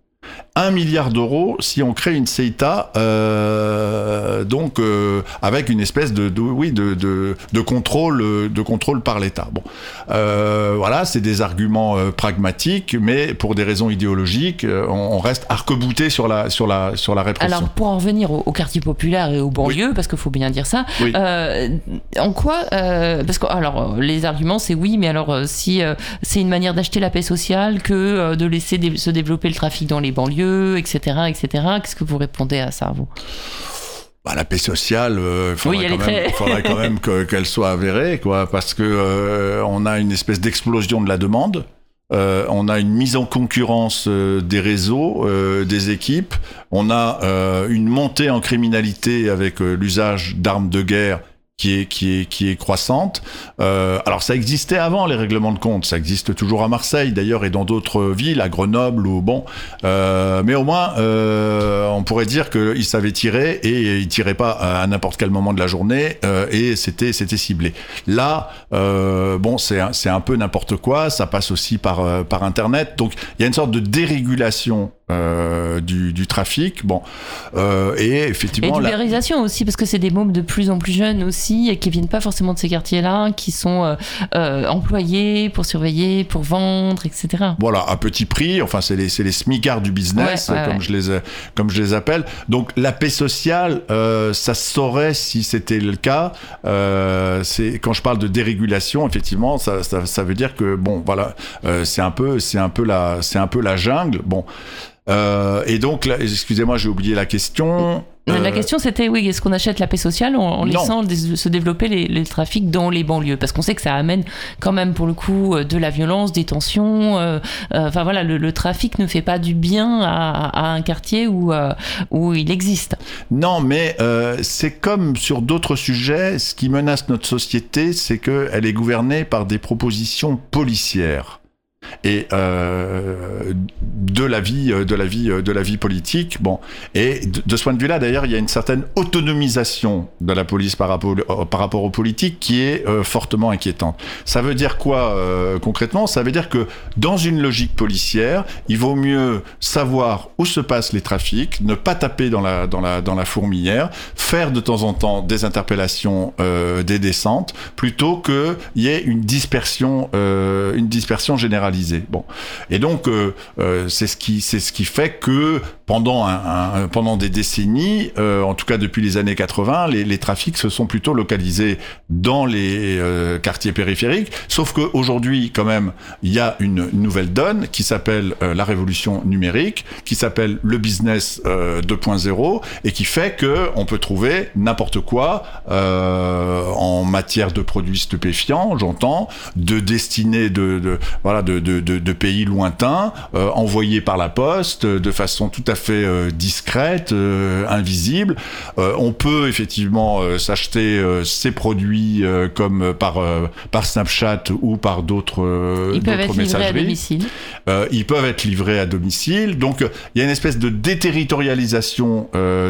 1 milliard d'euros si on crée une CETA, euh, donc euh, avec une espèce de, de- oui de, de, de contrôle euh, de contrôle par l'État. Bon, euh, voilà, c'est des arguments pragmatiques, mais pour des raisons idéologiques, on, on reste arc-bouté sur la sur la sur la répression. Alors, pour en revenir au, au quartier populaire et aux banlieues, parce qu'il faut bien dire ça, Oui. en quoi Parce que, alors, les arguments, c'est oui, mais alors, si c'est une manière d'acheter la paix sociale que de laisser dé- se développer le trafic dans les banlieues, etc., etc., qu'est-ce que vous répondez à ça, vous? Bah, la paix sociale, euh, faudrait, Oui, quand même, très- faudrait quand même que- qu'elle soit avérée, quoi, parce que euh, on a une espèce d'explosion de la demande. Euh, on a une mise en concurrence euh, des réseaux, euh, des équipes. On a une montée en criminalité avec l'usage d'armes de guerre qui est qui est qui est croissante. Euh, alors ça existait avant les règlements de compte, ça existe toujours à Marseille d'ailleurs et dans d'autres villes, à Grenoble ou bon. Euh, mais au moins euh, on pourrait dire qu'ils savaient tirer et ils tiraient pas à n'importe quel moment de la journée euh, et c'était c'était ciblé. Là, euh, bon c'est un- c'est un peu n'importe quoi, ça passe aussi par euh, par internet, donc il y a une sorte de dérégulation euh, du, du trafic. Bon euh, et Et effectivement là- d'ubérisation aussi, parce que c'est des mômes de plus en plus jeunes aussi, qui viennent pas forcément de ces quartiers-là, qui sont euh, euh, employés pour surveiller, pour vendre, etc. Voilà, à petit prix. Enfin, c'est les, les smicards du business, Ouais, ouais, comme ouais. je les, comme je les appelle. Donc, la paix sociale, euh, ça se saurait si c'était le cas. Quand je parle de dérégulation, effectivement, ça, ça, ça veut dire que bon, voilà, c'est un peu, c'est un peu la, c'est un peu la jungle. Bon. Euh, et donc, excusez-moi, j'ai oublié la question. La Euh, question c'était oui, est-ce qu'on achète la paix sociale en, laissant se développer les, les trafics dans les banlieues? Parce qu'on sait que ça amène quand même pour le coup euh, de la violence, des tensions. euh, euh, Enfin voilà, le, le trafic ne fait pas du bien à, à un quartier où, euh, où il existe. Non, mais euh, c'est comme sur d'autres sujets, ce qui menace notre société, c'est qu'elle est gouvernée par des propositions policières et euh, de la vie, euh, de la vie, euh, de la vie politique. Bon, et de, ce point de vue-là, d'ailleurs, il y a une certaine autonomisation de la police par rapport, par rapport aux politiques qui est fortement inquiétante. Ça veut dire quoi concrètement? Ça veut dire que dans une logique policière, il vaut mieux savoir où se passent les trafics, ne pas taper dans la dans fourmilière, faire de temps en temps des interpellations, des descentes, plutôt que y ait une dispersion une dispersion généralisée. Bon, et donc euh, euh, c'est ce qui c'est ce qui fait que pendant un, un- pendant des décennies, euh, en tout cas depuis les années 80, les, les trafics se sont plutôt localisés dans les euh, quartiers périphériques. Sauf qu'aujourd'hui, quand même, il y a une nouvelle donne qui s'appelle euh, la révolution numérique, qui s'appelle le business euh, 2.0 et qui fait que on peut trouver n'importe quoi euh, en matière de produits stupéfiants, j'entends, de destinés de, de voilà de, de, de, de pays lointains, euh, envoyés par la poste euh, de façon tout à fait euh, discrète, euh, invisible. Euh, on peut effectivement s'acheter ces produits comme par par Snapchat ou par d'autres Ils peuvent être livrés à domicile. Ils peuvent être livrés à domicile. Donc, il y a une espèce de déterritorialisation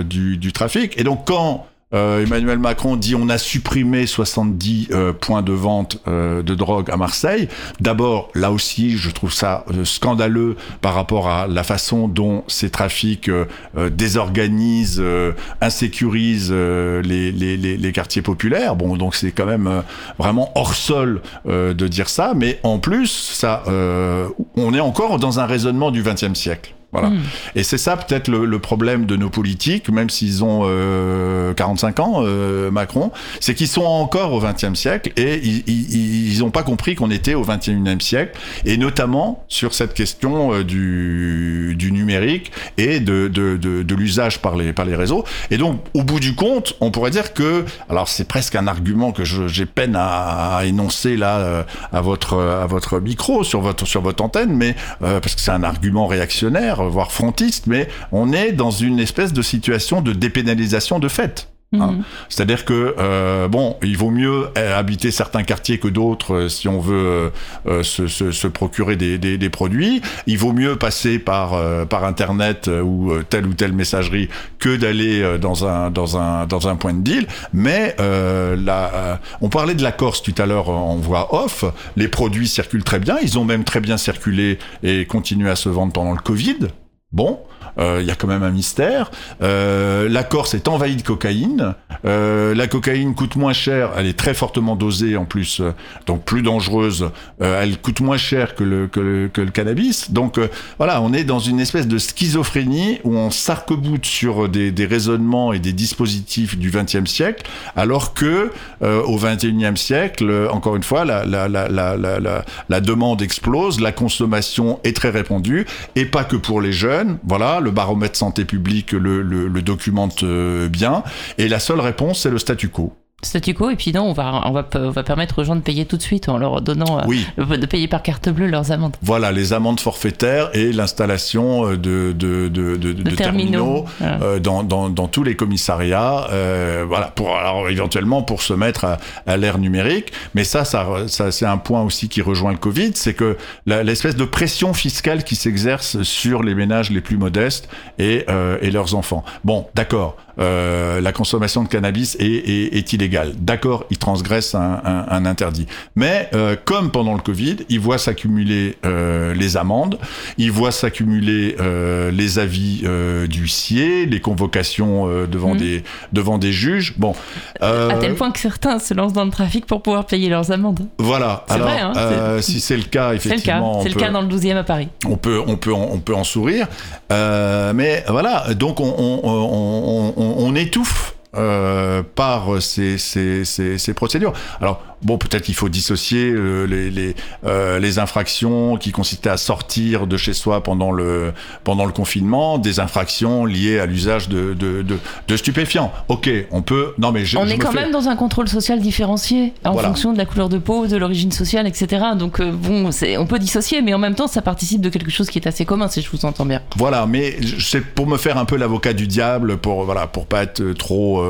du, du trafic. Et donc, quand Euh, Emmanuel Macron dit on a supprimé 70 euh, points de vente euh, de drogue à Marseille. D'abord, là aussi, je trouve ça euh, scandaleux par rapport à la façon dont ces trafics euh, euh, désorganisent, insécurisent les, les, les, les quartiers populaires. Bon, donc c'est quand même vraiment hors sol de dire ça, mais en plus, ça, on est encore dans un raisonnement du XXe siècle. Voilà. Mm. Et c'est ça peut-être le, le problème de nos politiques, même s'ils ont euh, 45 ans, euh, Macron, c'est qu'ils sont encore au XXe siècle et ils n'ont pas compris qu'on était au XXIe siècle, et notamment sur cette question euh, du, du numérique et de, de, de, de l'usage par les, par les réseaux. Et donc, au bout du compte, on pourrait dire que, alors c'est presque un argument que j'ai peine à, à énoncer là euh, à votre à votre micro sur votre sur votre antenne, mais euh, parce que c'est un argument réactionnaire, voire frontiste, mais on est dans une espèce de situation de dépénalisation de fait. Hein. Mhm. C'est-à-dire que euh, bon, il vaut mieux euh, habiter certains quartiers que d'autres euh, si on veut euh, euh, se, se, se procurer des, des, des produits. Il vaut mieux passer par euh, par internet ou telle ou telle messagerie que d'aller dans un dans un dans un point de deal. Mais euh, la, euh, on parlait de la Corse tout à l'heure en voix off. Les produits circulent très bien. Ils ont même très bien circulé et continué à se vendre pendant le Covid. Bon, il y a quand même un mystère. Euh, la Corse est envahie de cocaïne. Euh, la cocaïne coûte moins cher. Elle est très fortement dosée en plus, euh, donc plus dangereuse. Euh, elle coûte moins cher que le, cannabis. Donc euh, voilà, on est dans une espèce de schizophrénie où on s'arc-boute sur des, raisonnements et des dispositifs du XXe siècle, alors que euh, au XXIe siècle, euh, encore une fois, la, la demande explose, la consommation est très répandue, et pas que pour les jeunes. Voilà, le baromètre santé publique le, le, le documente euh, bien. Et la seule réponse, c'est le statu quo. Statu quo, et puis non, on va, on va, on va permettre aux gens de payer tout de suite en leur donnant, euh, Oui. de payer par carte bleue leurs amendes. Voilà, les amendes forfaitaires et l'installation euh, de, de, de, de, de terminaux. Voilà. euh, dans, dans, dans tous les commissariats, euh, voilà, pour alors éventuellement pour se mettre à, à l'ère numérique. Mais ça, ça, ça c'est un point aussi qui rejoint le Covid, c'est que l'espèce de pression fiscale qui s'exerce sur les ménages les plus modestes et, euh, et leurs enfants. Bon, d'accord. Euh, la consommation de cannabis est, est, est illégale. D'accord, ils transgressent un, un, un interdit. Mais euh, comme pendant le Covid, ils voient s'accumuler euh, les amendes, ils voient s'accumuler les avis euh, d'huissier, les convocations devant Mhm. des devant des juges. Bon, À tel point que certains se lancent dans le trafic pour pouvoir payer leurs amendes. voilà. C'est vrai, hein, si c'est le cas, C'est le cas. effectivement, C'est le cas dans le 12e à Paris. on peut, on peut, en- on peut en sourire, mais voilà. Donc on, on, on, on, étouffe. euh, par ces, ces procédures. Alors bon, peut-être qu'il faut dissocier euh, les les, euh, les infractions qui consistaient à sortir de chez soi pendant le pendant le confinement, des infractions liées à l'usage de, de, de, de stupéfiants. Ok, on peut. Non mais je, on je est quand fais- même dans un contrôle social différencié en Voilà. fonction de la couleur de peau, de l'origine sociale, etc. Donc euh, bon, on peut dissocier, mais en même temps, ça participe de quelque chose qui est assez commun, si je vous entends bien. Voilà, mais c'est pour me faire un peu l'avocat du diable, pour voilà, pour pas être trop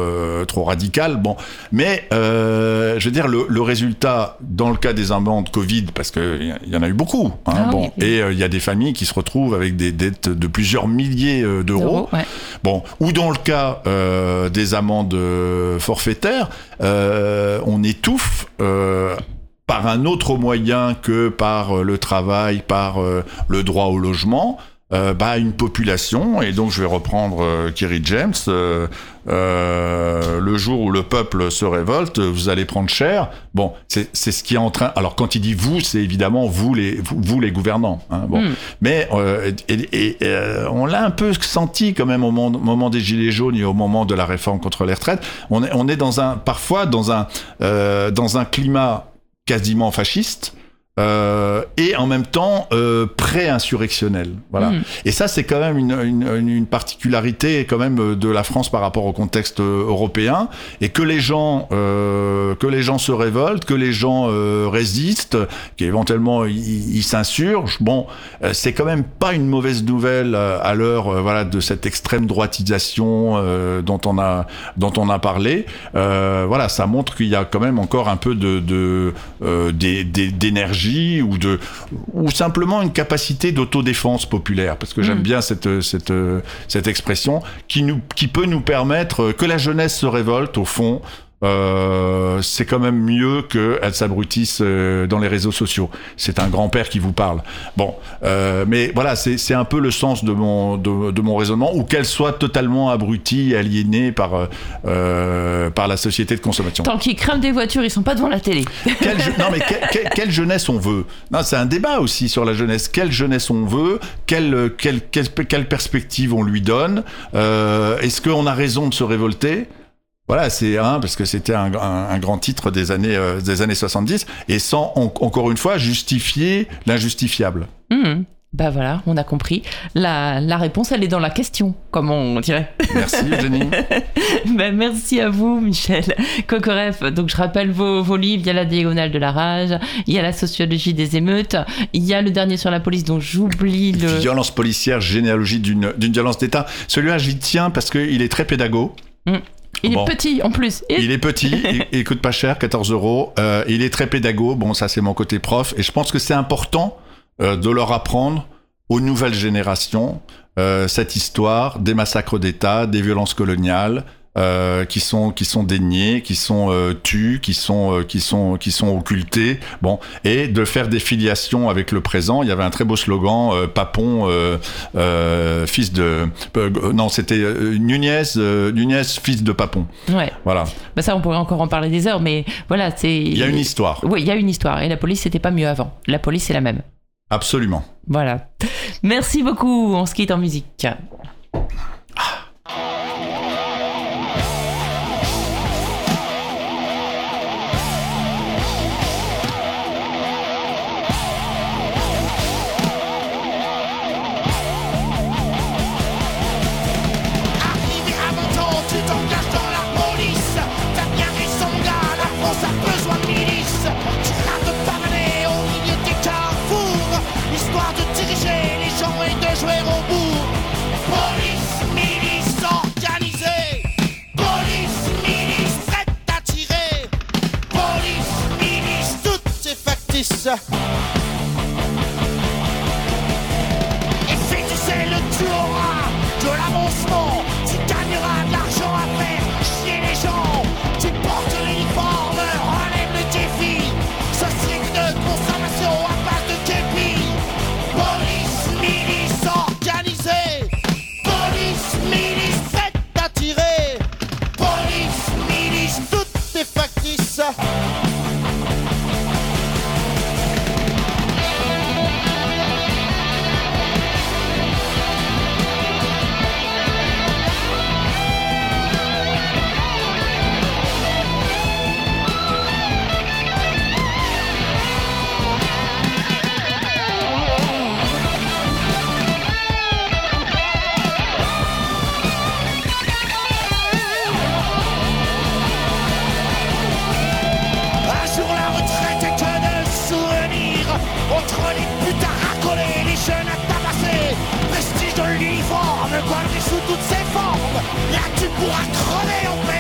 trop radical. Bon, mais je veux dire le, le résultat dans le cas des amendes Covid, parce que il y en a eu beaucoup. Hein, Ah bon, oui, oui. et euh, il y a des familles qui se retrouvent avec des dettes de plusieurs milliers euh, d'euros. Ouais. Bon, ou dans le cas euh, des amendes euh, forfaitaires, euh, on étouffe. Euh, par un autre moyen que par euh, le travail, par euh, le droit au logement, euh, bah, une population, et donc je vais reprendre euh, Kerry James, euh, euh, le jour où le peuple se révolte, vous allez prendre cher. Bon, c'est c'est ce qui est en train. Alors quand il dit vous, c'est évidemment vous les vous, vous les gouvernants. Hein, bon, Mm. mais euh, et, et- et, euh, on l'a un peu senti quand même au moment, moment des gilets jaunes et au moment de la réforme contre les retraites. On est on est dans un parfois dans un euh, dans un climat quasiment fasciste. Euh, et en même temps euh, pré-insurrectionnel. Voilà. Mm. Et ça, c'est quand même une, une, une particularité quand même euh, de la France par rapport au contexte euh, européen, et que les gens euh, que les gens se révoltent, que les gens euh, résistent, qu'éventuellement ils s'insurgent. Bon, euh, c'est quand même pas une mauvaise nouvelle à l'heure voilà de cette extrême droitisation euh, dont on a dont on a parlé. Euh, voilà, ça montre qu'il y a quand même encore un peu de de, ou de ou simplement une capacité d'autodéfense populaire parce que j'aime Mm. bien cette cette cette expression qui nous qui peut nous permettre que la jeunesse se révolte au fond euh, c'est quand même mieux qu'elle s'abrutisse euh, dans les réseaux sociaux. C'est un grand-père qui vous parle. Bon, euh, mais voilà, c'est un peu le sens de mon, de, de mon raisonnement, ou qu'elle soit totalement abrutie, aliénée par, euh, par la société de consommation. Tant qu'ils crament des voitures, ils sont pas devant la télé. Quelle je- non mais que- que- quelle jeunesse on veut? C'est un débat aussi sur la jeunesse. Quelle jeunesse on veut? Quelle quelle quelle, quelle perspective on lui donne? Euh, Est-ce qu'on a raison de se révolter? Voilà, c'est un parce que c'était un, un- un grand titre des années euh, des années 70 et sans en- encore une fois justifier l'injustifiable. Hmm. Bah voilà, on a compris. La, la réponse, elle est dans la question, comme on dirait. Merci Eugénie. Bah, merci à vous, Michel. Cocoref, donc je rappelle vos, vos livres. Il y a La Diagonale de la Rage, il y a La Sociologie des émeutes, il y a le dernier sur la police dont j'oublie le. Violence policière, généalogie d'une violence d'État. Celui-là, j'y tiens parce qu'il est très pédago. Il Bon. est petit en plus. Il est petit, il, il coûte pas cher, 14 euros. Euh, il est très pédago. Bon, ça c'est mon côté prof. Et je pense que c'est important euh, de leur apprendre aux nouvelles générations euh, cette histoire des massacres d'État, des violences coloniales. Euh, qui sont qui sont déniés, qui sont euh, tus, qui sont euh, qui sont qui sont occultés. Bon, et de faire des filiations avec le présent. Il y avait un très beau slogan euh, Papon, fils de non, c'était Nunez, Nunez, fils de Papon. Ouais. Voilà. Bah ça, on pourrait encore en parler des heures, mais voilà, c'est. Il y a une histoire. Oui, il y a une histoire. Et la police, c'était pas mieux avant. La police, c'est la même. Absolument. Voilà. Merci beaucoup. On se quitte en musique. Et si tu sais le tu auras de l'avancement, tu gagneras de l'argent à faire chier les gens. Tu portes l'uniforme, relève le défi. Société de consommation à base de képi. Police, milice organisée. Police, milice prête à tirer. Police, milice, toutes ces factices. What could they?